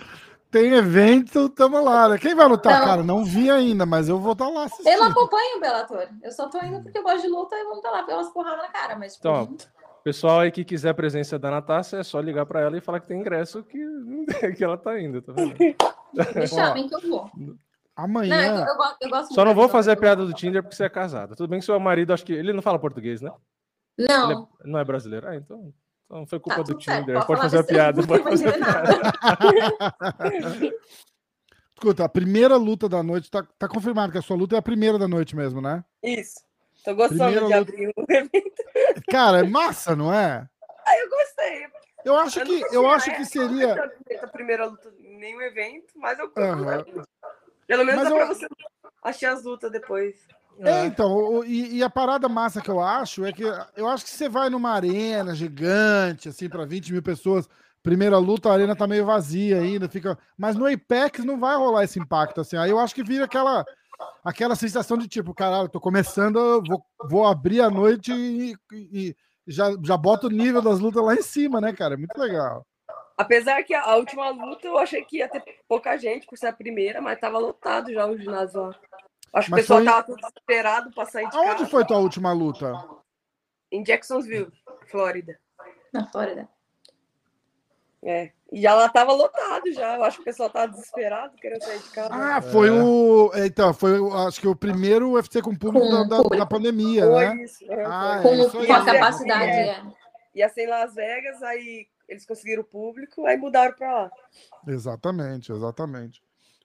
Tem evento, tamo lá. né? Quem vai lutar, Não. cara? Não vi ainda, mas eu vou estar lá Eu não assistindo. acompanho o Bellator. Eu só tô indo porque eu gosto de luta e vamos estar lá ver umas porradas na cara. Mas, tipo, Então, pessoal aí que quiser a presença da Natasha, é só ligar pra ela e falar que tem ingresso que, <laughs> que ela tá indo, tá vendo? <laughs> me chamem que eu vou. Não, eu, Amanhã. eu, gosto- eu gosto Só não vou fazer a piada do Tinder porque você é casada. Tudo bem que seu marido, acho que ele não fala português, né? Ele Não, é- não é brasileiro. Ah, então, então foi culpa tá do. Tinder. Pode fazer a piada, <laughs> não pode fazer piada. <laughs> Escuta, a primeira luta da noite, tá, tá confirmado que a sua luta é a primeira da noite mesmo, né? Isso. Tô gostando Primeira de luta- abrir o evento. <laughs> Cara, é massa, não é? Aí eu gostei. Eu acho Eu que, eu acho que eu seria. nunca tinha feito a primeira luta em nenhum evento, mas eu Aham. Pelo menos Mas dá pra eu- você assistir as lutas depois. É, então, o- e, e a parada massa que eu acho é que eu acho que você vai numa arena gigante, assim, para 20 mil pessoas. Primeira luta, a arena tá meio vazia ainda, fica. Mas no Apex não vai rolar esse impacto, assim. Aí eu acho que vira aquela, aquela sensação de tipo, caralho, tô começando, vou, vou abrir a noite e, e- e já, já boto o nível das lutas lá em cima, né, cara? É muito legal. Apesar que a, a última luta eu achei que ia ter pouca gente por ser a primeira, mas tava lotado já o ginásio lá. Acho que o pessoal foi- tava tudo desesperado pra sair de Aonde casa. foi tua última luta? Em Jacksonville, Flórida. Na Flórida. É. E já lá tava lotado já. Eu acho que o pessoal tava desesperado, querendo sair de casa. Ah, foi o. é, Então, foi o- acho que o primeiro UFC com público Com da, da- público. da pandemia, Foi né? isso. é, Ah, é Com, isso aí. com a capacidade. é. é. Ia ser em Las Vegas, aí eles conseguiram o público, aí mudaram pra lá. Exatamente, exatamente.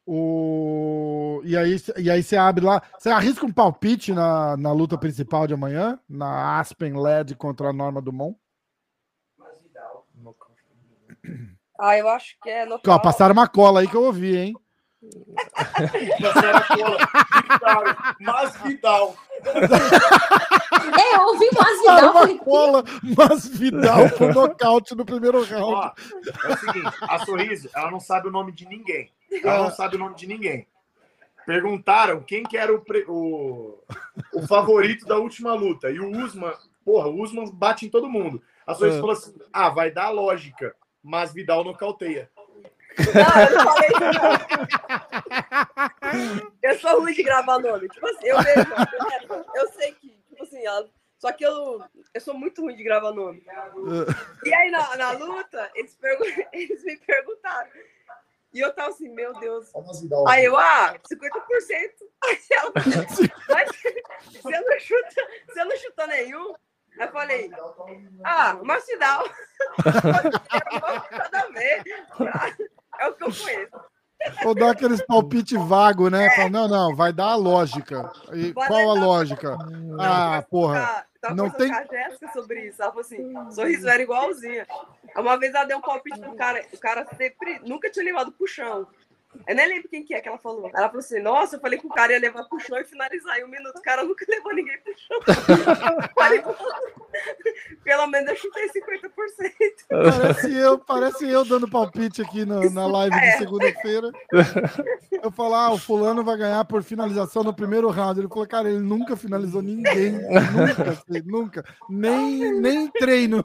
O... E, aí, e aí você abre lá. Você arrisca um palpite na, na luta principal de amanhã? Na Aspen LED contra a Norma Dumont? Ah, eu acho que é no Ó, passaram uma cola aí que eu ouvi, hein? Cola. Vidal, Mas Vidal. É, eu ouvi Passaram Vidal, uma cola, mas Vidal foi <laughs> nocaute no primeiro Ó, round. é o seguinte, a Sorriso, ela não sabe o nome de ninguém. Ela não sabe o nome de ninguém. Perguntaram quem que era o, pre- o, o favorito da última luta. E o Usman, porra, o Usman bate em todo mundo. A Sorriso É. falou assim, ah, vai dar lógica. Mas Vidal nocauteia. Não, eu não falei isso, não. Eu sou ruim de gravar nome. Tipo assim, eu vejo, eu, eu sei que, tipo assim, ela- só que eu, eu sou muito ruim de gravar nome. E aí, na, na luta, eles, <laughs> eles me perguntaram. E eu tava assim, meu Deus. Vidal. Aí eu, ah, 50%. Aí ela, mas você não chuta, você não chutou nenhum? Aí eu falei, ah, mas Vidal. <laughs> Nada a ver. É o que eu conheço. Ou dá aqueles palpite vago, né? Fala, não, não, vai dar a lógica. E Vai qual a lógica? Ah, porra. Tava não tem- com a Jéssica sobre isso. Ela falou assim: sorriso era igualzinha. Uma vez ela deu um palpite pro cara, o cara sempre nunca tinha levado pro chão. Eu nem lembro quem que é que ela falou. Ela falou assim: Nossa, eu falei que o cara ia levar pro chão e finalizar em um minuto. O cara nunca <laughs> levou ninguém pro chão. <laughs> Pelo menos eu chutei 50%. Parece eu, parece eu dando palpite aqui na, na live de É. segunda-feira. Eu falo, ah, o fulano vai ganhar por finalização no primeiro round. Ele falou, cara, ele nunca finalizou ninguém. Nunca, assim, nunca. Nem, nem em treino.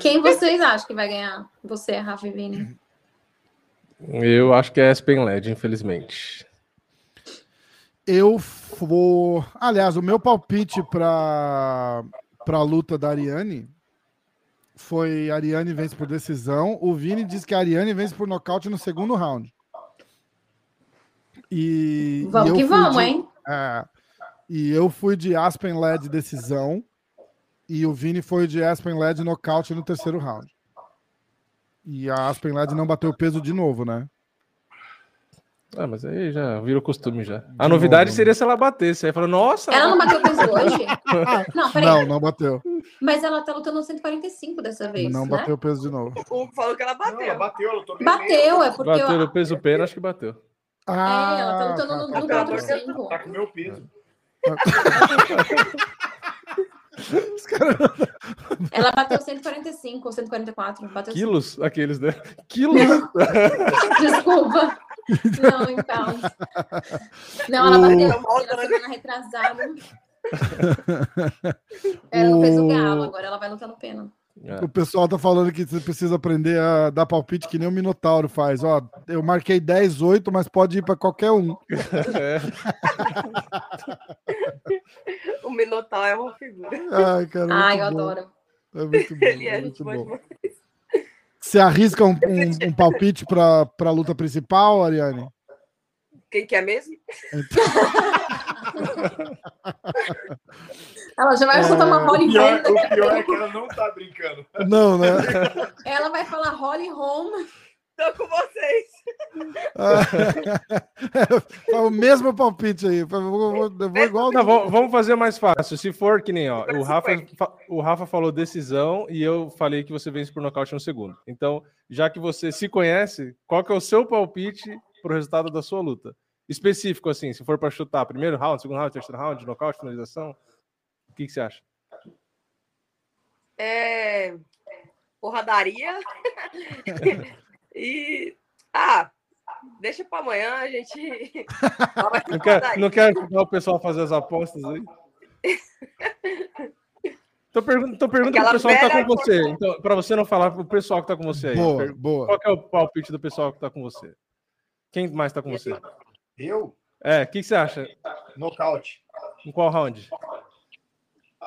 Quem vocês acham que vai ganhar? Você, Rafa e Vini. Eu acho que é Aspen LED, infelizmente. Eu vou. Aliás, o meu palpite para a luta da Ariane foi Ariane vence por decisão. O Vini diz que a Ariane vence por nocaute no segundo round. E, e Vamos eu que fui vamos, de- hein? É, e eu fui de Aspen LED decisão. E o Vini foi de Aspen LED nocaute no terceiro round. E a Aspen LED não bateu peso de novo, né? Ah, mas aí já virou costume já. A novidade novo, seria se ela batesse. Aí falou, nossa, Ela não bateu peso <laughs> hoje? Não, peraí. Não, não bateu. Mas ela tá lutando 145 dessa vez, Não né? bateu o peso de novo. O falou que ela Não, bateu. ela bateu, ela Bateu, é porque... bateu no peso pena, acho que bateu. É, ela tá Ah, lutando no, tá, no tá, 4-5. Tá com o meu peso. Ela bateu 145 ou 144. Bateu Quilos? Aqueles, né? Quilos? <laughs> Desculpa. Não, então. Não, ela bateu O- na semana retrasada. Era no peso galo, agora ela vai lutar no pena. É. O pessoal tá falando que você precisa aprender a dar palpite que nem o Minotauro faz. Ó, eu marquei 10, 8, mas pode ir para qualquer um. <laughs> É. <laughs> O Minotauro é uma figura. Ai, cara. muito Ai, eu bom. adoro. É muito bom. <laughs> Ele É é muito bom. demais. Você arrisca um, um- um palpite para a luta principal, Ariane? Quem que é mesmo? Ela já vai soltar uma O Holly pior, Home. o pior é que ela não tá brincando. Não, né? Ela vai falar Holly Home. Tô com vocês. <laughs> É o mesmo palpite aí. Eu vou, vou- eu vou igual. Não, vamos fazer mais fácil. Se for que nem, ó, o Rafa, o Rafa falou decisão e eu falei que você vence por nocaute no segundo. Então, já que você se conhece, qual que é o seu palpite pro resultado da sua luta? Específico, assim, se for para chutar primeiro round, segundo round, terceiro round, nocaute, finalização, que, que você acha? É... Porradaria. <laughs> e. Ah, deixa pra amanhã a gente. Não quer, porradaria. não quer ajudar o pessoal a fazer as apostas aí? Tô perguntando pro Aquela pessoal que tá velha com você. Então, para você não falar pro pessoal que tá com você aí. Boa, Per- boa. Qual que é o palpite do pessoal que tá com você? Quem mais tá com você? Eu? É, o que, que você acha? Nocaute. Em qual round?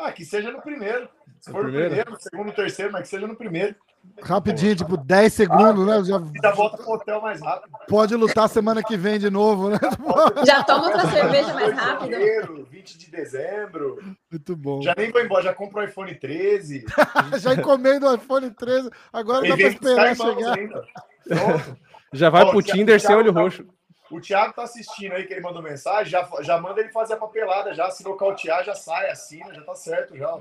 Ah, que seja no primeiro. Se No for primeiro? no primeiro, segundo, terceiro, mas que seja no primeiro. Rapidinho, tipo 10 segundos, né? Já E já volta pro hotel mais rápido. pode lutar semana que vem de novo, né? <laughs> Já toma outra cerveja mais 2 de rápido. janeiro, 20 de dezembro. Muito bom. Já nem vou embora, já compro o iPhone 13. <laughs> Já encomendo o iPhone 13. Agora E dá pra esperar chegar. ainda. Pronto. Já vai Ó, pro Tinder se sem olho roxo. O Thiago tá assistindo aí, que ele mandou mensagem, já, já manda ele fazer a papelada, já se nocautear, já sai, assina, já tá certo já.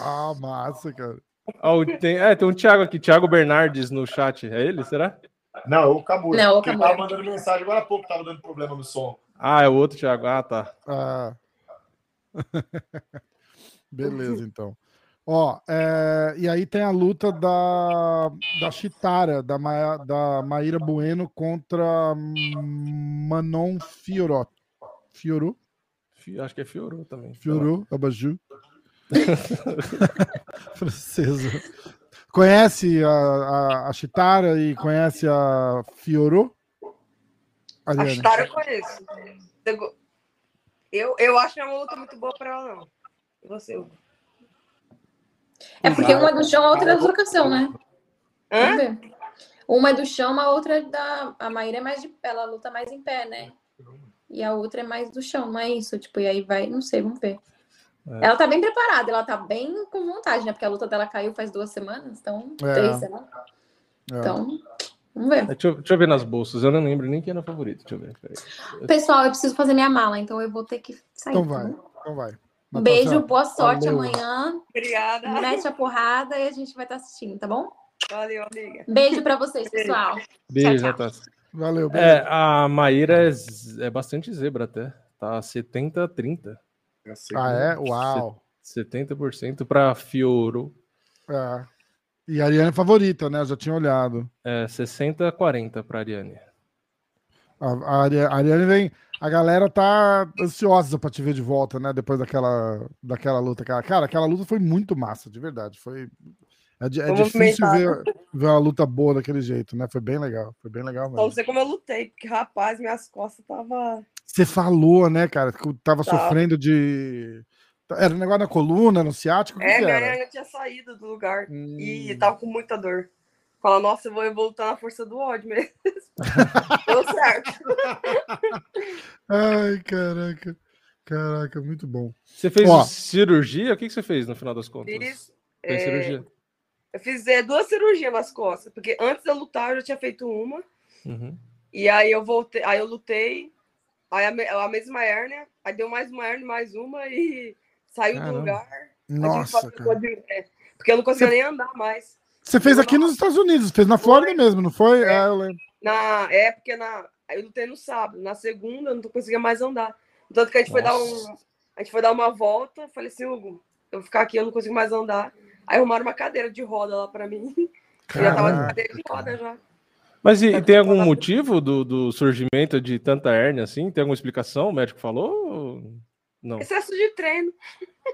Ah, massa, cara. Ó, o- tem, é, tem um Thiago aqui, Thiago Bernardes no chat. É ele, será? Não, é o Camura. Não, o porque ele Camura. tava mandando mensagem agora há pouco, tava dando problema no som. Ah, é o outro Thiago. Ah, tá. Ah. <laughs> Beleza, então. Ó, é, e aí tem a luta da, da Chitara, da, Ma, da Maíra Bueno contra Manon Fiorot. Fiorot? Fi- Acho que é Fiorou também. Fiorot, Abaju. <laughs> Francesa. Conhece a, a, a Chitara e conhece a Fiorot? A? Chitara eu conheço. Eu Eu, eu acho que é uma luta muito boa pra ela, não. E você, Hugo? É porque uma é do chão, a outra é da trocação, né? Hã? Vamos ver. Uma é do chão, a outra é da. A Maíra é mais de pé, ela luta mais em pé, né? E a outra é mais do chão, não é isso? Tipo, e aí vai, não sei, vamos ver. É. Ela tá bem preparada, ela tá bem com vontade, né? Porque a luta dela caiu faz duas semanas, então, É. três semanas. É. Então, vamos ver. É, Deixa eu, deixa eu ver nas bolsas. Eu não lembro nem quem era favorito. Deixa eu ver. peraí. Pessoal, eu preciso fazer minha mala, então eu vou ter que sair. Então vai, bom? então vai. Um beijo, Natasha, boa sorte valeu. amanhã. Obrigada. Mete a porrada e a gente vai estar assistindo, tá bom? Valeu, amiga. Beijo pra vocês, pessoal. Beijo, tchau. Natasha. Valeu, beijo. É, a Maíra é, é bastante zebra até. Tá 70-30. Ah, é? Uau. 70% para Fioro. É. E a Ariane é favorita, né? Eu já tinha olhado. É 60-40 para Ariane. A, a Ari- a Ariane vem. A galera tá ansiosa pra te ver de volta, né? Depois daquela, daquela luta. Cara, cara, aquela luta foi muito massa, de verdade. Foi. É, é difícil ver, ver uma luta boa daquele jeito, né? Foi bem legal. Foi bem legal mesmo. não sei como eu lutei, porque, rapaz, minhas costas tava. Você falou, né, cara, que eu tava Tava. sofrendo de. Era um negócio na coluna, no ciático? É, que minha era? tinha saído do lugar. Hum. E tava com muita dor. Fala, nossa, eu vou lutar na força do ódio mesmo. <laughs> Deu certo. Ai, caraca. Caraca, muito bom. Você fez Ó. cirurgia? O que, que você fez no final das contas? Fiz, Fez é, cirurgia. eu fiz é, duas cirurgias nas costas, porque antes de eu lutar eu já tinha feito uma. Uhum. E aí eu voltei, aí eu lutei, aí a, a mesma hérnia, aí deu mais uma hérnia, mais uma e saiu Caramba. do lugar. Nossa, cara. É, porque eu não conseguia nem andar mais. Você fez aqui nos Estados Unidos, fez na Flórida mesmo, não foi? É. É, eu lembro. Na é porque na eu lutei no sábado, na segunda eu não conseguia mais andar. Tanto que a gente foi dar um a gente foi dar uma volta, falei assim, Hugo, eu vou ficar aqui, eu não consigo mais andar. Aí arrumaram uma cadeira de roda lá pra mim. <laughs> Eu já tava de Caraca, cadeira de roda já. Mas e, e tem algum motivo do, do surgimento de tanta hérnia assim? Tem alguma explicação? O médico falou? Não. Excesso de treino.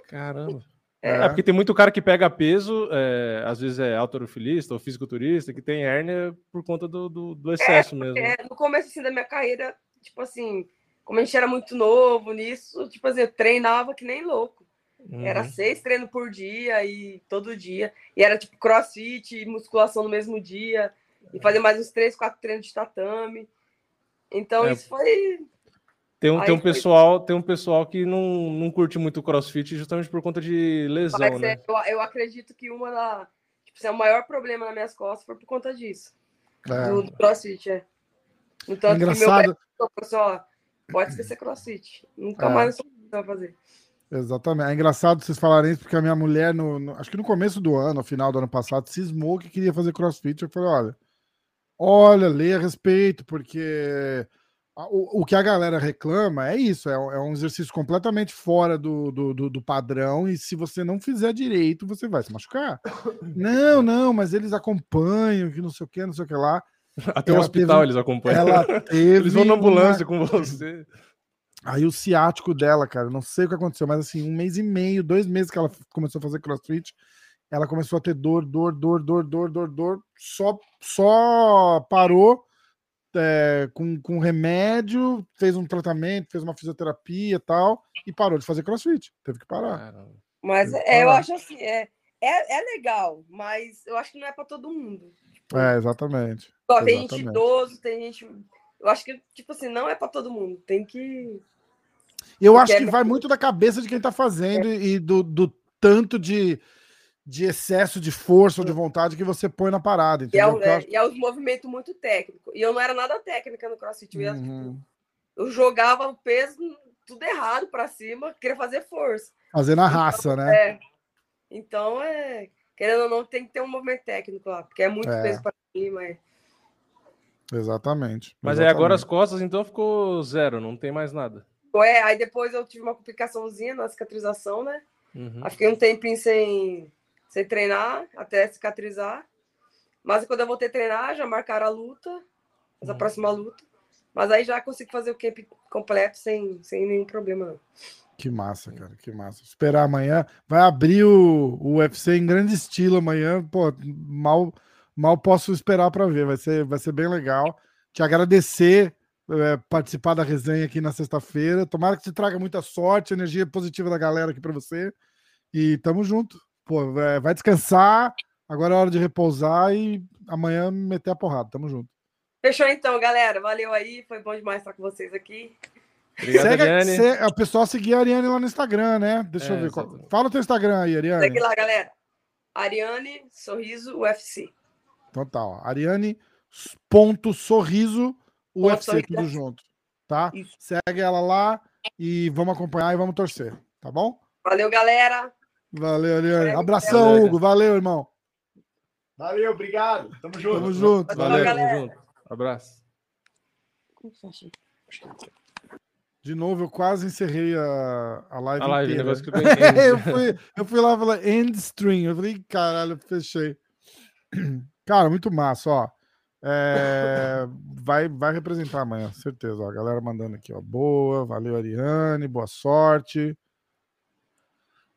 Caramba. É. É, porque tem muito cara que pega peso, é, às vezes é autorofilista ou fisiculturista, que tem hérnia por conta do, do, do excesso mesmo. É, no começo assim, da minha carreira, tipo assim, como a gente era muito novo nisso, tipo assim, eu treinava que nem louco. Era Uhum. seis treinos por dia e todo dia. E era tipo crossfit e musculação no mesmo dia. E fazer mais uns três, quatro treinos de tatame. Então É. isso foi. Tem um, tem um pessoal, tem um pessoal que não, não curte muito crossfit justamente por conta de lesão, Mas né? é, eu, eu acredito que uma da. Tipo, assim, o maior problema nas minhas costas foi por conta disso. É. Do, do crossfit, é. No tanto que meu Engraçado. médico falou assim, ó, pode esquecer crossfit. Nunca É. mais vai fazer. Exatamente. É engraçado vocês falarem isso, porque a minha mulher, no, no- acho que no começo do ano, no final do ano passado, cismou que queria fazer crossfit. Eu falei: olha, olha, lê a respeito, porque o, o que a galera reclama é isso: é, um- é um exercício completamente fora do, do, do- do padrão, e se você não fizer direito, você vai se machucar. <coughs> não, não, mas eles acompanham, que não sei o que, não sei o que lá. Até o ela hospital teve- eles acompanham. Ela teve. <laughs> Eles vão na uma- ambulância com você. Aí o ciático dela, cara, não sei o que aconteceu, mas assim, um mês e meio, dois meses que ela começou a fazer crossfit, ela começou a ter dor, dor, dor, dor, dor, dor, dor, só, só parou é, com, com remédio, fez um tratamento, fez uma fisioterapia e tal, e parou de fazer crossfit. Teve que parar. Caramba. Mas que é, eu parar. acho assim, é, é, é legal, mas eu acho que não é para todo mundo. É, exatamente. Ó, tem gente Exatamente. idoso, tem gente. Eu acho que, tipo assim, não é para todo mundo. Tem que. Eu acho que é- vai muito da cabeça de quem tá fazendo e do, do tanto de, de excesso de força ou de vontade que você põe na parada, E é, entendeu? um- eu é, acho- e é um movimento muito técnico. E eu não era nada técnica no CrossFit. Eu, tipo, Uhum. eu jogava o peso tudo errado para cima, queria fazer força. Fazendo a raça, né? É. Então, é. Querendo ou não, tem que ter um movimento técnico lá, porque é muito É. peso para cima. É. Exatamente. Mas aí agora as exatamente. costas, então ficou zero, não tem mais nada. Então, é, aí depois eu tive uma complicaçãozinha na cicatrização, né? Uhum. Aí fiquei um tempinho sem, sem treinar, até cicatrizar. Mas quando eu voltei a treinar, já marcaram a luta, a Uhum. próxima luta. Mas aí já consigo fazer o camp completo sem, sem nenhum problema. Não. Que massa, cara, que massa. Esperar amanhã. Vai abrir o, o UFC em grande estilo amanhã. Pô, mal, mal posso esperar para ver. Vai ser, vai ser bem legal. Te agradecer é, participar da resenha aqui na sexta-feira. Tomara que te traga muita sorte, energia positiva da galera aqui para você. E tamo junto. Pô, é, vai descansar. Agora é hora de repousar e amanhã meter a porrada. Tamo junto. Fechou então, galera. Valeu aí. Foi bom demais estar com vocês aqui. Obrigado, Segue, Ariane. se- o pessoal seguir a Ariane lá no Instagram, né? Deixa É, eu ver. qual-. Fala o teu Instagram aí, Ariane. Segue lá, galera. Ariane Sorriso UFC. Então tá, ó. Ariane ponto sorriso UFC, Sorriso tudo junto. Tá? Isso. Segue ela lá e vamos acompanhar e vamos torcer. Tá bom? Valeu, galera. Valeu, Ariane. Valeu, Abração, galera. Hugo. Valeu, irmão. Valeu, obrigado. Tamo junto. Tamo junto. Valeu, Valeu, tamo junto. Abraço. De novo, eu quase encerrei a, a live. A live, inteira. negócio que eu <laughs> entendi. eu, fui, eu fui lá e falei end stream. Eu falei, caralho, eu fechei. <clears throat> Cara, muito massa, ó. É, <laughs> vai, vai representar amanhã, certeza. Ó, a galera mandando aqui, ó. Boa, valeu, Ariane, boa sorte.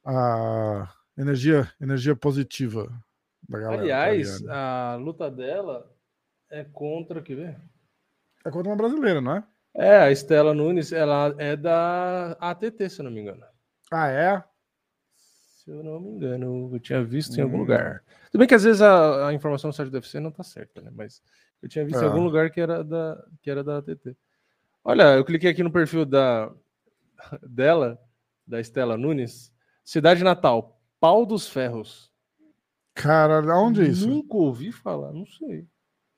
Ah, energia, energia positiva da galera. pra Aliás, a luta dela é contra, quer ver? é contra uma brasileira, não é? É, a Estela Nunes, ela é da ATT, se eu não me engano. Ah, é? Se eu não me engano, eu tinha visto em algum Hum. lugar. Tudo bem que às vezes a, a informação no site do UFC não tá certa, né? Mas eu tinha visto em É. algum lugar que era da, que era da ATT. Olha, eu cliquei aqui no perfil da, <laughs> dela, da Estela Nunes. Cidade Natal, Pau dos Ferros. Cara, onde é isso? Nunca ouvi falar, não sei.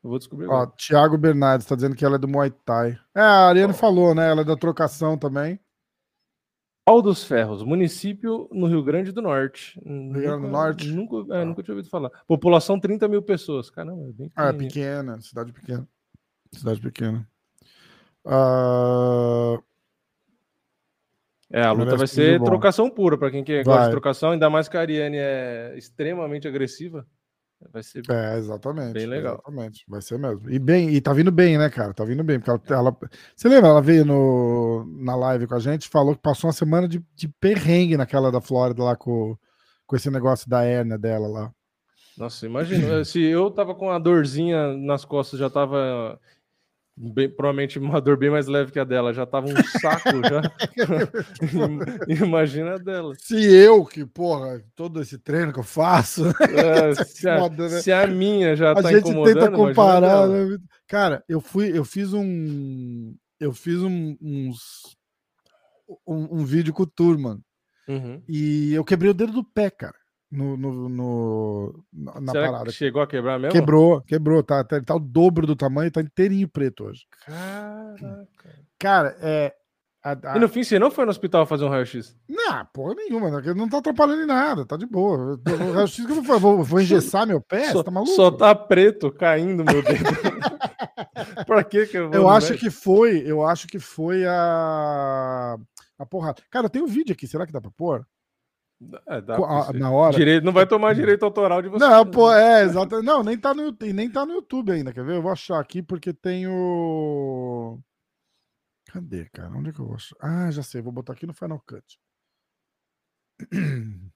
Eu vou descobrir Ó, agora. Thiago Bernardes tá dizendo que ela é do Muay Thai. É, a Ariane falou, né? Ela é da trocação também. Pau dos Ferros, município no Rio Grande do Norte. Rio Grande do Norte? Nunca, é, nunca tinha ouvido falar. População 30 mil pessoas. Caramba, é bem Ah, é pequena, cidade pequena. Cidade pequena. Ah, É, a luta vai ser trocação pura, para quem que gosta de trocação, ainda mais que a Ariane é extremamente agressiva. Vai ser é, exatamente. Bem legal. Exatamente. Vai ser mesmo. E bem, e tá vindo bem, né, cara? Tá vindo bem. Porque ela, ela- você lembra? Ela veio no, na live com a gente, falou que passou uma semana de, de perrengue naquela da Flórida lá com, com esse negócio da hérnia dela lá. Nossa, imagina, se eu tava com a dorzinha nas costas, já tava bem- provavelmente uma dor bem mais leve que a dela, já tava um saco já. <laughs> <laughs> imagina a dela. Se eu, que, porra, todo esse treino que eu faço, <laughs> É, se, a, né? se a minha já a tá gente tenta comparar. né? Cara, eu fui, eu fiz um, eu fiz um, uns, um, um vídeo com o Turman Uhum. e eu quebrei o dedo do pé, cara, no, no, no- na Será parada. chegou a quebrar mesmo? Quebrou, quebrou, tá, tá, tá o dobro do tamanho, tá inteirinho preto hoje. Caraca. Cara, é. a- a- E no fim, você não foi no hospital fazer um raio-x? Não, porra nenhuma, né? não tá atrapalhando em nada, tá de boa. O raio-x que eu vou, vou, vou engessar meu pé? só, Você tá maluco? só tá preto caindo meu dedo. <laughs> pra que que eu vou Eu acho médico? que foi, eu acho que foi a a porrada. Cara, tem um vídeo aqui, será que dá pra pôr? É, a- na hora. Direito, não vai tomar direito autoral de você. Não, pô, é, exato. Não, nem tá no YouTube, nem tá no YouTube ainda, quer ver? Eu vou achar aqui porque tem o Cadê, cara? Onde é que eu vou achar? Ah, já sei, vou botar aqui no Final Cut. <clears throat>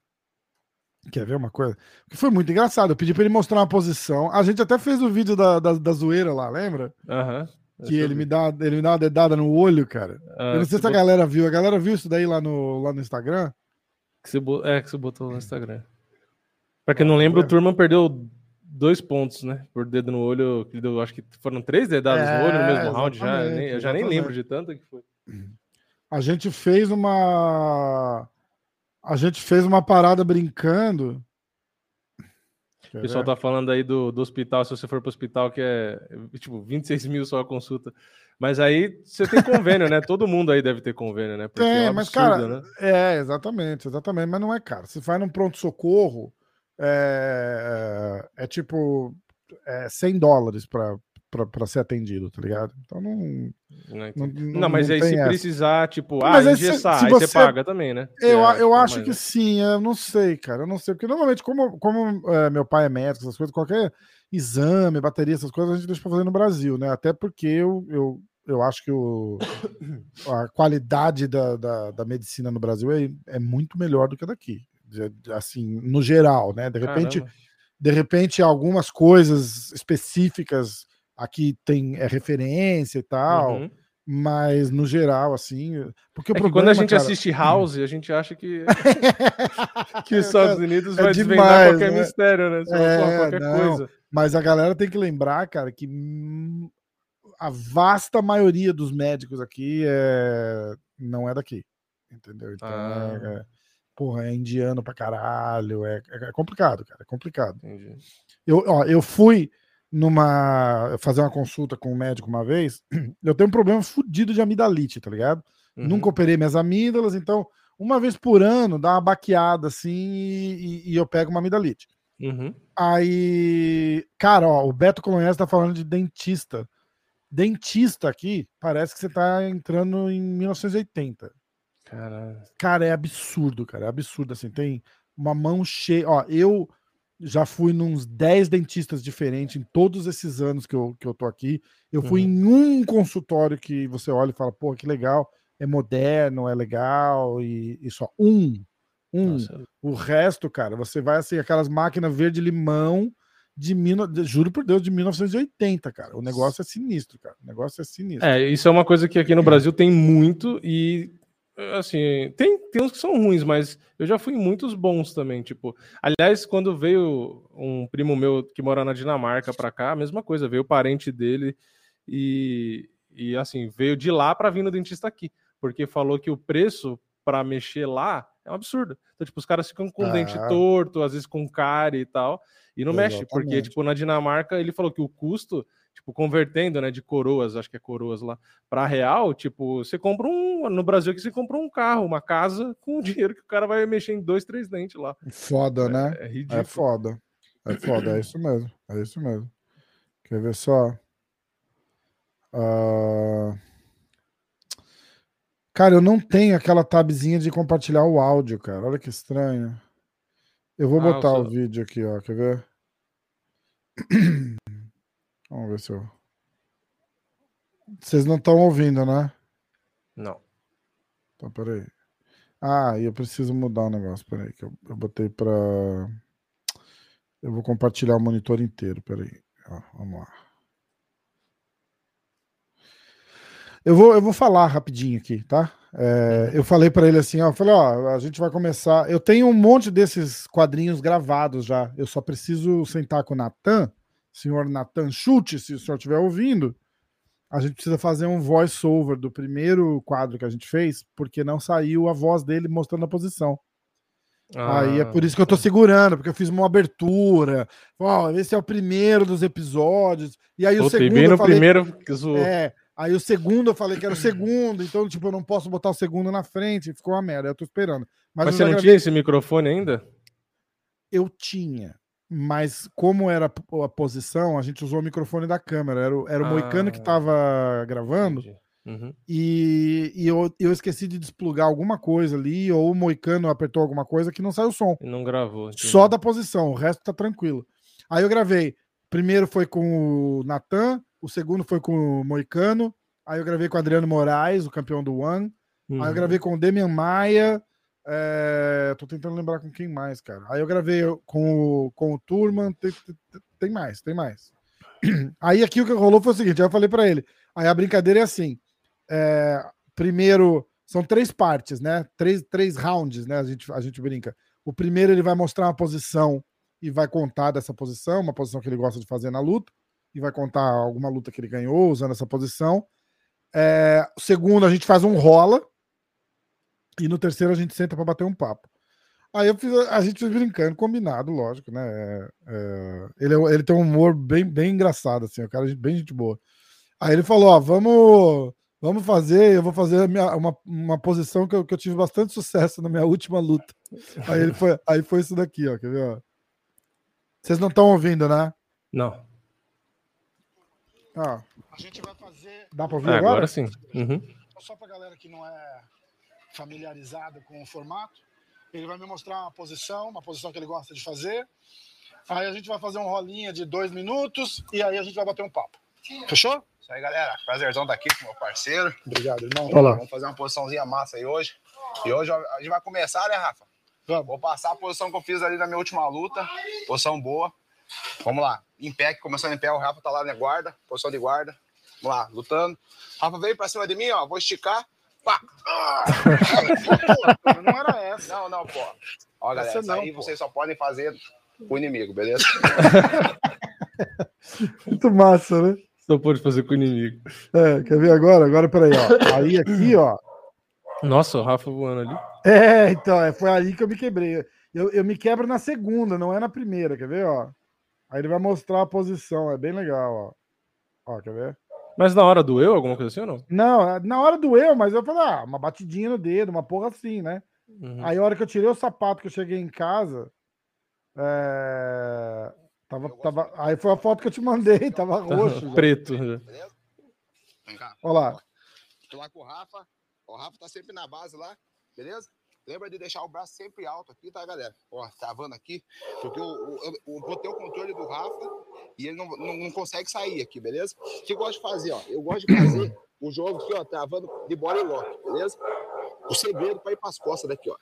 Quer ver uma coisa? Que foi muito engraçado. Eu pedi pra ele mostrar uma posição. A gente até fez o vídeo da, da, da zoeira lá, lembra? Aham. Que ele me, dá, ele me dá uma dedada no olho, cara. Ah, eu não sei se a galera viu. A galera viu isso daí lá no, lá no Instagram? Que você É, que você botou no Instagram. Pra quem não lembra, o Turman perdeu dois pontos, né? Por dedo no olho. que deu- acho que foram três dedadas no olho no É, mesmo round. Já, exatamente, nem- eu já nem lembro de tanto que foi. A gente fez uma. A gente fez uma parada brincando. O pessoal tá falando aí do, do hospital, se você for pro hospital, que é tipo 26 mil só a consulta. Mas aí você tem convênio, né? Todo mundo aí deve ter convênio, né? Porque Tem, é um mas, absurdo, cara, né? é, exatamente, exatamente, mas não é caro. Se vai num pronto-socorro, é, é tipo é 100 dólares para ser atendido, tá ligado? Então não. Não, Não, Não, mas aí tem se essa. precisar, tipo, ah, Mas aí se- engessar, se aí você você- paga também, né? Eu, É, eu pô, acho que sim, eu não sei, cara. Eu não sei, porque normalmente, como, como é, meu pai é médico, essas coisas, qualquer exame, bateria, essas coisas, a gente deixa pra fazer no Brasil, né? Até porque eu, eu, eu acho que o, <coughs> a qualidade da, da, da medicina no Brasil é, é muito melhor do que a daqui. Assim, no geral, né? De repente, Caramba. de repente, algumas coisas específicas aqui tem é referência e tal, Uhum. mas no geral, assim. Porque É problema, quando a gente cara, assiste House, a gente acha que, <laughs> que os É, Estados Unidos é vai desvendar demais, qualquer né? mistério, né? É, qualquer não. coisa. Mas a galera tem que lembrar, cara, que a vasta maioria dos médicos aqui é... não é daqui. Entendeu? Então, Ah. é, é- porra, é indiano pra caralho. É, é complicado, cara. É complicado. Entendi. Eu, ó, eu fui numa. fazer uma consulta com um médico uma vez. <clears throat> Eu tenho um problema fudido de amidalite, tá ligado? Uhum. Nunca operei minhas amígdalas, então, uma vez por ano, dá uma baqueada assim e, e eu pego uma amidalite. Uhum. Aí, cara, ó, o Beto Colonhese tá falando de dentista. Dentista aqui, parece que você tá entrando em 1980. Caralho. Cara, é absurdo, cara, é absurdo assim, tem uma mão cheia, ó, eu já fui nos 10 dentistas diferentes em todos esses anos que eu, que eu tô aqui. Eu fui Uhum. em um consultório que você olha e fala, pô, que legal, é moderno, é legal, e, e só um. Um. Nossa, O resto, cara, você vai assim, aquelas máquinas verde-limão de, mil, de- juro por Deus, de 1980, cara. O negócio é sinistro, cara. O negócio é sinistro. É, isso é uma coisa que aqui no Brasil tem muito e assim, tem, tem uns que são ruins, mas eu já fui em muitos bons também, tipo, aliás, quando veio um primo meu que mora na Dinamarca pra cá, a mesma coisa, veio o parente dele e, e assim, veio de lá pra vir no dentista aqui, porque falou que o preço pra mexer lá É um absurdo. Então, tipo, os caras ficam com Ah. dente torto, às vezes com cárie e tal, e não mexe, porque, Exatamente. tipo, na Dinamarca, ele falou que o custo, tipo, convertendo, né, de coroas, acho que é coroas lá, para real, tipo, você compra um, no Brasil aqui você compra um carro, uma casa, com o dinheiro que o cara vai mexer em dois, três dentes lá. Foda, né? É É ridículo. foda. É foda, é isso mesmo. É isso mesmo. Quer ver só? Ah, Cara, eu não tenho aquela tabzinha de compartilhar o áudio, cara. Olha que estranho. Eu vou Ah, o botar o seu- vídeo aqui, ó. Quer ver? <clears throat> Vamos ver se eu. Vocês não estão ouvindo, né? Não. Então, peraí. Ah, e eu preciso mudar um negócio. Peraí, que eu, eu botei pra. Eu vou compartilhar o monitor inteiro. Peraí. Ó, vamos lá. Eu vou, eu vou falar rapidinho aqui, tá? É, eu falei pra ele assim, ó, eu falei, ó, a gente vai começar. Eu tenho um monte desses quadrinhos gravados já. Eu só preciso sentar com o Natan, senhor Natan Chute, se o senhor estiver ouvindo. A gente precisa fazer um voice-over do primeiro quadro que a gente fez, porque não saiu a voz dele mostrando a posição. Aí é por isso que eu tô segurando, porque eu fiz uma abertura. Ó, esse é o primeiro dos episódios. E aí o segundo bem no falei, primeiro que zoou. é, aí o segundo eu falei que era o segundo, então tipo eu não posso botar o segundo na frente, ficou uma merda. Eu tô esperando. Mas, Mas você não gravei- tinha esse microfone ainda? eu tinha, mas como era a posição, a gente usou o microfone da câmera. Era o, era o Ah. Moicano que tava gravando. Uhum. E, e eu, eu esqueci de desplugar alguma coisa ali, ou o Moicano apertou alguma coisa que não saiu o som. E não gravou. entendi. Só da posição, o resto tá tranquilo. Aí eu gravei. Primeiro foi com o Natan, o segundo foi com o Moicano. Aí eu gravei com o Adriano Moraes, o campeão do One. Aí eu Uhum. gravei com o Demian Maia. É, Tô tentando lembrar com quem mais, cara. Aí eu gravei com o, com o Turman. Tem, tem- mais, tem mais. <clears throat> Aí aqui o que rolou foi o seguinte: eu falei pra ele. Aí a brincadeira é assim: é, primeiro, são três partes, né? Três, três rounds, né? A gente, a gente brinca. O primeiro ele vai mostrar uma posição e vai contar dessa posição, uma posição que ele gosta de fazer na luta, e vai contar alguma luta que ele ganhou usando essa posição. É, o segundo, a gente faz um rola. E no terceiro, a gente senta para bater um papo. Aí eu fiz, a gente fez brincando, combinado, lógico, né? É, é, ele, é- ele tem um humor bem, bem engraçado, assim, o cara é bem gente boa. Aí ele falou: Ó, vamos, vamos fazer, eu vou fazer minha- uma, uma posição que eu, que eu tive bastante sucesso na minha última luta. Aí, ele foi, aí foi isso daqui, ó, quer ver? Ó? Vocês não estão ouvindo, né? Não. Ó, A gente vai fazer. dá para ouvir É, agora? agora sim. Uhum. Só para galera que não é familiarizada com o formato, ele vai me mostrar uma posição, uma posição que ele gosta de fazer. Aí a gente vai fazer um rolinha de dois minutos e aí a gente vai bater um papo. Fechou? Isso aí, galera. Prazerzão estar aqui com meu parceiro. Obrigado, irmão. Olha lá. Vamos fazer uma posiçãozinha massa aí hoje. E hoje a gente vai começar, né, Rafa? Vamos. Vou passar a posição que eu fiz ali na minha última luta. Posição boa. Vamos lá. Em pé, que começando em pé, o Rafa tá lá na guarda. Posição de guarda. Vamos lá, lutando. Rafa veio pra cima de mim, ó. Vou esticar. Pá. Não era essa. Não, não, pô. Ó, galera, Essa não, aí pô. vocês só podem fazer com o inimigo, beleza? <laughs> Muito massa, né? Só pode fazer com o inimigo. É, quer ver agora? Agora, peraí, ó. Aí aqui, ó. Nossa, o Rafa voando ali. É, então, é, foi aí que eu me quebrei. Eu, eu me quebro na segunda, não é na primeira, quer ver, ó? Aí ele vai mostrar a posição, é bem legal, ó. Ó, quer ver? Mas na hora doeu alguma coisa assim ou não? Não, é- na hora doeu, mas eu falei, ah, uma batidinha no dedo, uma porra assim, né? Uhum. Aí a hora que eu tirei o sapato que eu cheguei em casa, é, tava, tava, aí foi a foto que eu te mandei, tava roxo. Preto. né? Beleza? Vem cá. Olha lá. Tô lá com o Rafa. O Rafa tá sempre na base lá, beleza? Lembra de deixar o braço sempre alto aqui, tá, galera? Ó, travando aqui, porque eu, eu, eu botei o controle do Rafa e ele não, não, não consegue sair aqui, beleza? O que eu gosto de fazer, ó? Eu gosto de fazer o jogo aqui, ó, travando de body lock, beleza? O segredo para ir para as costas daqui, ó.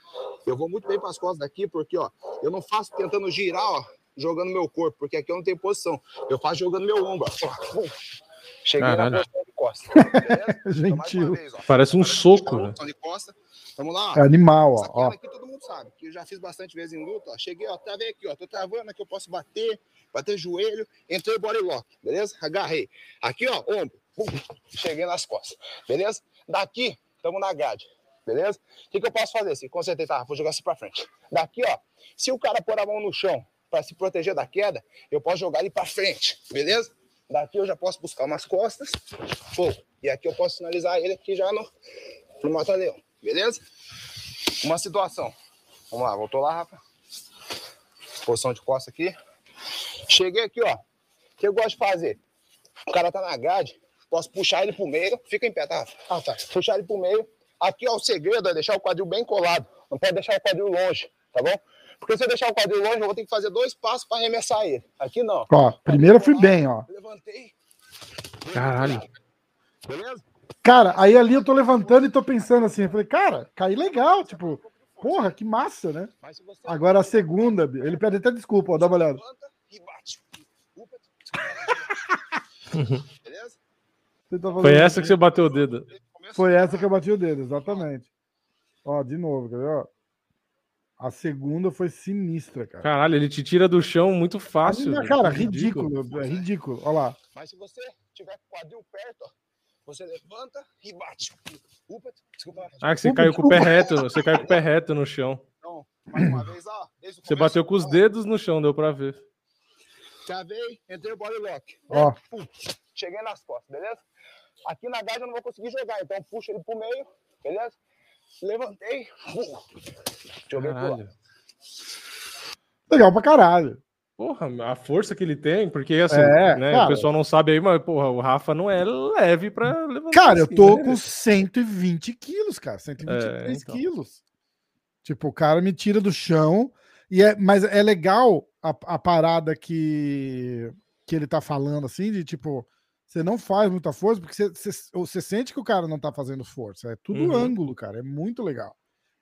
Eu vou muito bem para as costas daqui, porque, ó, eu não faço tentando girar, ó, jogando meu corpo, porque aqui eu não tenho posição. Eu faço jogando meu ombro, ó. Cheguei Caralho. na posição de costas, beleza? <laughs> Então, Gentil. vez, ó. Parece um soco, né? Vamos lá. ó. É animal, Essa ó. ó. aqui todo mundo sabe, que eu já fiz bastante vezes em luta. Ó. Cheguei, ó, travei aqui, ó. Tô travando aqui, eu posso bater, bater joelho. Entrei body lock, beleza? Agarrei. Aqui, ó, ombro. Pum. Cheguei nas costas, beleza? Daqui, estamos na grade. beleza? O que, que eu posso fazer? Assim, consertei, tá, vou jogar assim pra frente. Daqui, ó, se o cara pôr a mão no chão para se proteger da queda, eu posso jogar ele para frente, beleza? Daqui eu já posso buscar umas costas, pô, e aqui eu posso finalizar ele aqui já no, no mata-leão, beleza? Uma situação. Vamos lá, voltou lá, Rafa. Posição de costa aqui. Cheguei aqui, ó. O que eu gosto de fazer? O cara tá na grade, posso puxar ele pro meio, fica em pé, tá? Ah, tá. Puxar ele pro meio. Aqui, ó, o segredo é deixar o quadril bem colado. Não pode deixar o quadril longe, tá bom? Porque se eu deixar o quadril longe, eu vou ter que fazer dois passos para arremessar ele. Aqui não. Ó, primeiro eu fui bem, ó. Levantei. Caralho. Beleza? Cara, aí ali eu tô levantando e tô pensando assim, eu falei, cara, caí legal, tipo, porra, que massa, né? Agora a segunda, ele pede até desculpa, ó, dá uma olhada. levanta e bate. Upa, Beleza? Tá Foi essa que você bateu o dedo. Foi essa que eu bati o dedo, exatamente. Ó, de novo, quer ver? Ó? A segunda foi sinistra, cara. Caralho, ele te tira do chão muito fácil. Cara, ridículo, é ridículo. Olha lá. Mas se você tiver com o quadril perto, ó, você levanta e bate. Upa, desculpa. Ah, que você caiu com o pé reto. Você caiu com o pé reto no chão. Então, mais uma vez, ó. Desde o Você começo, bateu com os ó, dedos no chão, deu pra ver. Travei, entrei o body lock. Ó. Pum, cheguei nas costas, beleza? Aqui na grade eu não vou conseguir jogar, então puxa ele pro meio, beleza? Levantei, pum, joguei pro Caralho. lado. Legal pra caralho. Porra, a força que ele tem, porque assim, É, né, cara. o pessoal não sabe aí, mas porra, o Rafa não é leve pra levantar. Cara, eu assim, tô né? com 120 quilos, cara. 123 É, então. quilos. Tipo, o cara me tira do chão. E é, mas é legal a, a parada que, que ele tá falando, assim, de tipo, você não faz muita força, porque você, você, você sente que o cara não tá fazendo força. É tudo Uhum. ângulo, cara. É muito legal.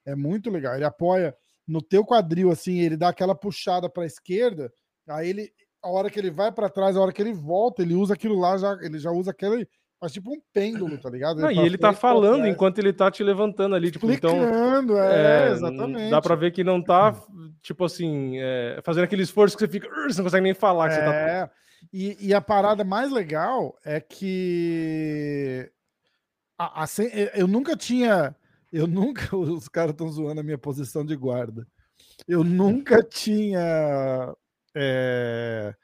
É muito legal. Ele apoia no teu quadril, assim, ele dá aquela puxada pra esquerda, aí ele, a hora que ele vai pra trás, a hora que ele volta, ele usa aquilo lá, já, ele já usa aquele. Faz tipo um pêndulo, tá ligado? Não, e ele tá pra falando trás. enquanto ele tá te levantando ali, tipo, então é, é, exatamente. dá pra ver que não tá, tipo assim, é, fazendo aquele esforço que você fica, você não consegue nem falar que você tá É, e, e a parada mais legal é que a- a eu nunca tinha. Eu nunca. <laughs> Os caras estão zoando a minha posição de guarda. Eu nunca tinha. É,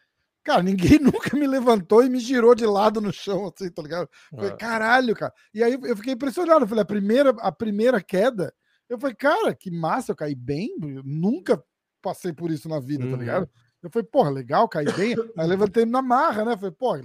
Cara, ninguém <laughs> nunca me levantou e me girou de lado no chão, assim, tá ligado? Falei, Ah. caralho, cara. E aí eu fiquei impressionado. Eu falei, a primeira, a primeira queda, eu falei, cara, que massa, eu caí bem. Eu nunca passei por isso na vida, tá Uhum. ligado? Eu falei, porra, legal, caí bem. Aí levantei na marra, né? Falei, pô,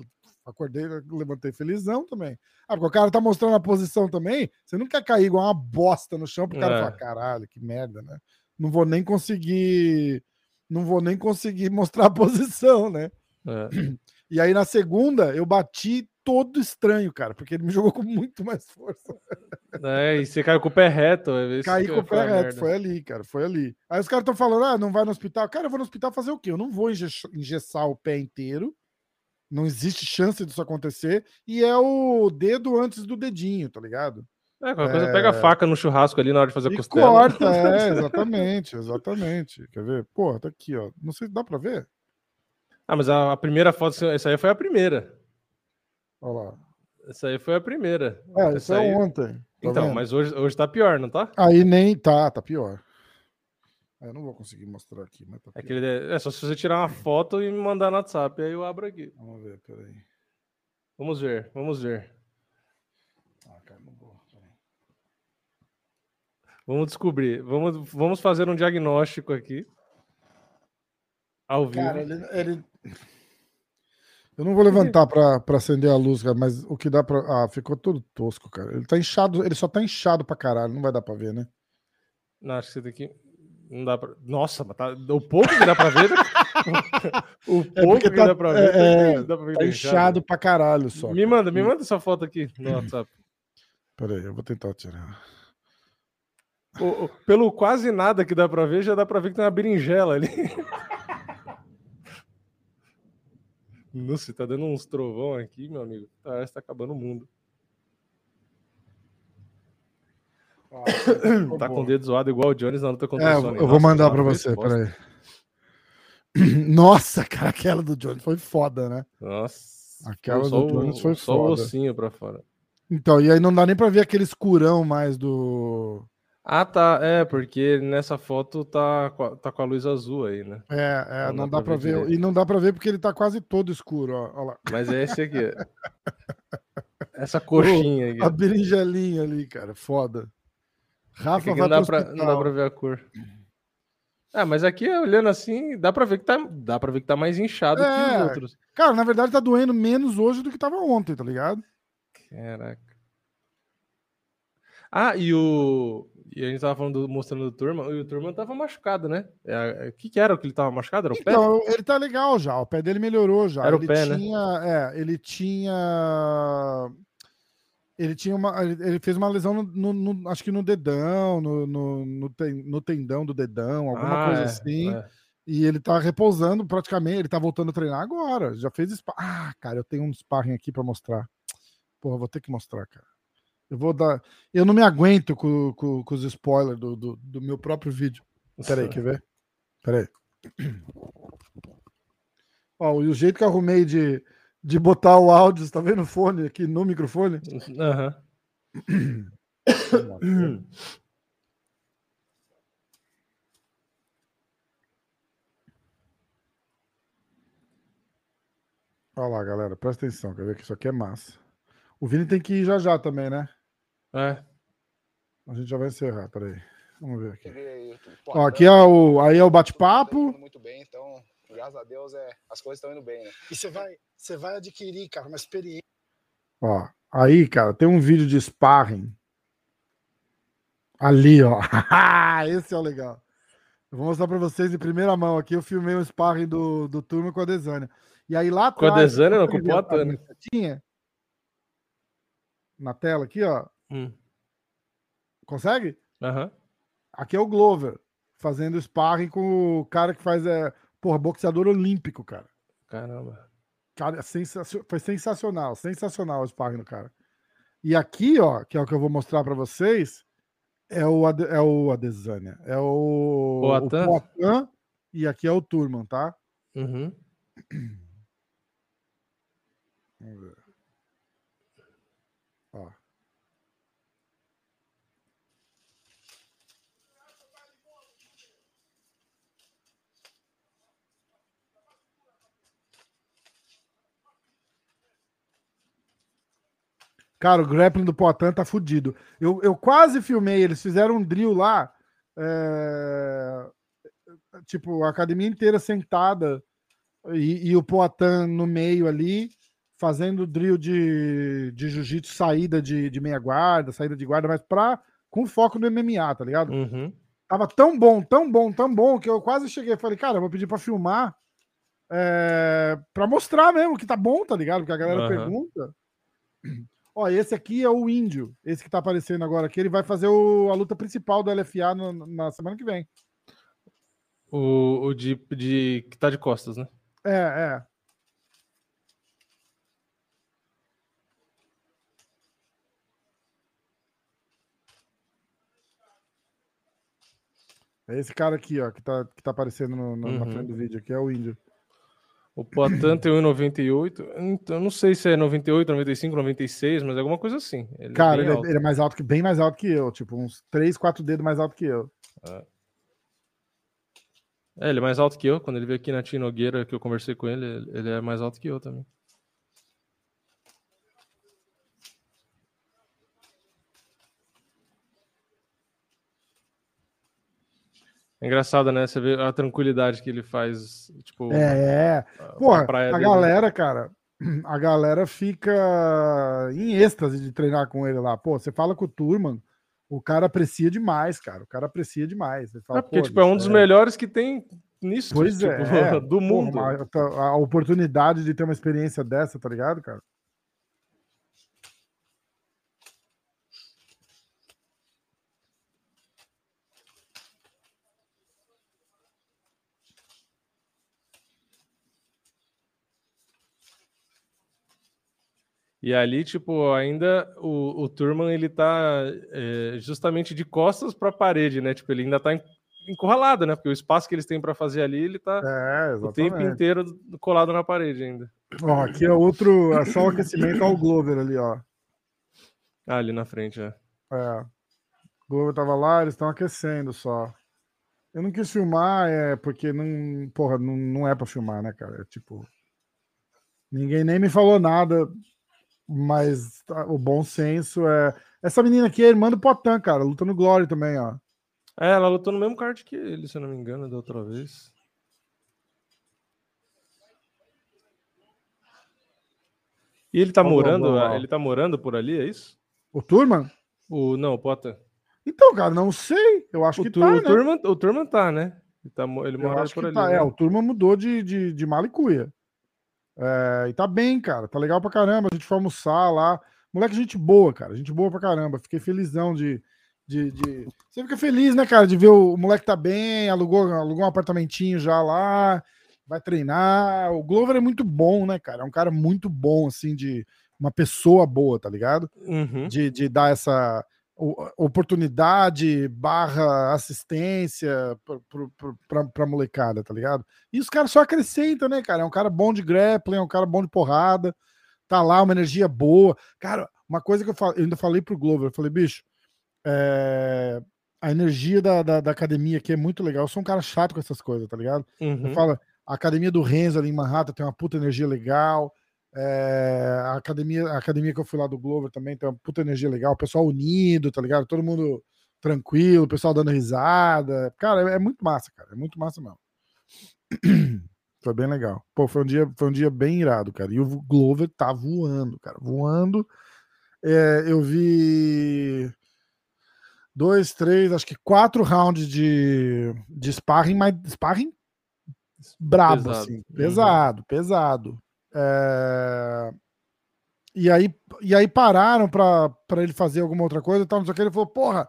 acordei, levantei felizão também. Ah, porque o cara tá mostrando a posição também. Você não quer cair igual uma bosta no chão pro cara É. falar, caralho, que merda, né? Não vou nem conseguir. Não vou nem conseguir <laughs> mostrar a posição, né? É. <clears throat> E aí na segunda eu bati todo estranho, cara, porque ele me jogou com muito mais força. É, e você caiu com o pé reto. é Caí com o pé reto, foi ali, cara, foi ali. Aí os caras estão falando, ah, não vai no hospital. Cara, eu vou no hospital fazer o quê? Eu não vou enge- engessar o pé inteiro. Não existe chance disso acontecer. E é o dedo antes do dedinho, tá ligado? É, qualquer coisa, pega a faca no churrasco ali na hora de fazer a E costela. corta, é, <laughs> exatamente, exatamente. Quer ver? Porra, tá aqui, ó. Não sei se dá pra ver. Ah, mas a, a primeira foto, essa aí foi a primeira. Olha lá. Essa aí foi a primeira. É, Essa isso é aí- ontem. tá Então, vendo? mas hoje, hoje tá pior, não tá? Aí nem tá, tá pior. Eu não vou conseguir mostrar aqui, mas tá É, ele- é só se você tirar uma foto e me mandar no WhatsApp, aí eu abro aqui. Vamos ver, peraí. Vamos ver, vamos ver. Ah, cara, não vou. peraí. Vamos descobrir. Vamos, vamos fazer um diagnóstico aqui. Ao vivo. Cara, ele, ele- Eu não vou levantar pra acender a luz, cara, mas o que dá pra. Ah, ficou tudo tosco, cara. Ele tá inchado, ele só tá inchado pra caralho, não vai dar pra ver, né? Não, acho que você tem que. Não dá pra. Nossa, mas tá... o pouco que dá pra ver. né? <laughs> o pouco porque que tá- dá pra ver. é, tá- dá pra ver Tá inchado pra caralho só. Me manda, me manda essa foto aqui no WhatsApp. Peraí, eu vou tentar tirar. O- o- pelo quase nada que dá pra ver, já dá pra ver que tem uma berinjela ali. Nossa, tá dando uns trovão aqui, meu amigo. Parece que tá acabando o mundo. Tá com o dedo zoado igual o Jones na luta contra É, o eu Sony. vou Nossa, mandar pra foi você, peraí. <clears throat> Nossa, cara, aquela do Jones foi foda, né? Nossa. Aquela só do Jones o- foi Só o foda. ossinho pra fora. Então, e aí não dá nem pra ver aquele escurão mais do. Ah, tá. É, porque nessa foto tá, com a- tá com a luz azul aí, né? É, é, Não não, dá dá pra pra ver ver. E não dá pra ver porque ele tá quase todo escuro, ó. ó lá. Mas é esse aqui. <laughs> Essa coxinha aqui. A berinjelinha ali, cara. Foda. É Rafa que vai não, dá pra, não dá pra ver a cor. Ah, mas aqui, olhando assim, dá pra ver que tá, dá pra ver que tá mais inchado que É. os outros. Cara, na verdade tá doendo menos hoje do que tava ontem, tá ligado? Caraca. Ah, e o. E a gente tava falando, do- mostrando o Turma, e o Turma tava machucado, né? É, O que, que era o que ele tava machucado? Era o pé? Então, ele tá legal já. O pé dele melhorou já. Era o ele pé, né? tinha, É, ele tinha. Ele tinha uma. Ele fez uma lesão, no, no- no- acho que no dedão, no, no, no ten- no tendão do dedão, alguma Ah, coisa é, assim. é. E ele tá repousando praticamente. Ele tá voltando a treinar agora. Já fez spa. Ah, cara, eu tenho um sparring aqui pra mostrar. Porra, vou ter que mostrar, cara. Eu vou dar. Eu não me aguento com, com, com os spoilers do, do, do meu próprio vídeo. Peraí, quer ver? Peraí. Ó, e o jeito que eu arrumei de, de botar o áudio, você tá vendo o fone aqui no microfone? Aham. Olha lá, galera, presta atenção, quer ver que isso aqui é massa. O Vini tem que ir já já também, né? É. A gente já vai encerrar, peraí. Vamos ver aqui. Ó, aqui é o, aí é o tá bate-papo. indo muito bem, então, graças a Deus, é, as coisas estão indo bem, né? E você vai, você vai adquirir, cara, uma experiência. Ó, aí, cara, tem um vídeo de sparring. Ali, ó. <laughs> Esse é o legal. Eu vou mostrar pra vocês em primeira mão aqui. Eu filmei o sparring do, do turma com a Desânia. E aí lá Com a atrás, Desânia, não, com o né? Na tela aqui, ó. Hum. Consegue? Aham. Aqui é o Glover, fazendo sparring com o cara que faz, é, porra, boxeador olímpico, cara. Caramba. Cara, é foi sensacional, sensacional o sparring do cara. E aqui, ó, que é o que eu vou mostrar pra vocês, é o, é o Adesanya, é o Poatan? o Poatan, e aqui é o Turman, tá? Uhum. Vamos ver. Cara, o grappling do Poatan tá fudido. Eu, eu quase filmei, eles fizeram um drill lá, é, tipo, a academia inteira sentada e, e o Poatan no meio ali, fazendo drill de, de jiu-jitsu, saída de, de meia guarda, saída de guarda, mas pra, com foco no MMA, tá ligado? Uhum. Tava tão bom, tão bom, tão bom, que eu quase cheguei e falei, cara, eu vou pedir pra filmar é, pra mostrar mesmo que tá bom, tá ligado? Porque a galera Aham. pergunta. Ó, esse aqui é o índio, esse que tá aparecendo agora aqui, ele vai fazer o- a luta principal do LFA no- na semana que vem. O, o de, de. que tá de costas, né? É, é. É esse cara aqui, ó, que tá, que tá aparecendo no- no- na Uhum. frente do vídeo aqui, é o índio. O Poatan tem 1,98. Então, eu não sei se é 98, 95, 96, mas é alguma coisa assim. Ele é Cara, bem ele é, ele é mais alto que bem mais alto que eu, tipo, uns 3, 4 dedos mais alto que eu. É, ele é mais alto que eu. Quando ele veio aqui na Tia Nogueira, que eu conversei com ele- ele é mais alto que eu também. É engraçado, né? Você vê a tranquilidade que ele faz, tipo... É, é. a- Porra, a a galera, cara, <clears throat> a galera fica em êxtase de treinar com ele lá. Pô, você fala com o Turman, o cara aprecia demais, cara. O cara aprecia demais. Fala, É porque, "Pô, tipo, é um dos melhores que tem nisso, Pois tipo, é, <laughs> do porra, mundo. uma- a oportunidade de ter uma experiência dessa, tá ligado, cara? E ali, tipo, ainda o, o Turman, ele tá é, justamente de costas para a parede, né? Tipo, ele ainda tá en- encurralado, né? Porque o espaço que eles têm para fazer ali, ele tá É, o tempo inteiro colado na parede ainda. Ó, aqui é outro, é só o aquecimento ao Glover ali, ó. Ah, ali na frente, é. É. O Glover tava lá, eles estão aquecendo só. Eu não quis filmar, é porque não, porra, não, não é pra filmar, né, cara? É tipo. Ninguém nem me falou nada, mas tá- o bom senso é. Essa menina aqui é irmã do Potan, cara, luta no Glory também, ó. É, ela lutou no mesmo card que ele, se eu não me engano, da outra vez. E ele tá lá, morando, vamos lá. ele tá morando por ali, é isso? O Turman? O não, o Potter. Então, cara, não sei. Eu acho O, que Tur- tá, o né? Turman, o Turman tá, né? Ele, tá, ele mora por ali. tá. né? É, o Turma mudou de, de, de malicuia. É, e tá bem, cara. Tá legal pra caramba. A gente foi almoçar lá. Moleque, gente boa, cara. Gente boa pra caramba. Fiquei felizão de. de, de- Você fica feliz, né, cara, de ver o, o moleque tá bem, alugou, alugou um apartamentinho já lá, vai treinar. O Glover é muito bom, né, cara? É um cara muito bom, assim, de uma pessoa boa, tá ligado? Uhum. de, de dar essa oportunidade barra assistência pra, pra molecada, tá ligado? E os caras só acrescentam, né, cara? É um cara bom de grappling, é um cara bom de porrada, tá lá, uma energia boa. Cara, uma coisa que eu, eu ainda falei pro Glover, eu falei, bicho, é, a energia da, da, da academia aqui é muito legal. Eu sou um cara chato com essas coisas, tá ligado? Uhum. Eu falo, a academia do Renzo ali em Manhattan tem uma puta energia legal. É, a, academia, a academia que eu fui lá do Glover também tem uma puta energia legal. O pessoal unido, tá ligado? Todo mundo tranquilo, o pessoal dando risada. Cara, é, é muito massa, cara. É muito massa mesmo. <clears throat> Foi bem legal. Pô, foi um dia, foi um dia bem irado, cara. E o Glover tá voando, cara. Voando. É, eu vi dois, três, acho que quatro rounds de, de sparring, mas sparring brabo, Pesado. assim. Uhum. Pesado, pesado. É, E, aí, e aí pararam pra, pra ele fazer alguma outra coisa e tal, não sei o que. Ele falou, porra,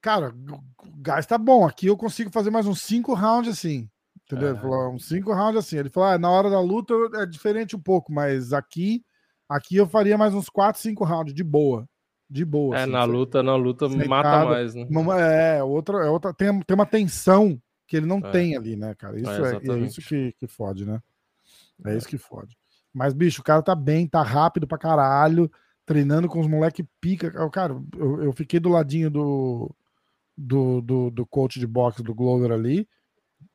cara, o gás tá bom. Aqui eu consigo fazer mais uns cinco rounds assim. Entendeu? Ele falou, uns cinco rounds assim. Ele falou, ah, na hora da luta é diferente um pouco, mas aqui, aqui eu faria mais uns quatro, cinco rounds, de boa. De boa. É, assim, na luta, na luta mata sentado. mais, né? É, outra, é outra tem, tem uma tensão que ele não É. tem ali, né, cara? Isso É, é, é isso que, que fode, né? É isso que fode. Mas, bicho, o cara tá bem, tá rápido pra caralho, treinando com os moleque pica. Cara, eu, eu fiquei do ladinho do, do, do, do coach de boxe do Glover ali.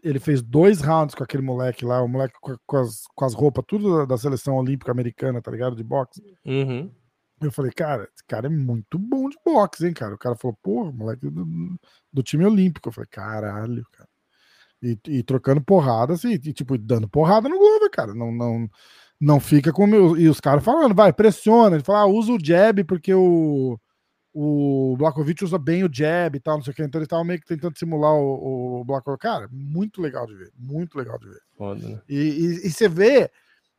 Ele fez dois rounds com aquele moleque lá, o moleque com, com as, com as roupas tudo da, da seleção olímpica americana, tá ligado? De boxe. Uhum. Eu falei, cara, esse cara é muito bom de boxe, hein, cara? O cara falou, porra, moleque do, do time olímpico. Eu falei, caralho, cara. E, e trocando porrada, assim, e, tipo, dando porrada no Glover, cara. Não, não, não fica com meu. E os caras falando, vai, pressiona. Ele fala, ah, usa o jab, porque o, o Blakovic usa bem o jab e tal, não sei o que. Então eles estavam meio que tentando simular o, o Blakovic. Cara, muito legal de ver. Muito legal de ver. Foda, né? E, e- e você vê,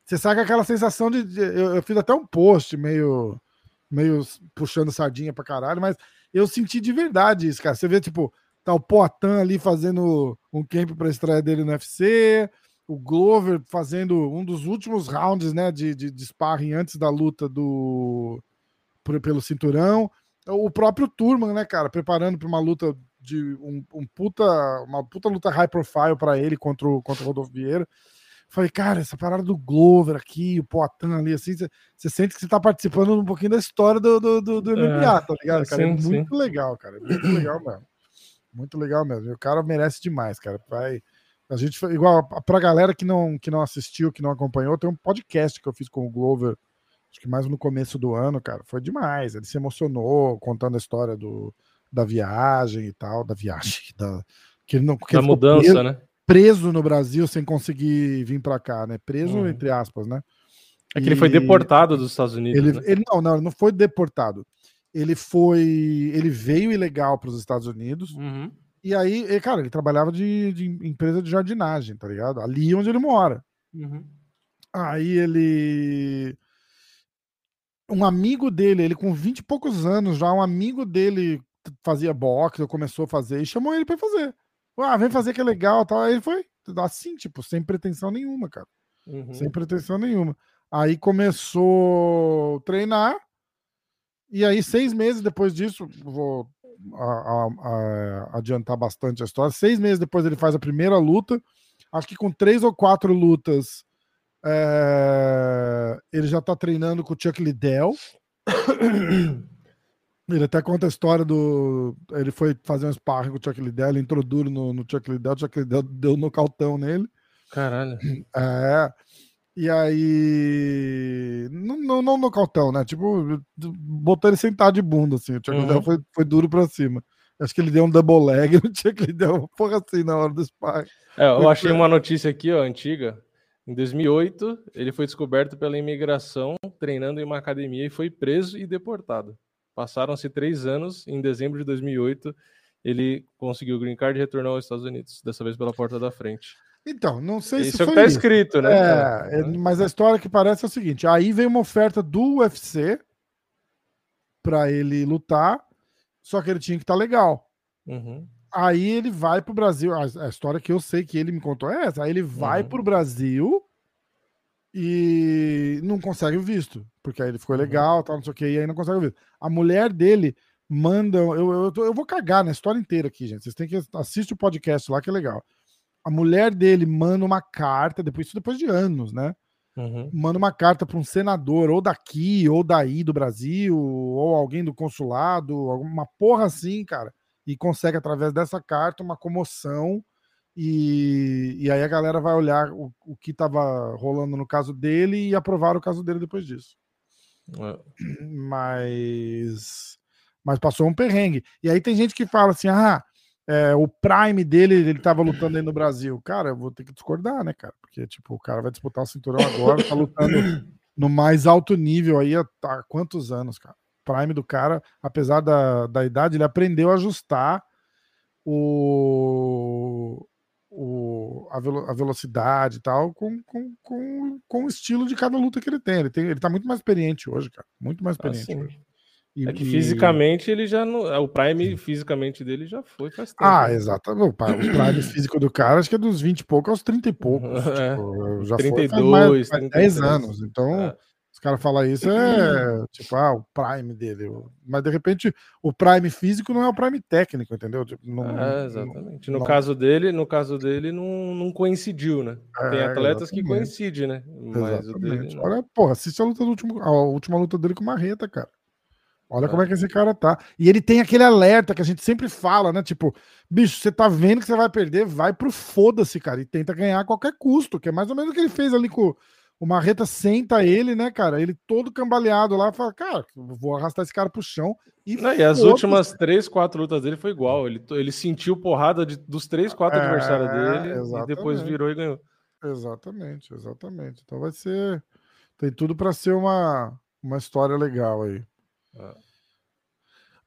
você sabe aquela sensação de. de- eu, eu fiz até um post meio, meio puxando sardinha pra caralho, mas eu senti de verdade isso, cara. Você vê, tipo, tá o Poitin ali fazendo um camp pra estreia dele no UFC, o Glover fazendo um dos últimos rounds, né, de, de, de sparring antes da luta do por- pelo cinturão. O próprio Turman, né, cara, preparando para uma luta de um, um puta, uma puta luta high profile para ele contra o, contra o Rodolfo Vieira. Falei, cara, essa parada do Glover aqui, o Poitin ali, assim, você sente que você tá participando um pouquinho da história do, do, do, do MMA, tá ligado, cara? é sim, muito legal, cara. É muito legal mesmo. Muito legal mesmo. E o cara merece demais, cara. Vai. A gente, foi- igual pra galera que não, que não assistiu, que não acompanhou, tem um podcast que eu fiz com o Glover, acho que mais no começo do ano, cara. Foi demais. Ele se emocionou contando a história do, da viagem e tal, da viagem, <laughs> da, que ele não, que Da ele mudança, preso, né? preso no Brasil sem conseguir vir pra cá, né? Preso, Uhum. entre aspas, né? É que ele foi deportado dos Estados Unidos. ele, né? ele não, não, ele não foi deportado. Ele foi. Ele veio ilegal para os Estados Unidos. Uhum. E aí, cara, ele trabalhava de, de empresa de jardinagem, tá ligado? Ali onde ele mora. Uhum. Aí ele. Um amigo dele, ele com 20 e poucos anos já, um amigo dele fazia boxe, ou começou a fazer, e chamou ele pra fazer. Ah, vem fazer que é legal tal. Aí ele foi, assim, tipo, sem pretensão nenhuma, cara. Uhum. Sem pretensão nenhuma. Aí começou a treinar. E aí, seis meses depois disso, vou a- a- a- adiantar bastante a história. Seis meses depois ele faz a primeira luta. Acho que com três ou quatro lutas, é, ele já tá treinando com o Chuck Liddell. <coughs> Ele até conta a história do. Ele foi fazer um sparring com o Chuck Liddell, ele entrou duro no, no Chuck Liddell, o Chuck Liddell deu nocautão nele. Caralho. É. E aí. Não, não, não nocautão, né? Tipo, botou ele sentado de bunda, assim. O Chuck Uhum. Foi, foi duro pra cima. Acho que ele deu um double leg no Chuck Liddell, uma porra assim na hora do sparring. É, eu Foi- achei uma notícia aqui, ó, antiga. Em 2008, ele foi descoberto pela imigração treinando em uma academia e foi preso e deportado. Passaram-se três anos. Em dezembro de 2008, ele conseguiu o green card e retornou aos Estados Unidos, dessa vez pela porta da frente. Então, não sei se Isso é o que tá isso. escrito, né? É, é, mas a história que parece é o seguinte: aí veio uma oferta do UFC para ele lutar, só que ele tinha que estar legal. Uhum. Aí ele vai pro Brasil. A, a história que eu sei que ele me contou é essa. Aí ele vai Uhum. pro Brasil e não consegue o visto, porque aí ele ficou legal, tal, não sei o que, e aí não consegue o visto. A mulher dele manda. Eu, eu, eu, tô- eu vou cagar na história inteira aqui, gente. Vocês têm que assistir o podcast lá, que é legal. A mulher dele manda uma carta, depois, isso depois de anos, né? Uhum. manda uma carta para um senador, ou daqui, ou daí do Brasil, ou alguém do consulado, alguma porra assim, cara, e consegue, através dessa carta, uma comoção. E, e aí a galera vai olhar o, o que estava rolando no caso dele e aprovar o caso dele depois disso. É. Mas, mas passou um perrengue. E aí tem gente que fala assim: ah, é, o prime dele, ele tava lutando aí no Brasil. Cara, eu vou ter que discordar, né, cara? Porque, tipo, o cara vai disputar o cinturão agora, tá lutando no mais alto nível aí há, há quantos anos, cara? Prime do cara, apesar da, da idade, ele aprendeu a ajustar o, o, a, velo- a velocidade e tal com, com, com, com o estilo de cada luta que ele tem. Ele, tem, ele tá muito mais experiente hoje, cara. Muito mais Ah, experiente hoje. E- É que e- fisicamente ele já não. é, O Prime fisicamente dele já foi faz tempo. Ah, né? exatamente. O prime físico do cara acho que é dos 20 e pouco aos 30 e poucos. <laughs> É. Tipo, já foi faz 32, mais, faz 10 33. anos. Então, É. os caras falam isso, é tipo, ah, o prime dele. Mas, de repente, o prime físico não é o prime técnico, entendeu? Tipo, não- É, exatamente. No não- caso dele, no caso dele, não, não coincidiu, né? Tem É, atletas que exatamente. coincidem, né? Mas dele Exatamente. não. Olha, porra, assiste a luta do último, a última luta dele com o Marreta, cara. Olha É. como é que esse cara tá. E ele tem aquele alerta que a gente sempre fala, né? Tipo, bicho, você tá vendo que você vai perder, vai pro foda-se, cara, e tenta ganhar a qualquer custo, que é mais ou menos o que ele fez ali com o Marreta senta ele, né, cara? Ele todo cambaleado lá, fala, cara, vou arrastar esse cara pro chão e Não, e as últimas três, quatro lutas dele foi igual. Ele, ele sentiu porrada de- dos três, quatro É, adversários dele e exatamente. depois virou e ganhou. Exatamente, exatamente. Então vai ser. Tem tudo para ser uma, uma história legal aí.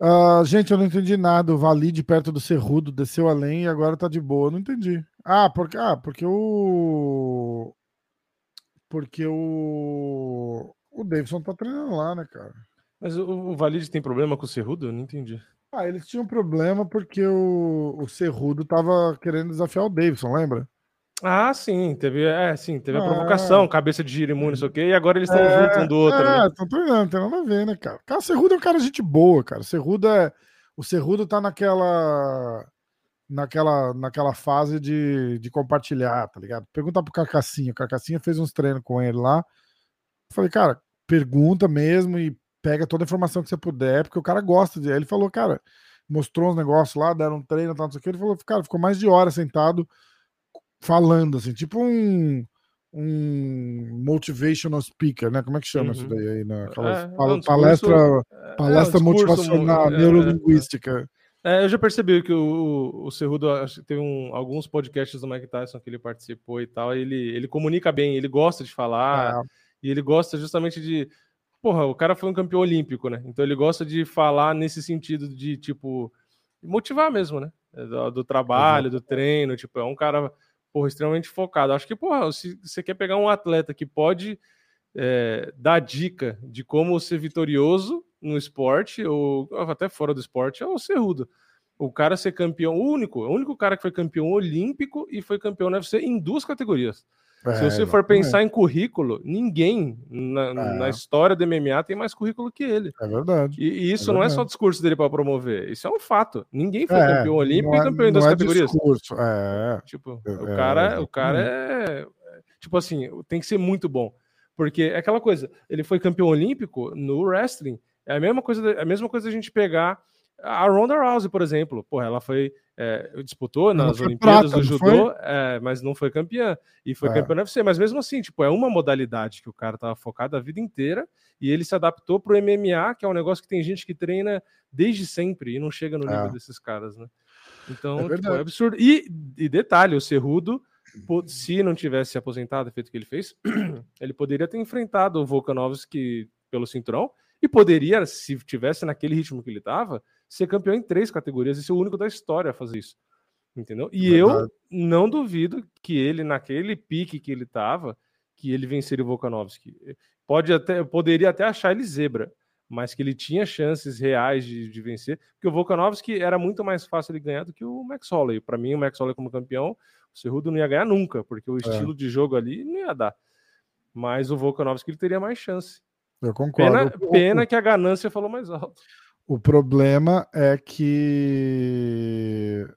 Ah, gente, eu não entendi nada. O Valide perto do Cerrudo desceu além e agora tá de boa. Eu não entendi. Ah, porque, ah, porque o. Porque o. O Davidson tá treinando lá, né, cara? Mas o, o Valide tem problema com o Cerrudo? Eu não entendi. Ah, eles tinham problema porque o, o Cerrudo tava querendo desafiar o Davidson, lembra? Ah, sim, teve, é, sim, teve a Ah. provocação, cabeça de giro imune, não sei o quê, e agora eles estão É, juntos um do outro, É, né? estão treinando, não tem nada a ver, né, cara? Cara, o Cerrudo é um cara de gente boa, cara. O Cerrudo é. O Cerrudo tá naquela. Naquela, naquela fase de, de compartilhar, tá ligado? Pergunta pro Carcassinha. O Carcassinha fez uns treinos com ele lá. Falei, cara, pergunta mesmo e pega toda a informação que você puder, porque o cara gosta de. Aí ele falou, cara, mostrou uns negócios lá, deram um treino, tal, não sei o que. Ele falou, cara, ficou mais de hora sentado falando, assim, tipo um, um motivational speaker, né? Como é que chama isso Uhum. daí aí? Né? Aquelas É, é um palestra, é, palestra é um motivacional, é, neurolinguística. É, eu já percebi que o, o Cerrudo acho que teve um- alguns podcasts do Mike Tyson que ele participou e tal. Ele, ele comunica bem, ele gosta de falar e ele gosta justamente de. Porra, o cara foi um campeão olímpico, né? Então ele gosta de falar nesse sentido de, tipo, motivar mesmo, né? Do, do trabalho, do treino. Tipo, é um cara, porra, extremamente focado. Acho que, porra, se você quer pegar um atleta que pode é, dar dica de como ser vitorioso no esporte, ou até fora do esporte, é o Cerrudo. O cara ser campeão, único, o único cara que foi campeão olímpico e foi campeão no UFC em duas categorias. Se É, você for pensar em currículo, ninguém na, na É. história do MMA tem mais currículo que ele. É verdade. E, e isso É não é só verdade. discurso dele para promover, isso é um fato. Ninguém foi É, campeão olímpico e é- campeão em duas é categorias. discurso, é. Tipo, É, o cara, o cara é tipo assim, tem que ser muito bom. Porque é aquela coisa, ele foi campeão olímpico no wrestling É a mesma coisa, a mesma coisa a gente pegar a Ronda Rousey, por exemplo. Porra, ela foi. É, disputou nas Olimpíadas do judô, é, mas não foi campeã. E foi é. campeã no UFC. Mas mesmo assim, tipo, é uma modalidade que o cara tava focado a vida inteira e ele se adaptou pro MMA, que é um negócio que tem gente que treina desde sempre e não chega no nível é. desses caras, né? Então, é, tipo, é absurdo. E, e detalhe, o Cerrudo se não tivesse se aposentado, feito o que ele fez, <clears throat> ele poderia ter enfrentado o Volkanovski pelo cinturão e poderia, se tivesse naquele ritmo que ele estava, ser campeão em três categorias e ser o único da história a fazer isso. Entendeu? E Verdade. eu não duvido que ele, naquele pique que ele estava, que ele venceria o Volkanovski. Pode até, poderia até achar ele zebra, mas que ele tinha chances reais de, de vencer, porque o Volkanovski era muito mais fácil de ganhar do que o Max Holloway. Para mim, o Max Holloway como campeão o Cerrudo não ia ganhar nunca, porque o é. estilo é. de jogo ali não ia dar. Mas o Volkanovski ele teria mais chance. Eu concordo. Pena, pena que a ganância falou mais alto. O problema é que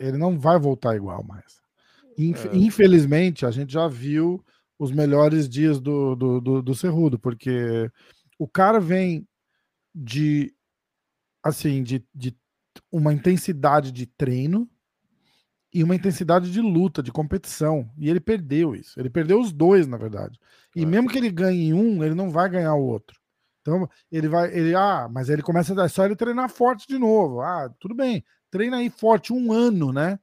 ele não vai voltar igual mais. É. Infelizmente, a gente já viu os melhores dias do, do, do, do Cerrudo, porque o cara vem de assim, de, de uma intensidade de treino e uma intensidade de luta, de competição. E ele perdeu isso. Ele perdeu os dois, na verdade. E é. mesmo que ele ganhe um, ele não vai ganhar o outro. Então, ele vai. Ele, ah, mas ele começa a. É só ele treinar forte de novo. Ah, tudo bem. Treina aí forte um ano, né?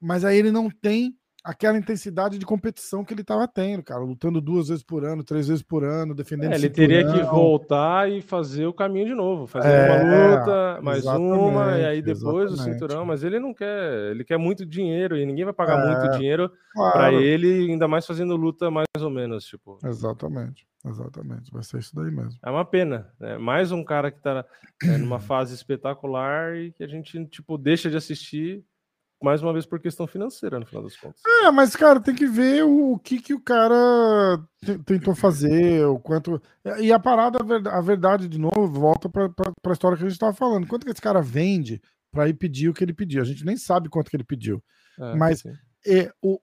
Mas aí ele não tem aquela intensidade de competição que ele estava tendo, cara, lutando duas vezes por ano, três vezes por ano, defendendo. É, ele teria que voltar e fazer o caminho de novo, fazer é, uma luta, mais uma, e aí depois o cinturão. Mas ele não quer, ele quer muito dinheiro e ninguém vai pagar é, muito dinheiro claro. para ele, ainda mais fazendo luta mais ou menos, tipo. Exatamente. Exatamente, vai ser isso daí mesmo. É uma pena, né? Mais um cara que tá é, numa <clears throat> fase espetacular e que a gente, tipo, deixa de assistir mais uma vez por questão financeira, no final das contas. É, mas, cara, tem que ver o, o que, que o cara tentou fazer, o quanto. E a parada, a verdade, de novo, volta para a história que a gente estava falando. Quanto que esse cara vende para ir pedir o que ele pediu? A gente nem sabe quanto que ele pediu. É, mas é, o,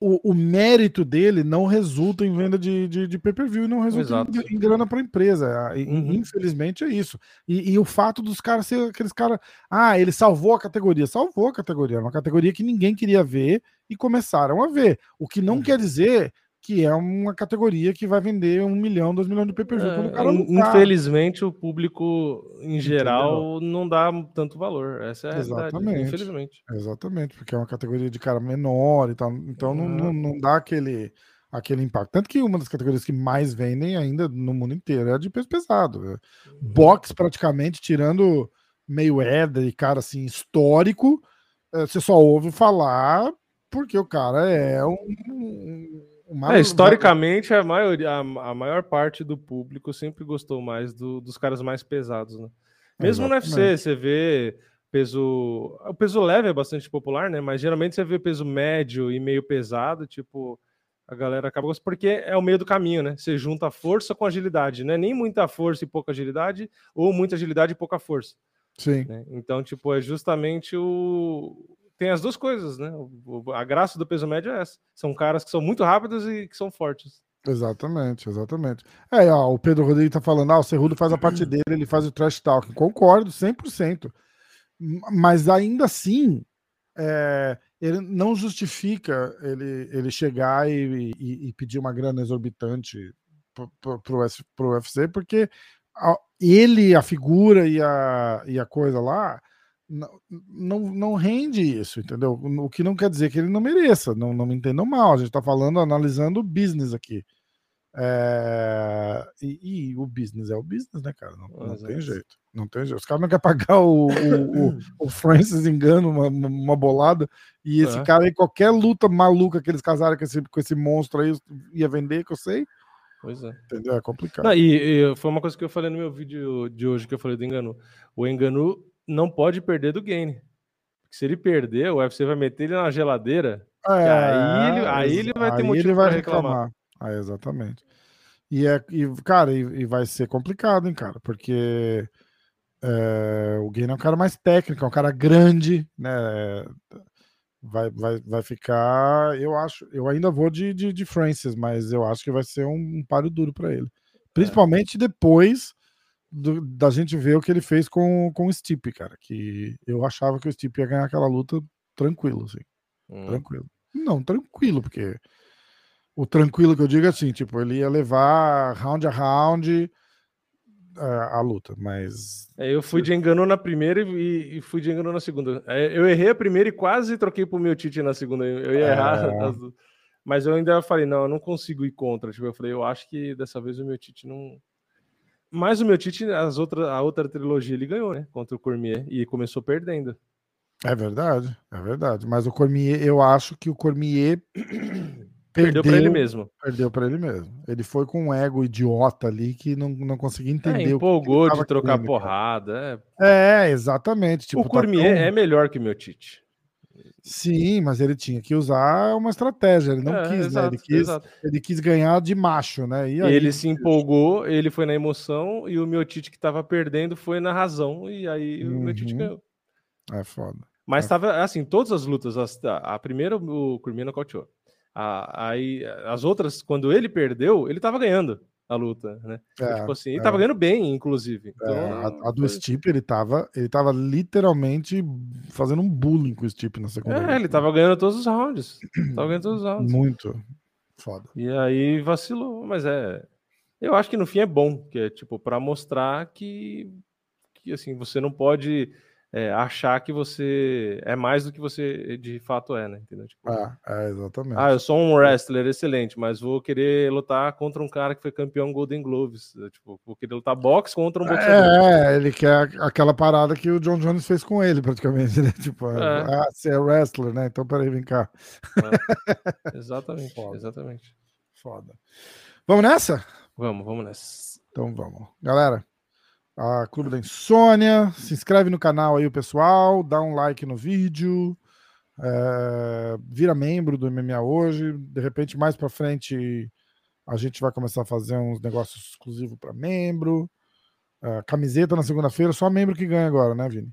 o, o, mérito dele não resulta em venda de, de, de pay-per-view e não resulta em, em, grana para a empresa. Uhum. Infelizmente é isso. E, e, o fato dos caras ser aqueles caras. Ah, ele salvou a categoria. Salvou a categoria. Uma categoria que ninguém queria ver e começaram a ver. O que não uhum. quer dizer que é uma categoria que vai vender um milhão, dois milhões de pay-per-view. É, infelizmente, o público em geral Entendeu? não dá tanto valor. Essa é a Exatamente. Verdade, infelizmente. Exatamente, porque é uma categoria de cara menor e tal. Então não, não, não dá aquele, aquele impacto. Tanto que uma das categorias que mais vendem ainda no mundo inteiro é a de peso pesado. Uhum. Box, praticamente, tirando meio Eder e cara assim, histórico, eh, você só ouve falar porque o cara é um é, historicamente, a, maioria, a, a, maior parte do público sempre gostou mais do, dos caras mais pesados, né? Mesmo Exatamente. no UFC, você vê peso. O peso leve é bastante popular, né? Mas geralmente você vê peso médio e meio pesado, tipo, a galera acaba gostando, porque é o meio do caminho, né? Você junta força com agilidade, né? Nem muita força e pouca agilidade, ou muita agilidade e pouca força. Sim. Né? Então, tipo, é justamente o, tem as duas coisas, né? A graça do peso médio é essa. São caras que são muito rápidos e que são fortes. Exatamente, exatamente. É, ó, o Pedro Rodrigues tá falando, ah, o Cerrudo faz a parte <clears throat> dele, ele faz o trash talk. Concordo, 100%. Mas ainda assim, é, ele não justifica ele, ele chegar e, e, e pedir uma grana exorbitante pro, pro, pro UFC, porque ele, a figura e a, e a coisa lá não, não, rende isso, entendeu? O que não quer dizer que ele não mereça, não, não me entendam mal, a gente está falando, analisando o business aqui. É... E, e, o business é o business, né, cara? Não, não tem jeito. Não tem jeito. Os caras não querem pagar o, o, o, o Francis engano, uma, uma bolada, e esse é. cara aí, qualquer luta maluca que eles casaram com esse, com esse monstro aí, ia vender, que eu sei. Pois é. Entendeu? É complicado. Não, e, e, foi uma coisa que eu falei no meu vídeo de hoje, que eu falei do Enganu. O Enganu não pode perder do Gain. Se ele perder, o UFC vai meter ele na geladeira. É, aí, ele, aí ele vai ter motivo para reclamar. reclamar. Ah, exatamente. E, é, e cara, e, e, vai ser complicado, hein, cara, porque é, o Gain é um cara mais técnico, é um cara grande, né? Vai, vai, vai ficar. Eu acho, eu ainda vou de, de, de Francis, mas eu acho que vai ser um, um páreo duro para ele. Principalmente é. depois do- da gente ver o que ele fez com, com o Stipe, cara. Que eu achava que o Stipe ia ganhar aquela luta tranquilo, assim. Hum. Tranquilo. Não, tranquilo, porque o tranquilo que eu digo é assim, tipo, ele ia levar round a round é, a luta, mas É, eu fui de engano na primeira e, e fui de engano na segunda. É, Eu errei a primeira e quase troquei pro meu Tite na segunda. Eu ia errar. É. <laughs> as duas. Mas eu ainda falei, não, eu não consigo ir contra. Tipo, eu falei, eu acho que dessa vez o meu Tite não. Mas o meu Tite, as outras, a outra trilogia ele ganhou, né? Contra o Cormier e começou perdendo. é verdade, é verdade. Mas o Cormier, eu acho que o Cormier <clears throat> Perdeu pra ele mesmo. Perdeu pra ele mesmo. Ele foi com um ego idiota ali que não, não conseguia É, entender. o que que ele empolgou de trocar porrada. é. É, exatamente. Tipo, o tá Cormier tão- é melhor que o meu Tite. Sim, mas ele tinha que usar uma estratégia. Ele não É, quis, exato, né? Ele quis, exato. ele quis ganhar de macho, né? E aí, ele se empolgou, ele foi na emoção e o meu Tite que tava perdendo foi na razão e aí o meu Tite Uhum. ganhou. É foda. Mas É. tava assim, todas as lutas, as- a, primeira o Cormier nocauteou. Aí as outras, quando ele perdeu, ele tava ganhando a luta, né? Então, É, tipo assim, ele é. tava ganhando bem, inclusive. Então, É, a, a do foi- Stipe, ele tava, ele tava literalmente fazendo um bullying com o Stipe na segunda. É, ele tava ganhando todos os rounds. Tava ganhando todos os <clears throat> rounds. Muito foda. E aí vacilou, mas é. Eu acho que no fim é bom, que é tipo para mostrar que, que assim você não pode é, achar que você é mais do que você de fato é, né? Entendeu? Tipo, É, é, exatamente. ah, eu sou um wrestler excelente, mas vou querer lutar contra um cara que foi campeão Golden Gloves. Eu, Tipo, vou querer lutar boxe contra um boxeador. É, ele quer aquela parada que o John Jones fez com ele, praticamente, <laughs> né? Tipo, É. ah, você é wrestler, né? Então peraí, vem cá. <laughs> Exatamente, Foda. exatamente. Foda. Vamos nessa? Vamos, vamos nessa. Então vamos. Galera, a Clube da Insônia, se inscreve no canal aí, o pessoal, dá um like no vídeo, é, vira membro do MMA hoje. De repente, mais pra frente, a gente vai começar a fazer uns negócios exclusivos para membro. É, camiseta na segunda-feira, só membro que ganha agora, né, Vini?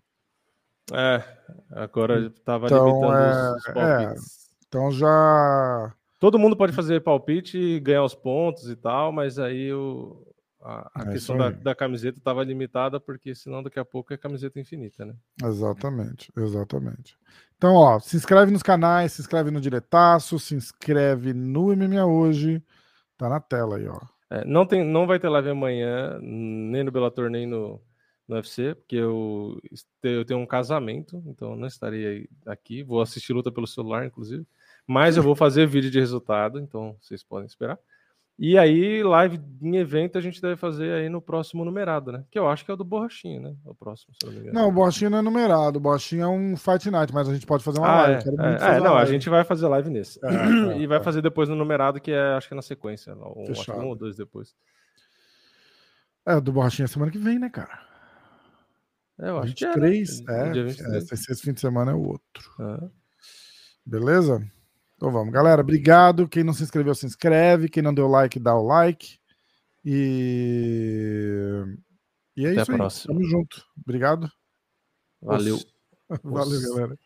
É, agora eu tava Então, limitando é, os, os palpites. Então já. Todo mundo pode fazer palpite e ganhar os pontos e tal, mas aí o, a, a É questão da, da camiseta estava limitada, porque senão daqui a pouco é camiseta infinita, né? Exatamente, exatamente. Então, ó, se inscreve nos canais, se inscreve no Diretaço, se inscreve no MMA hoje. Tá na tela aí, ó. É, não, tem, não vai ter live amanhã, nem no Bellator, nem no, no UFC, porque eu, eu tenho um casamento, então eu não estarei aqui. Vou assistir luta pelo celular, inclusive. Mas eu vou fazer vídeo de resultado, então vocês podem esperar. E aí, live em evento, a gente deve fazer aí no próximo numerado, né? Que eu acho que é o do Borrachinho, né? O próximo, se eu não me engano. Não, o Borrachinho não é numerado, o Borrachinho é um Fight Night, mas a gente pode fazer uma Ah, live. é, é, é, não, uma a live. gente vai fazer live nesse. É, é, <clears throat> e vai é. fazer depois no numerado, que é, acho que é na sequência. Um, acho um ou dois depois. É, do Borrachinho é semana que vem, né, cara? É, eu acho que é, né? 23, é, é, 23. esse fim de semana é o outro. É. Beleza? Então vamos, galera. Obrigado. Quem não se inscreveu, se inscreve. Quem não deu like, dá o like. E, e é Até isso aí. próxima. Tamo junto. Obrigado. Valeu. Valeu, Os- galera.